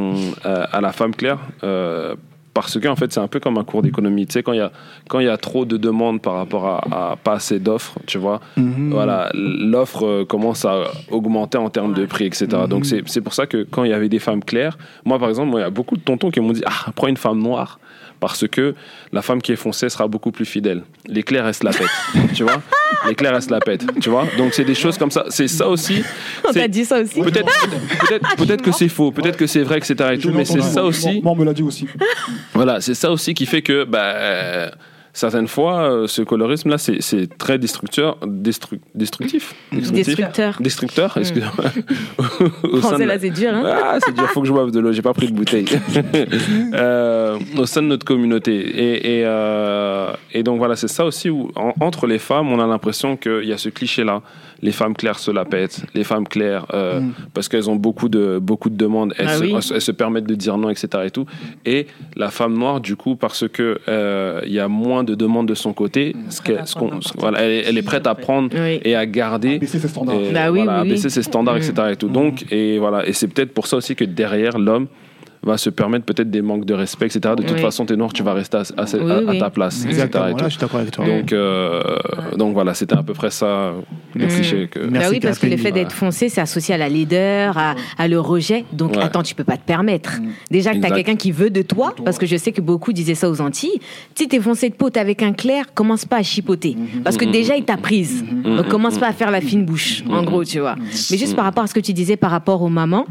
euh, à la femme claire. euh, parce que en fait, c'est un peu comme un cours d'économie. Tu sais, quand il y a quand il y a trop de demandes par rapport à, à pas assez d'offres, tu vois, Mhm. voilà, l'offre euh, commence à augmenter en termes de prix, etc. Mhm. Donc c'est c'est pour ça que quand il y avait des femmes claires, moi par exemple, il y a beaucoup de tontons qui m'ont dit ah prends une femme noire parce que la femme qui est foncée sera beaucoup plus fidèle. Les clairs restent la pète, tu vois? Les clairs restent la pète, tu vois? Donc c'est des choses comme ça. C'est ça aussi. On t'a dit ça aussi? Peut-être, peut-être, peut-être que c'est faux, peut-être que c'est vrai, etc. Et tout, mais c'est ça aussi. Moi, on me l'a dit aussi. Voilà, c'est ça aussi qui fait que bah, euh, certaines fois, euh, ce colorisme-là, c'est, très destructeur, destru- destructif, Destructeur. destructeur, excusez-moi. Au sein de Français la- là c'est dur hein ah, c'est dur, faut que je boive de l'eau, j'ai pas pris de bouteille. Euh, au sein de notre communauté. Et, et, euh, et donc voilà, c'est ça aussi où, en- entre les femmes, on a l'impression qu'il y a ce cliché-là. Les femmes claires se la pètent, les femmes claires, euh, parce qu'elles ont beaucoup de, beaucoup de demandes, elles, Ah se, oui. elles se permettent de dire non, etc. Et, tout. et la femme noire, du coup, parce que euh, il y a moins de demandes de son côté, ce Prête qu'elle- à ce prendre qu'on- n'importe voilà, elle, est- elle est qui, prête à prendre Oui. et à garder. Baisser ses standards. Et Bah oui, voilà, oui, oui. baisser ses standards, Mm. etc. Et, tout. Donc, et, voilà, et c'est peut-être pour ça aussi que derrière, l'homme va se permettre peut-être des manques de respect, etc. De toute Oui. façon, t'es noir, tu vas rester à, à- Oui, à- à oui. ta place, etc. Exactement. et Là, tout. je suis d'accord avec toi. Donc, euh, donc voilà, c'était à peu près ça le Mm. cliché. Que... Merci, bah oui, parce que le fait d'être foncé, c'est associé à la laideur, à, à le rejet. Donc, Ouais. attends, tu peux pas te permettre. Déjà que tu as quelqu'un qui veut de toi, parce que je sais que beaucoup disaient ça aux Antilles. Si t'es foncé de peau, t'es avec un clair, commence pas à chipoter. Parce que déjà, il t'a prise. Donc, commence pas à faire la fine bouche, en gros, tu vois. Mais juste par rapport à ce que tu disais par rapport aux mamans,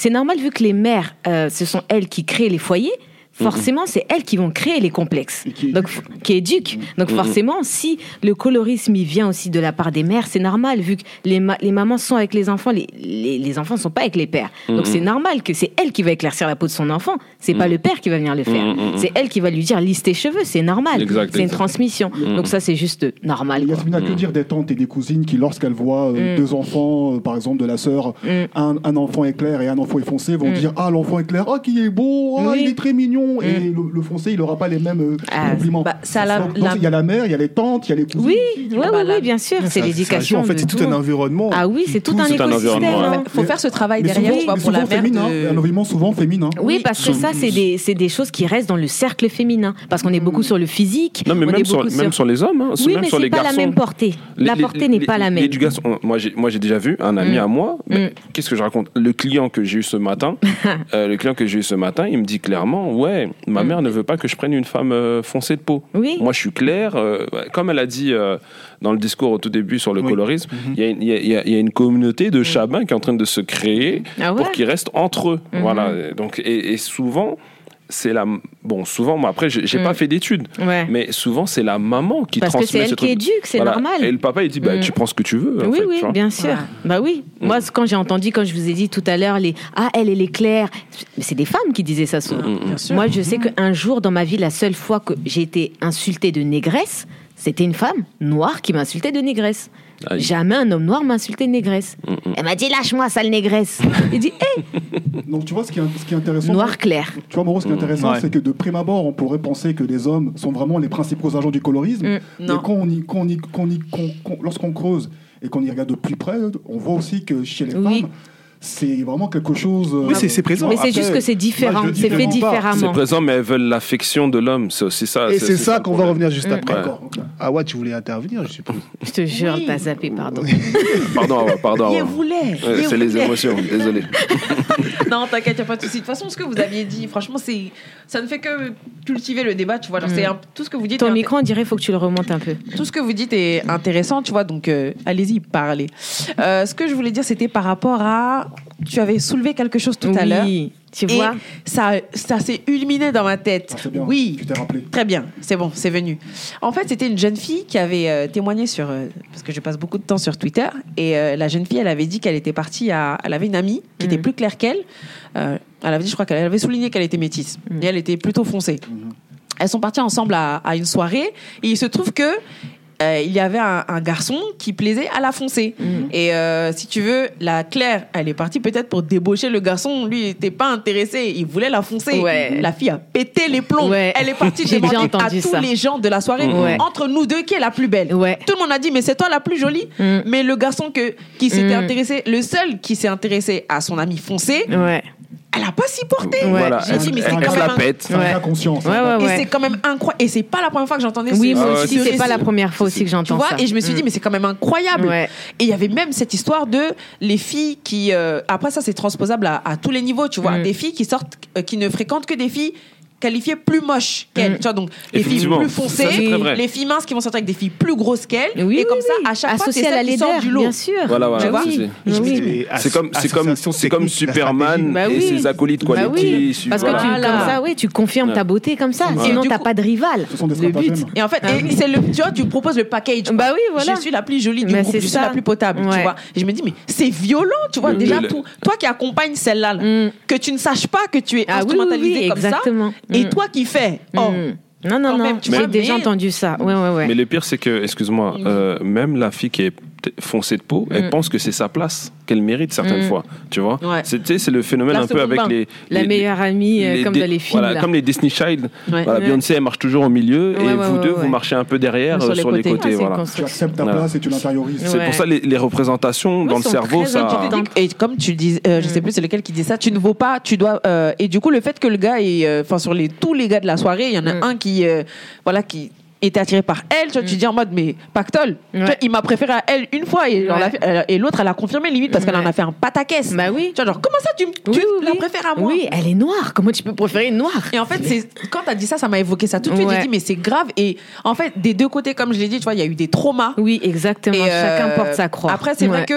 c'est normal vu que les mères, euh, ce sont elles qui créent les foyers. Forcément, c'est elles qui vont créer les complexes, qui donc qui éduquent. Donc forcément, si le colorisme il vient aussi de la part des mères, c'est normal vu que les, ma- les mamans sont avec les enfants, les, les, les enfants sont pas avec les pères. Donc c'est normal que c'est elle qui va éclaircir la peau de son enfant. C'est pas le père qui va venir le faire. C'est elle qui va lui dire lisse tes cheveux. C'est normal. C'est une transmission. Donc ça c'est juste normal. quoi. Yasmina, que dire des tantes et des cousines qui, lorsqu'elles voient euh, Mm. deux enfants, euh, par exemple de la sœur, Mm. un, un enfant éclair et un enfant foncé, vont Mm. dire Ah, l'enfant éclair, ah, qui est beau, ah, Oui. il est très mignon. Et Mm. le, le foncé, il n'aura pas les mêmes euh, Ah, compliments. bah, ça, la- Donc, donc, la- Il y a la mère, il y a les tantes, il y a les cousines. Oui, oui, Bah, oui, oui, bien sûr. C'est l'éducation. En fait, c'est tout un environnement. Ah oui, c'est tout un tout un écosystème. environnement, hein. Il faut faire ce travail derrière, souvent, pour la mère. un environnement souvent féminin. Oui, parce que ça, c'est des, c'est des choses qui restent dans le cercle féminin. Parce qu'on est beaucoup sur le physique. Non, mais même sur, beaucoup même sur les hommes, hein, Oui, mais c'est pas la même portée. La portée n'est pas la même. L'éducation, moi j'ai, moi j'ai déjà vu un ami Mm. à moi. Mm. Qu'est-ce que je raconte? Le client que j'ai eu ce matin, euh, le client que j'ai eu ce matin, il me dit clairement, ouais, ma Mm. mère ne veut pas que je prenne une femme euh, foncée de peau. Oui. Moi, je suis clair. euh, comme elle a dit euh, dans le discours au tout début sur le Oui. colorisme, Mm-hmm. il y, a une- il y a- il y a- il y a une communauté de chabins qui est en train de se créer Ah ouais pour qu'ils restent entre eux. Mhm. Voilà. Donc, et, et souvent, c'est la. Bon, souvent, moi, après, j'ai, Mm. pas fait d'études, Ouais. mais souvent, c'est la maman qui Parce que transmet c'est ce elle qui truc. éduque, c'est Voilà. normal. Et le papa, il dit, bah, Mm. tu prends ce que tu veux. en oui, fait, oui, tu vois. bien sûr. Bah oui. Mm. Moi, quand j'ai entendu, quand je vous ai dit tout à l'heure, les Ah, elle, elle est claire. C'est des femmes qui disaient ça souvent. Mm, Bien sûr. Moi, je sais qu'un jour dans ma vie, la seule fois que j'ai été insultée de négresse, c'était une femme noire qui m'insultait de négresse. Aïe. Jamais un homme noir m'a insulté de négresse. Mm, mm. Elle m'a dit lâche-moi, sale négresse. Il dit hé, Donc tu vois, ce qui est, ce qui est intéressant. noir clair. Tu vois, Mauro, ce qui est intéressant, Ouais. c'est que de prime abord, on pourrait penser que les hommes sont vraiment les principaux agents du colorisme. Mm, Mais quand on y, quand on y- quand on y- qu'on- qu'on- lorsqu'on creuse et qu'on y regarde de plus près, on voit aussi que chez les Oui. femmes, c'est vraiment quelque chose. euh, Oui, c'est présent. Mais c'est juste que c'est différent. C'est fait pas. C'est différemment. présent, mais elles veulent l'affection de l'homme. C'est aussi ça. Et c'est ça qu'on va revenir juste Mm. après. Ah ouais, tu voulais intervenir, je suppose. Je te jure, t'as zappé, pardon. Pardon, pardon. Il voulait. C'est les émotions, désolé. Non, t'inquiète, y a pas de souci. De toute façon, ce que vous aviez dit, franchement, c'est, ça ne fait que cultiver le débat, tu vois. Mm. c'est un- tout ce que vous dites. Ton micro, on dirait, faut que tu le remontes un peu. tout ce que vous dites est intéressant, tu vois, donc euh, allez-y, parlez. Euh, ce que je voulais dire, c'était par rapport à... Tu avais soulevé quelque chose tout à l'heure. Oui, tu Et vois? ça, ça s'est illuminé dans ma tête. Ah, bien. Oui, Tu t'es rappelé. Très bien, c'est bon, c'est venu. En fait, c'était une jeune fille qui avait euh, témoigné sur, euh, parce que je passe beaucoup de temps sur Twitter, et euh, la jeune fille, elle avait dit qu'elle était partie à, elle avait une amie qui était Mhm. plus claire qu'elle. Euh, elle avait dit, je crois qu'elle avait souligné qu'elle était métisse, Mhm. et elle était plutôt foncée. Elles sont parties ensemble à, à une soirée, et il se trouve que euh, il y avait un, un garçon qui plaisait à la foncée. Mhm. Et euh, si tu veux, la Claire, elle est partie peut-être pour débaucher le garçon. Lui, il n'était pas intéressé. Il voulait la foncer. Ouais. La fille a pété les plombs. Ouais. Elle est partie demander à tous ça. les gens de la soirée, Ouais. entre nous deux, qui est la plus belle. Ouais. Tout le monde a dit, mais c'est toi la plus jolie. Mm. Mais le garçon que, qui s'était Mm. intéressé, le seul qui s'est intéressé à son ami foncé, Ouais. Elle a pas supporté. Ouais. Voilà, J'ai dit, elle, mais c'est quand se même la pète. C'est un Ouais. ça. Ouais, Et c'est quand même incroyable. Et c'est pas la première fois que j'entendais Oui, ce moi aussi, ce c'est pas la première fois aussi que Tu j'entends vois, ça. et je me suis dit, Mm. mais c'est quand même incroyable. Ouais. Et il y avait même cette histoire de les filles qui. euh, après, ça, c'est transposable à, à tous les niveaux, tu vois. Mm. Des filles qui sortent, euh, qui ne fréquentent que des filles qualifiées plus moches qu'elles. Mm. Tu vois, donc les filles plus foncées, c'est les filles minces qui vont sortir avec des filles plus grosses qu'elles. Oui, et oui, comme oui. ça, à chaque fois, c'est Associé à la celle qui sort laideur, du lot. bien sûr. Voilà, voilà. C'est- Oui. Et Oui. C'est comme, c'est comme, c'est comme Superman Bah et ses acolytes Bah quality. oui, su- parce que tu, comme ça, oui, tu confirmes ta beauté comme ça. Ouais. Sinon, t'as pas de rival. Ce sont des Le but. Et en fait, c'est le, tu vois, tu proposes le package. quoi. Bah oui, voilà. Je suis la plus jolie du Mais groupe, c'est je suis la plus potable, tu Ouais. vois. Et je me dis, mais c'est violent, tu vois. Déjà, toi qui accompagnes celle-là, là, Mm. que tu ne saches pas que tu es Ah oui, oui, instrumentalisé oui, comme exactement. ça, et Mm. toi qui fais, oh, Mm. Non, non, Quand non, même, tu j'ai déjà entendu ça. Ouais, ouais, ouais. Mais le pire, c'est que, excuse-moi, euh, même la fille qui est foncée de peau, elle Mm. pense que c'est sa place, qu'elle mérite certaines Mm. fois. Tu vois Ouais. C'est le phénomène La un peu avec main. les. La meilleure amie, euh, les- comme dans les films. Voilà, là. comme les Disney Child. Ouais. Voilà, Ouais. Beyoncé, elle marche toujours au milieu Ouais, et ouais, vous ouais, deux, ouais. vous marchez un peu derrière, Sur euh, les sur les côtés. côtés. Ah, c'est voilà. Tu acceptes ta Voilà. place et tu l'intériorises. C'est Ouais. pour ça les, les représentations dans le cerveau, ça. Et comme tu dis, euh, je sais plus c'est lequel qui dit ça, tu ne vaux pas, tu dois. euh, et du coup, le fait que le gars est, enfin sur les tous les gars de la soirée, il y en a Mm. un qui, voilà, qui était attiré par elle. Tu vois, tu dis en mode mais pactole. Tu vois, Ouais. il m'a préféré à elle une fois et, genre, Ouais. la- elle- et l'autre elle a confirmé limite parce qu'elle en a fait un pataquès. Bah oui. Tu vois, genre comment ça tu, m- tu Oui, oui, la préfères à moi? Oui, elle est noire. Comment tu peux préférer une noire? Et en fait, c'est quand t'as dit ça, ça m'a évoqué ça tout de suite. J'ai dit mais c'est grave. Et en fait, des deux côtés, comme je l'ai dit, tu vois, il y a eu des traumas. Oui, exactement. Et, euh, Chacun porte sa croix. Après, c'est vrai que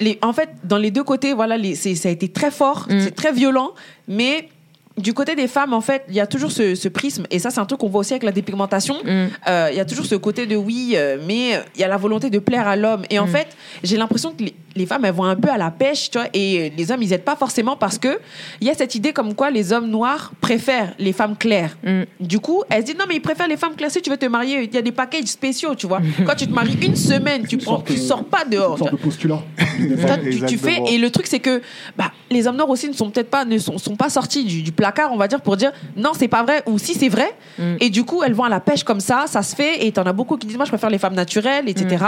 les, en fait, dans les deux côtés, voilà, les, c'est- ça a été très fort, Mm. c'est très violent, mais du côté des femmes, en fait, il y a toujours ce, ce prisme, et ça, c'est un truc qu'on voit aussi avec la dépigmentation. Mm. Euh, Il y a toujours ce côté de oui, euh, mais il y a la volonté de plaire à l'homme. Et en Mm. fait, j'ai l'impression que les, les femmes, elles vont un peu à la pêche, tu vois, et les hommes, ils aident pas forcément parce que il y a cette idée comme quoi les hommes noirs préfèrent les femmes claires. Mm. Du coup, elle se dit non, mais ils préfèrent les femmes claires. Si tu veux te marier, il y a des packages spéciaux, tu vois. Quand tu te maries une semaine, tu, prends, tu sors pas dehors. Une sorte de postulat. Toi, tu, tu fais et le truc c'est que bah, les hommes noirs aussi ne sont peut-être pas ne sont, sont pas sortis du, du placard on va dire pour dire non c'est pas vrai ou si c'est vrai Mm. et du coup elles vont à la pêche comme ça ça se fait et t'en as beaucoup qui disent moi je préfère les femmes naturelles etc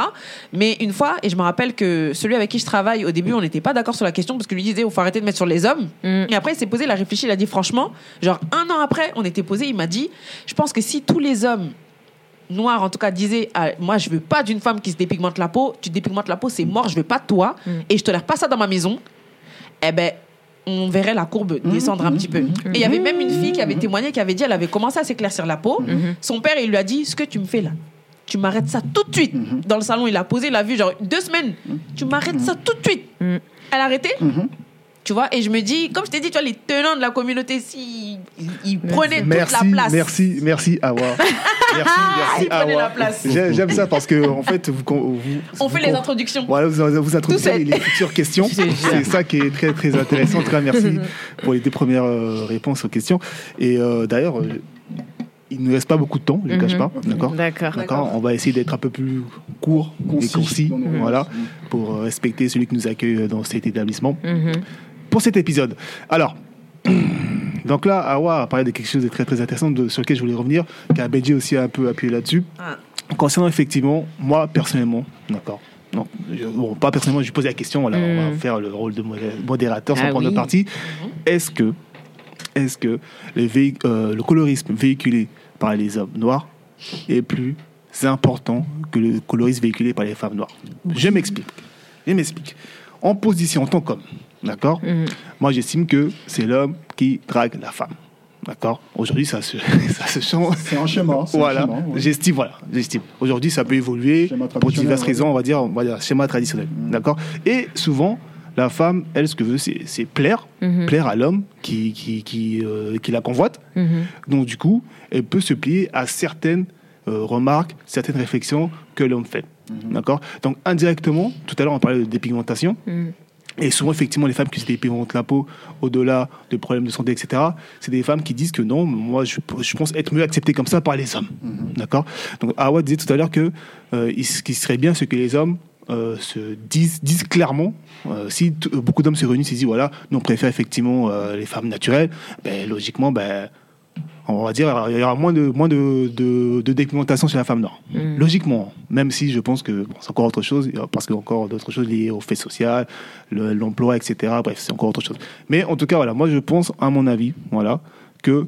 mais une fois et je me rappelle que celui avec qui je travaille au début on n'était pas d'accord sur la question parce que lui disait il faut arrêter de mettre sur les hommes Mm. et après il s'est posé il a réfléchi il a dit franchement genre un an après on était posé il m'a dit je pense que si tous les hommes noirs en tout cas disaient ah, moi je veux pas d'une femme qui se dépigmente la peau tu te dépigmentes la peau c'est mort je veux pas de toi Mm. et je tolère pas ça dans ma maison eh ben on verrait la courbe descendre un petit peu. Et il y avait même une fille qui avait témoigné, qui avait dit, elle avait commencé à s'éclaircir la peau. Son père, il lui a dit, ce que tu me fais là, tu m'arrêtes ça tout de suite. Dans le salon, il a posé, il a vu, genre, deux semaines, tu m'arrêtes ça tout de suite. Mhm. Elle a arrêté. Tu vois, et je me dis, comme je t'ai dit, tu vois, les tenants de la communauté, si ils, ils prenaient toute Merci, la place. merci, merci, Awa. Merci, merci, Awa. la place. J'ai- J'aime ça parce que, en fait, vous, vous- On vous- fait les introductions. Voilà, vous, vous introduisez les futures questions. C'est ça qui est très, très intéressant. En tout cas, merci pour les deux premières euh, réponses aux questions. Et euh, d'ailleurs, euh, il ne reste pas beaucoup de temps, je ne cache Mhm. pas. D'accord D'accord. D'accord On va essayer d'être un peu plus court Concis et concis. Voilà, pour respecter celui qui nous accueille dans cet établissement. Mhm. Pour cet épisode. Alors. Donc là, Awa a parlé de quelque chose de très très intéressant de- sur lequel je voulais revenir, car Benji aussi a un peu appuyé là-dessus. Ah. Concernant effectivement, moi personnellement, d'accord. Non, je- bon, pas personnellement, je lui posais la question, voilà, on va Mm. faire le rôle de modé- modérateur sans Ah prendre de oui. parti. Est-ce que, est-ce que euh, le colorisme véhiculé par les hommes noirs est plus important que le colorisme véhiculé par les femmes noires? Je m'explique. Je m'explique. En position en tant qu'homme, d'accord Mhm. Moi, j'estime que c'est l'homme qui drague la femme. D'accord Aujourd'hui, ça se, ça se change. C'est un schéma. Voilà, ouais. j'estime, voilà, j'estime. Aujourd'hui, ça peut évoluer Schéma pour traditionnel, diverses ouais. raisons, on va dire, on va dire schéma traditionnel, d'accord Et souvent, la femme, elle, ce que veut, c'est c'est plaire, Mhm. plaire à l'homme qui, qui, qui, euh, qui la convoite. Mhm. Donc, du coup, elle peut se plier à certaines euh, remarques, certaines réflexions que l'homme fait, Mhm. d'accord Donc, indirectement, tout à l'heure, on parlait de dépigmentation. Et souvent, effectivement, les femmes qui se dépigmentent la peau au-delà de problèmes de santé, etc., c'est des femmes qui disent que non, moi, je, je pense être mieux acceptée comme ça par les hommes. D'accord? Donc, Awa disait tout à l'heure que euh, ce qui serait bien, c'est que les hommes euh, se disent, disent clairement, euh, si beaucoup d'hommes se réunissent et disent, voilà, nous, on préfère effectivement les femmes naturelles, ben, logiquement, ben, on va dire, il y aura moins de, moins de, de, de dépigmentation chez la femme noire. Mm. Logiquement, même si je pense que bon, c'est encore autre chose, parce qu'il y a encore d'autres choses liées au fait social, le- l'emploi, etc. Bref, c'est encore autre chose. Mais en tout cas, voilà, moi je pense, à mon avis, voilà, que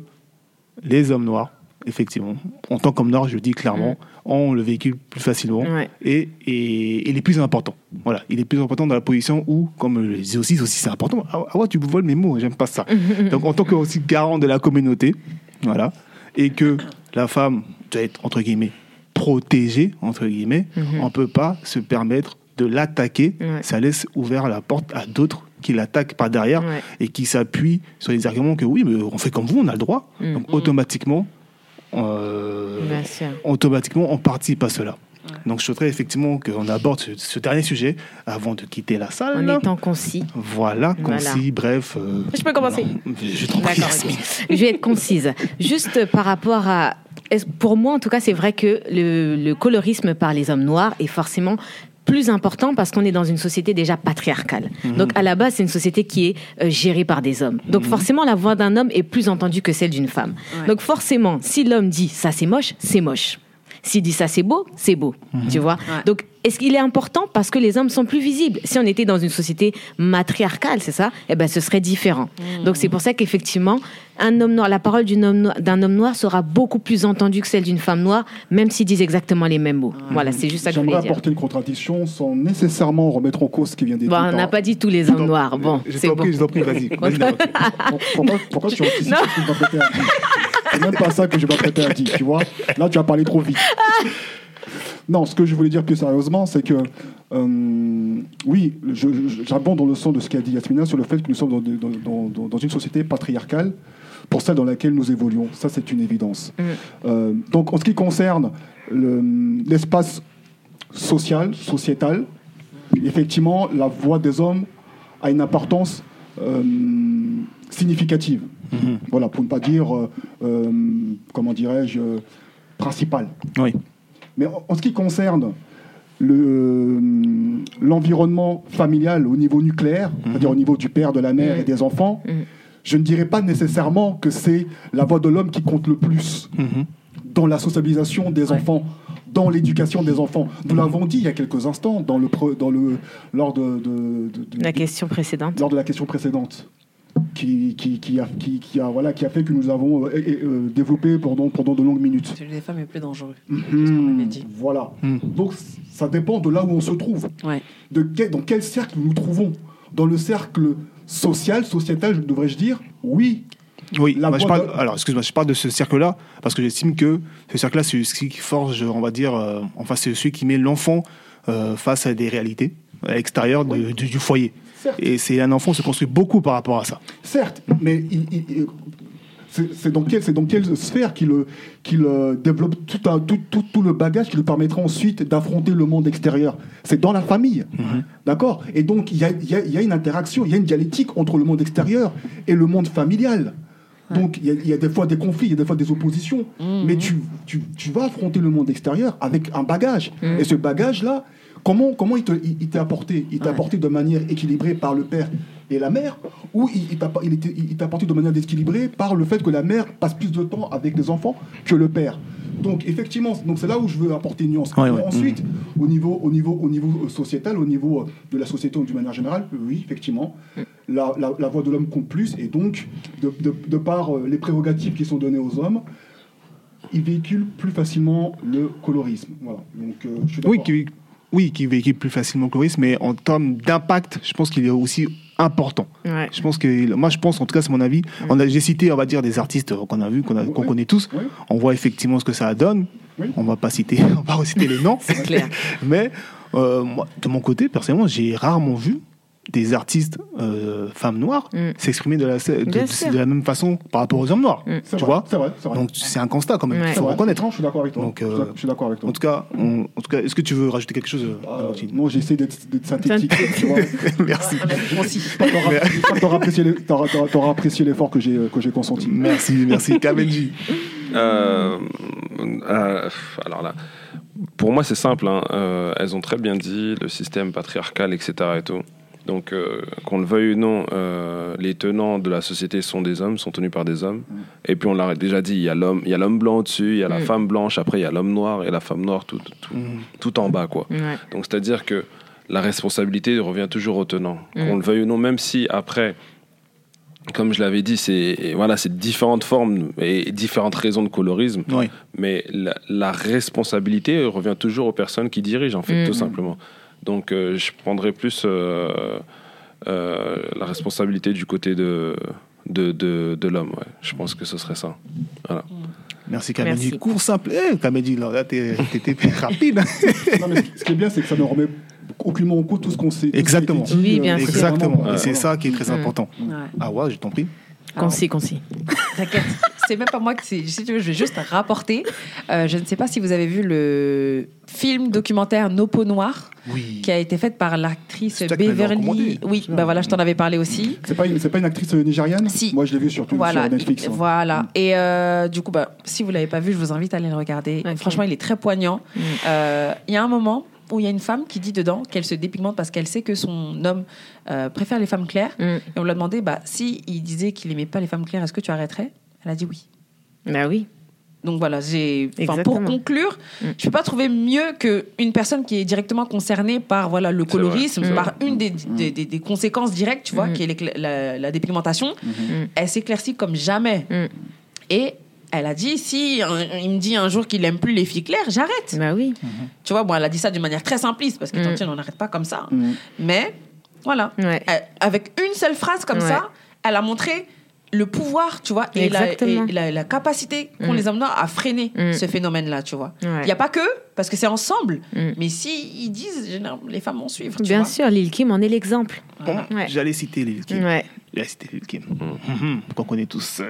les hommes noirs, effectivement, en tant qu'homme noir, je le dis clairement, ont le véhicule plus facilement Ouais. et, et il est plus important. Voilà, il est plus important dans la position où, comme je le disais aussi, aussi c'est important. Ah, ah ouais, tu voles mes mots, j'aime pas ça. Donc en tant que aussi garant de la communauté, voilà, et que la femme doit être entre guillemets protégée entre guillemets, Mhm. on peut pas se permettre de l'attaquer. Ouais. Ça laisse ouvert la porte à d'autres qui l'attaquent par derrière Ouais. et qui s'appuient sur les arguments que oui, mais on fait comme vous, on a le droit. Mhm. Donc automatiquement, euh, automatiquement, on participe à cela. Donc je souhaiterais effectivement qu'on aborde ce, ce dernier sujet avant de quitter la salle. En étant concis. Voilà, Voilà. concis, bref. euh, Je peux commencer non, je. Je vais être concise. Juste par rapport à. Pour moi, en tout cas, c'est vrai que le, le colorisme par les hommes noirs est forcément plus important parce qu'on est dans une société déjà patriarcale. Donc à la base, c'est une société qui est euh, gérée par des hommes. Donc forcément, la voix d'un homme est plus entendue que celle d'une femme. Ouais. Donc forcément, si l'homme dit ça c'est moche, c'est moche. S'il dit ça c'est beau, c'est beau. Tu vois Ouais. Donc est-ce qu'il est important? Parce que les hommes sont plus visibles Si on était dans une société matriarcale, c'est ça? Eh ben ce serait différent. Donc c'est pour ça qu'effectivement, un homme noir, la parole d'une homme noir- d'un homme noir sera beaucoup plus entendue que celle d'une femme noire, même s'ils disent exactement les mêmes mots. Voilà, c'est juste ça que je voulais dire. apporter une contradiction sans nécessairement remettre en cause ce qui vient d'être Bon, dit on par- n'a pas dit tous les hommes noirs. Bon, Je c'est t'en bon. prie, je t'en prie, vas-y. pourquoi tu C'est même pas ça que je m'apprêtais à dire, tu vois. Là, tu as parlé trop vite. Non, ce que je voulais dire plus sérieusement, c'est que Euh, oui, j'abonde dans le sens de ce qu'a dit Yasmina sur le fait que nous sommes dans, de- dans- dans- dans- dans une société patriarcale pour celle dans laquelle nous évoluons. Ça, c'est une évidence. Mm. Euh, donc, en ce qui concerne le- l'espace social, sociétal, effectivement, la voix des hommes a une importance euh, significative. Mhm. Voilà, pour ne pas dire, euh, euh, comment dirais-je, euh, principale. Oui. Mais en, en ce qui concerne le, l'environnement familial au niveau nucléaire, c'est-à-dire au niveau du père, de la mère Mhm. et des enfants, Mhm. je ne dirais pas nécessairement que c'est la voix de l'homme qui compte le plus Mhm. dans la socialisation des enfants, dans l'éducation des enfants. Nous l'avons dit il y a quelques instants dans le, pre- dans le, lors, de, de- de- de- La question précédente. lors de la question précédente. Qui, qui, qui a, qui, qui a, voilà, qui a fait que nous avons euh, euh, développé pendant, pendant de longues minutes. Celui des femmes est plus dangereux. Mhm. avait dit. Voilà. Mhm. Donc ça dépend de là où on se trouve. Ouais. De quel- dans quel cercle nous nous trouvons Dans le cercle social, sociétal, devrais-je dire Oui. Oui, La moi, je voix parle, de- alors excuse-moi, je parle de ce cercle-là parce que j'estime que ce cercle-là, c'est ce qui forge, on va dire, euh, enfin, c'est celui qui met l'enfant euh, face à des réalités de- du, du foyer. Certes. Et c'est un enfant se construit beaucoup par rapport à ça. Certes, mais il- il- il- c'est dans, quelle- c'est dans quelle sphère qu'il euh, développe tout, un- tout, tout- tout le bagage qui lui permettra ensuite d'affronter le monde extérieur C'est dans la famille. D'accord? Et donc, il y a, il y a- il y a une interaction, il y a une dialectique entre le monde extérieur et le monde familial. Donc, il y, a, il y a des fois des conflits, il y a des fois des oppositions. Mais tu, tu, tu vas affronter le monde extérieur avec un bagage. Et ce bagage-là, comment, comment il te- il il t'est apporté Il t'est apporté de manière équilibrée par le père et la mère Ou il, il t'a il était- il t'a apporté de manière déséquilibrée par le fait que la mère passe plus de temps avec les enfants que le père? Donc effectivement, donc c'est là où je veux apporter une nuance. Ouais, Mais ouais. Ensuite, au niveau, au niveau, au niveau euh, sociétal, au niveau euh, de la société d'une manière générale, oui, effectivement, la, la- la voix de l'homme compte plus, et donc, de, de- de par euh, les prérogatives qui sont données aux hommes, ils véhiculent plus facilement le colorisme. Voilà. Donc, euh, je suis Oui, qui, oui, qui véhicule plus facilement le chlorisme, mais en termes d'impact, je pense qu'il est aussi important. Ouais. Je pense que, moi, je pense, en tout cas, c'est mon avis. On a, j'ai cité, on va dire, des artistes qu'on a vus, qu'on, a- qu'on Oui. connaît tous. On voit effectivement ce que ça donne. On va pas citer, on va pas reciter les noms. C'est clair. Mais euh, moi, de mon côté, personnellement, j'ai rarement vu des artistes euh, femmes noires Mm. s'exprimer de la, de, Bien de- sûr. de la même façon par rapport aux hommes noirs. Mm. C'est Tu vrai, vois C'est vrai, vrai. Donc c'est un constat quand même, Ouais. il faut reconnaître. Non, je suis d'accord avec toi. Donc, Je suis euh, je suis d'accord avec toi. En tout cas, on- en tout cas, est-ce que tu veux rajouter quelque chose euh, Euh, non, j'essaie d'être, d'être synthétique. tu vois. Merci. T'auras- apprécié l'effort que j'ai, que j'ai consenti. Merci, merci. Euh, euh, alors là, pour moi, c'est simple. hein. Euh, elles ont très bien dit le système patriarcal, etc. Et tout. Donc, euh, qu'on le veuille ou non, euh, les tenants de la société sont des hommes, sont tenus par des hommes. Et puis, on l'a déjà dit, il y a l'homme, il y a l'homme blanc au-dessus, il y a la Mm. femme blanche, après il y a l'homme noir et la femme noire tout, tout, Mm. tout en bas, quoi. Donc, c'est-à-dire que la responsabilité revient toujours au tenant. Mm. Qu'on le veuille ou non, même si après, comme je l'avais dit, c'est voilà, c'est différentes formes et différentes raisons de colorisme, Oui. mais la, la responsabilité revient toujours aux personnes qui dirigent, en fait, Mm. tout simplement. Donc, euh, je prendrais plus euh, euh, la responsabilité du côté de, de, de, de l'homme. Ouais. Je pense que ce serait ça. Merci Kabenji. Merci. Court simple. Eh, Kabenji, là, là, t'es, t'étais rapide. Non, mais ce qui est bien, c'est que ça ne remet aucunement en cause tout ce qu'on sait. Exactement. dit, Oui, euh, bien sûr. Exactement. vraiment, Et c'est voilà. ça qui est très Mm. important. Ouais. Ah ouais, je t'en prie. Concis, concis. T'inquiète, c'est même pas moi que c'est. Si tu veux, je vais juste rapporter. Euh, je ne sais pas si vous avez vu le film documentaire Nos peaux noires, Oui. qui a été fait par l'actrice qui Beverly. Oui, bah voilà, je t'en avais parlé aussi. C'est pas, une- c'est pas une actrice nigériane Si. Moi, je l'ai vu sur, Voilà, sur Netflix. hein. voilà. Et euh, du coup, bah, si vous l'avez pas vu, je vous invite à aller le regarder. Franchement, il est très poignant. Mm. Euh, Il y a un moment où il y a une femme qui dit dedans qu'elle se dépigmente parce qu'elle sait que son homme euh, préfère les femmes claires. Mm. Et on lui a demandé, bah, si il disait qu'il aimait pas les femmes claires, est-ce que tu arrêterais? Elle a dit oui. Bah oui. Donc voilà, j'ai. Pour conclure, Mm. je peux pas trouver mieux qu'une personne qui est directement concernée par voilà le colorisme, par une des, des, des- des conséquences directes, tu vois, Mm. qui est la, la dépigmentation. Mhm. Elle s'éclaircit comme jamais. Mm. Et elle a dit si un- il me dit un jour qu'il aime plus les filles claires, j'arrête. Bah oui. Tu vois, bon, elle a dit ça d'une manière très simpliste parce que Mm. tant on n'arrête pas comme ça. Mhm. Mais voilà, Ouais. Elle- avec une seule phrase comme Ouais. ça, elle a montré le pouvoir, tu vois, et, la, Exactement. et la, la capacité qu'ont Mm. les hommes noirs à freiner ce phénomène-là, tu vois. Il Ouais. n'y a pas que, parce que c'est ensemble. Mais si ils disent, généralement, les femmes vont suivre, tu Bien vois. sûr, Lil Kim en est l'exemple. Ouais. J'allais citer Lil Kim. Ouais. J'allais citer Lil Kim. Mhm, Qu'on connaît tous.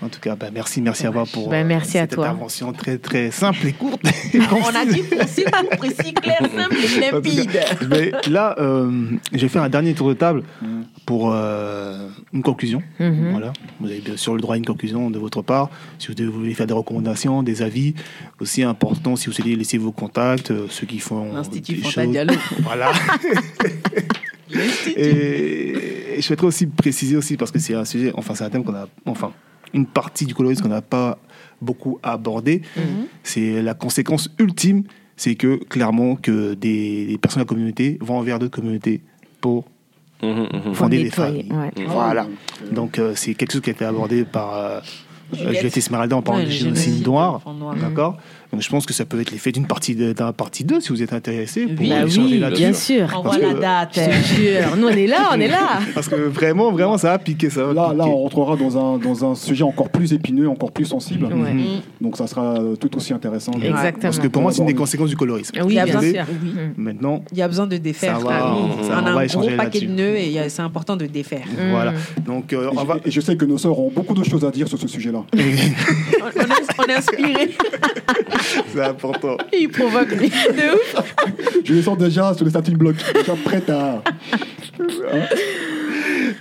Mm. En tout cas, bah, merci, merci à vous pour Bah, euh, à cette toi. intervention très, très simple et courte. On a dit précis, précis, clair, simple et limpide. cas, mais là, euh, je vais faire un dernier tour de table pour euh, une conclusion. Mhm. Voilà. Vous avez bien sûr le droit à une conclusion de votre part. Si vous voulez faire des recommandations, des avis, aussi important si vous souhaitez laisser vos contacts, euh, ceux qui font L'Institut. Diallo. Voilà. et, et je souhaiterais aussi préciser aussi parce que c'est un sujet, enfin c'est un thème qu'on a, enfin une partie du colorisme qu'on n'a pas beaucoup abordé. C'est la conséquence ultime, c'est que clairement que des, des personnes de la communauté vont envers d'autres communautés pour Mhm, mhm. Faut fonder des familles. ouais. Voilà. Donc euh, c'est quelque chose qui a été abordé par euh, Juliette. Esmeralda en parlant du le génocide noir. D'accord Donc je pense que ça peut être l'effet d'une partie d'un partie 2 si vous êtes intéressé pour Oui. Bah échanger oui, là-dessus. bien sûr. Envoie Parce la date. Nous, on est là, on est là. Parce que vraiment, vraiment, ça. Ça va Là, là, on rentrera dans un, dans un sujet encore plus épineux, encore plus sensible. Ouais. Mhm. Donc ça sera euh, tout aussi intéressant. Exactement. Parce que pour moi, c'est une des conséquences du colorisme. Oui, Il y a bien besoin- sûr. Oui. Maintenant, Il y a besoin de défaire. Ça va, Ah on- ça, on on a un gros paquet de nœuds et a- c'est important de défaire. voilà. Mm. Donc, euh, on je, va. et je sais que nos sœurs ont beaucoup de choses à dire sur ce sujet-là. on, on est, on est inspiré. c'est important. Il provoque lui. de ouf. Je les sens déjà sur le starting block, déjà prête à.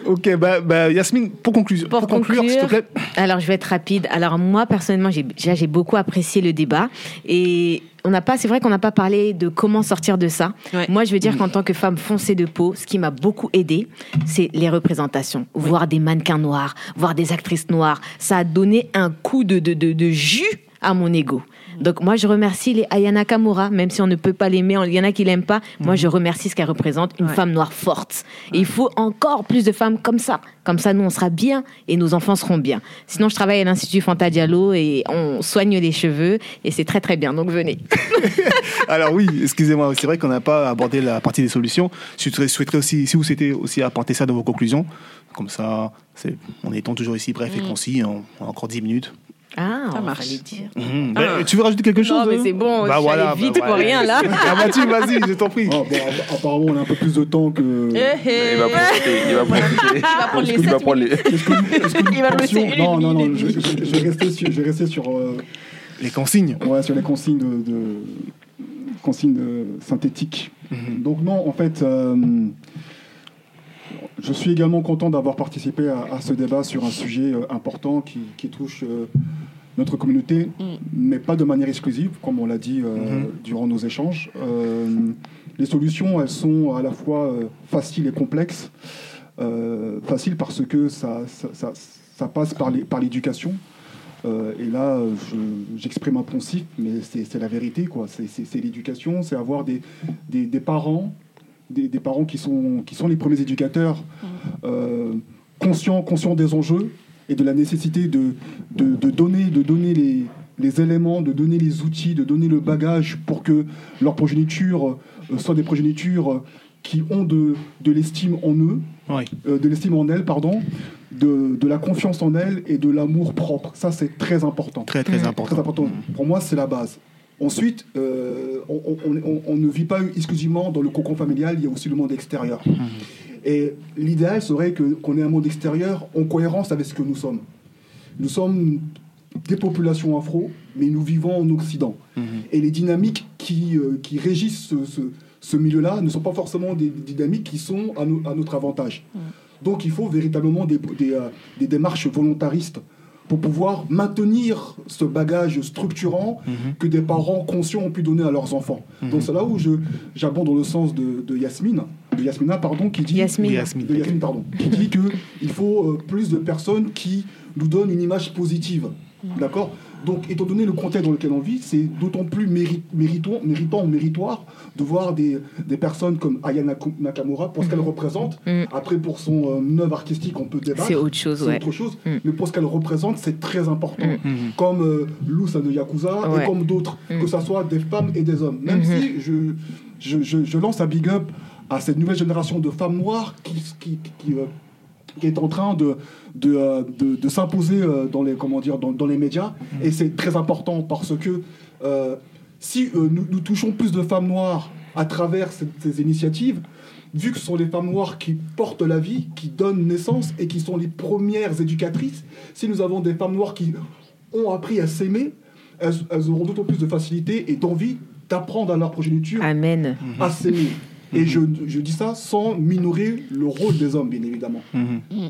Ok, bah, bah, Yasmine, pour, conclusion, Pour conclure, conclure, s'il te plaît. Alors, je vais être rapide. Alors, moi, personnellement, j'ai beaucoup apprécié le débat. Et on n'a pas, c'est vrai qu'on n'a pas parlé de comment sortir de ça. Ouais. Moi, je veux dire qu'en tant que femme foncée de peau, ce qui m'a beaucoup aidé, c'est les représentations. Voir des mannequins noirs, voir des actrices noires. Ça a donné un coup de, de, de, de jus à mon ego. Donc moi je remercie les Ayana Kamura, même si on ne peut pas l'aimer, il y en a qui l'aiment pas. Moi je remercie ce qu'elle représente, une Ouais. femme noire forte. Et il faut encore plus de femmes comme ça. Comme ça nous on sera bien et nos enfants seront bien. Sinon je travaille à l'Institut Fanta Diallo et on soigne les cheveux et c'est très très bien. Donc venez. Alors oui, excusez-moi, c'est vrai qu'on n'a pas abordé la partie des solutions. Je souhaiterais- aussi, si vous souhaitez aussi apporter ça dans vos conclusions, comme ça, c'est, on étant toujours ici bref et concis, on, on a encore 10 minutes. Ah, Ça on marche. dire. Bah, tu veux rajouter quelque chose Non mais hein c'est bon, Bah je suis voilà, vite bah pour rien là. Ah bah tu, vas-y, je t'en prie. Ah, bon, app- apparemment, on a un peu plus de temps que. Eh, eh. Il va profiter, il va profiter. Il va prendre les Il va prendre Non, non, non, je, vais rester sur, je vais rester sur, euh, Les consignes. ouais, sur les consignes, de, de- consignes de- synthétiques. Mhm. Donc, non, en fait, euh, je suis également content d'avoir participé à, à ce débat sur un sujet euh, important qui, qui touche euh, notre communauté, Mm. mais pas de manière exclusive, comme on l'a dit euh, Mhm. durant nos échanges. Euh, les solutions, elles sont à la fois euh, faciles et complexes. Euh, facile parce que ça, ça, ça- ça passe par les- par l'éducation. Euh, et là, je- j'exprime un principe, mais c'est c'est la vérité. quoi. C'est- C'est c'est l'éducation, c'est avoir des, des, des parents, des, des parents qui sont, qui sont les premiers éducateurs, euh, conscients, conscients des enjeux et de la nécessité de, de, de donner, de donner les, les éléments, de donner les outils, de donner le bagage pour que leur progéniture euh, soit des progénitures euh, qui ont de, de l'estime en eux, Oui. euh, de l'estime en elles, pardon, de, de la confiance en elles et de l'amour propre. Ça, c'est très important. Très très important. Très important. Pour moi, c'est la base. Ensuite, euh, on, on- on- on ne vit pas exclusivement dans le cocon familial, il y a aussi le monde extérieur. Et l'idéal serait que- qu'on ait un monde extérieur en cohérence avec ce que nous sommes. Nous sommes des populations afro, mais nous vivons en Occident. Et les dynamiques qui, euh, qui régissent ce, ce- ce milieu-là ne sont pas forcément des dynamiques qui sont à, no- à notre avantage. Donc il faut véritablement des, des, euh, des démarches volontaristes pour pouvoir maintenir ce bagage structurant que des parents conscients ont pu donner à leurs enfants. Donc c'est là où je- j'abonde dans le sens de, de Yasmine, de Yasmina, pardon, qui dit Yasmine. Yasmine. de Yasmine, pardon, qui dit que il faut euh, plus de personnes qui nous donnent une image positive. D'accord? Donc, étant donné le contexte dans lequel on vit, c'est d'autant plus méri- méritant, méritant ou méritoire de voir des, des personnes comme Aya Nakamura pour ce qu'elle représente. Mm. Après, pour son euh, œuvre artistique, on peut débattre. C'est autre chose, C'est ouais. autre chose. Mm. Mais pour ce qu'elle représente, c'est très important. Mm. Comme euh, Loussa de Yakuza Ouais. et comme d'autres, Mm. que ce soit des femmes et des hommes. Même Mhm. si je, je, je, je lance un big up à cette nouvelle génération de femmes noires qui, qui, qui, euh, qui est en train de, de, euh, de- de s'imposer euh, dans, les, comment dire, dans, dans les médias. Et c'est très important parce que euh, si euh, nous, nous touchons plus de femmes noires à travers ces, ces initiatives, vu que ce sont les femmes noires qui portent la vie, qui donnent naissance et qui sont les premières éducatrices, si nous avons des femmes noires qui ont appris à s'aimer, elles, elles auront d'autant plus de facilité et d'envie d'apprendre à leur progéniture Amen. à s'aimer. Et je, je dis ça sans minorer le rôle des hommes, bien évidemment.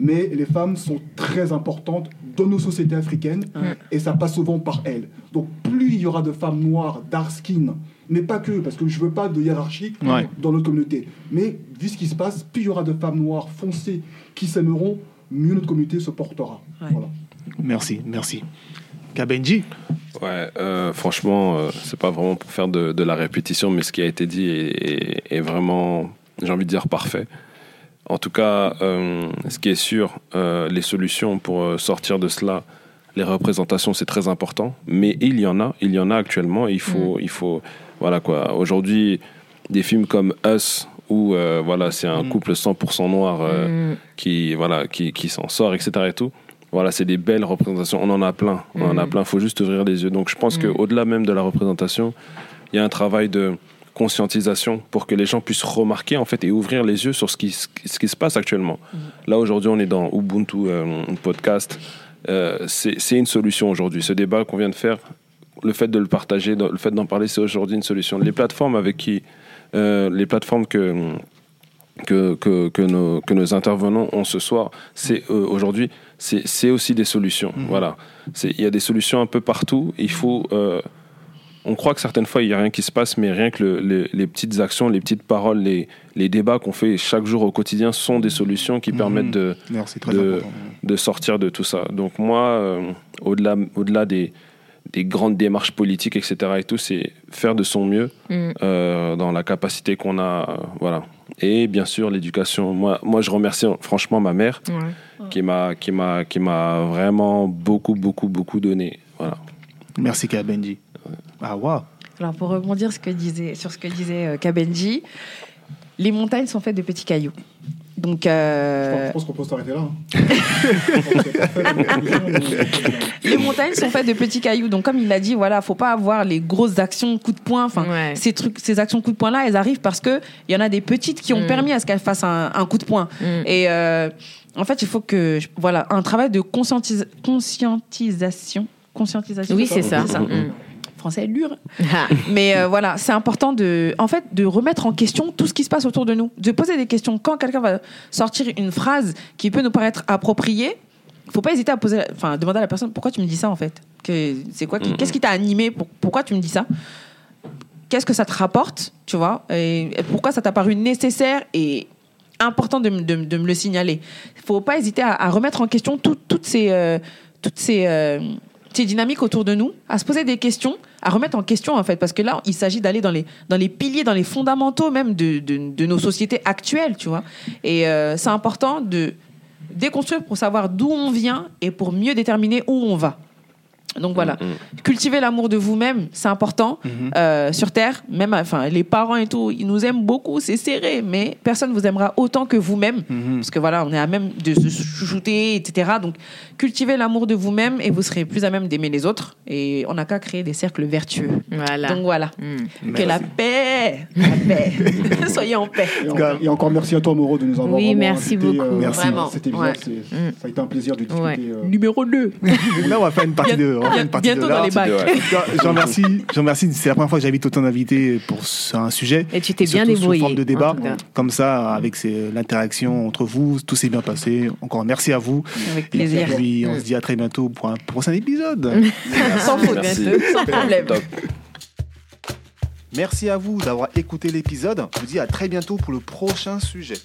Mais les femmes sont très importantes dans nos sociétés africaines et ça passe souvent par elles. Donc plus il y aura de femmes noires, dark skin, mais pas que, parce que je veux pas de hiérarchie Ouais. dans notre communauté. Mais vu ce qui se passe, plus il y aura de femmes noires foncées qui s'aimeront, mieux notre communauté se portera. Ouais. Voilà. Merci, merci. Kabenji Ouais, euh, franchement, euh, c'est pas vraiment pour faire de, de la répétition, mais ce qui a été dit est, est- est vraiment, j'ai envie de dire, parfait. En tout cas, euh, ce qui est sûr, euh, les solutions pour sortir de cela, les représentations, c'est très important. Mais il y en a, il y en a actuellement. Il faut, il faut, voilà quoi. Aujourd'hui, des films comme Us, où voilà, c'est un Mm. couple 100% noir Mm. qui, voilà, qui, qui s'en sort, etc. Et tout. Voilà, c'est des belles représentations. On en a plein. On en a Mm. plein. Il faut juste ouvrir les yeux. Donc, je pense Mm. qu'au-delà même de la représentation, il y a un travail de conscientisation pour que les gens puissent remarquer en fait et ouvrir les yeux sur ce qui, ce qui se passe actuellement. Là aujourd'hui on est dans Ubuntu euh, podcast. Euh, c'est c'est une solution aujourd'hui. Ce débat qu'on vient de faire, le fait de le partager, le fait d'en parler, c'est aujourd'hui une solution. Les plateformes avec qui, euh, les plateformes que que, que, que, nos, que nos intervenants ont ce soir, c'est euh, aujourd'hui, c'est c'est aussi des solutions. Voilà, C'est- il y a des solutions un peu partout. Il faut, euh, on croit que certaines fois il y a rien qui se passe, mais rien que le- le- les petites actions, les petites paroles, les, les débats qu'on fait chaque jour au quotidien sont des solutions qui Mhm. permettent de, de, de sortir de tout ça. Donc moi, euh, au-delà au-delà des, des grandes démarches politiques, etc. et tout, c'est faire de son mieux Mm. euh, dans la capacité qu'on a, euh, voilà. Et bien sûr l'éducation. Moi, moi, je remercie franchement ma mère Ouais. qui m'a qui m'a qui m'a vraiment beaucoup beaucoup beaucoup donné. Voilà. Merci Kabenji. Ah waouh. Alors pour rebondir ce que disait, sur ce que disait euh, Kabenji, les montagnes sont faites de petits cailloux. Donc, Je pense- euh, Je pense qu'on peut s'arrêter là. hein. les montagnes sont faites de petits cailloux. Donc, comme il l'a dit, voilà, faut pas avoir les grosses actions coup de poing. Enfin, Ouais. ces trucs, ces actions coup de poing là, elles arrivent parce que il y en a des petites qui ont Mm. permis à ce qu'elles fassent un, un coup de poing. Mm. Et euh, en fait, il faut que, voilà, un travail de conscientis- conscientisation. Conscientisation. Oui, c'est ça. ça. Mm. Français lure. Ah. Mais euh, voilà, c'est important de, en fait, de remettre en question tout ce qui se passe autour de nous, de poser des questions. Quand quelqu'un va sortir une phrase qui peut nous paraître appropriée, faut pas hésiter à poser, enfin, demander à la personne pourquoi tu me dis ça en fait? Que c'est quoi, qu'est-ce qui t'a animé pour- Pourquoi tu me dis ça? Qu'est-ce que ça te rapporte, tu vois? Et pourquoi ça t'a paru nécessaire et important de, me- de me- de me le signaler? Faut pas hésiter à, à remettre en question tout- toutes ces, euh, toutes ces, euh, ces dynamiques autour de nous, à se poser des questions, à remettre en question en fait, parce que là, il s'agit d'aller dans les, dans les piliers, dans les fondamentaux même de, de, nos sociétés actuelles, tu vois. Et euh, c'est important de déconstruire pour savoir d'où on vient et pour mieux déterminer où on va. Donc voilà, mmh. cultiver l'amour de vous-même, c'est important mm-hmm. euh, sur Terre. Même, enfin, les parents et tout, ils nous aiment beaucoup, c'est serré, mais personne vous aimera autant que vous-même, mm-hmm. parce que voilà, on est à même de se chouchouter, etc. Donc, cultivez l'amour de vous-même et vous serez plus à même d'aimer les autres. Et on n'a qu'à créer des cercles vertueux. Voilà. Donc voilà, mm. que la paix, la paix, soyez en paix. Et encore merci à toi, Moreau, de nous avoir oui, merci beaucoup. Merci, vraiment. C'était ouais. Mm. ça a été un plaisir de discuter. Euh, Numéro 2 Là, on va faire une partie 2 vraiment une partie Bientôt de dans les bacs. Je remercie. C'est la première fois que j'invite autant d'invités pour un sujet. Et tu t'es bien débrouillé. Sous forme de débat, comme ça, avec l'interaction entre vous, tout s'est bien passé. Encore merci à vous. Avec plaisir. Et puis, on se dit à très bientôt pour un prochain épisode. Sans faute, sans problème. Merci à vous d'avoir écouté l'épisode. Je vous dis à très bientôt pour le prochain sujet.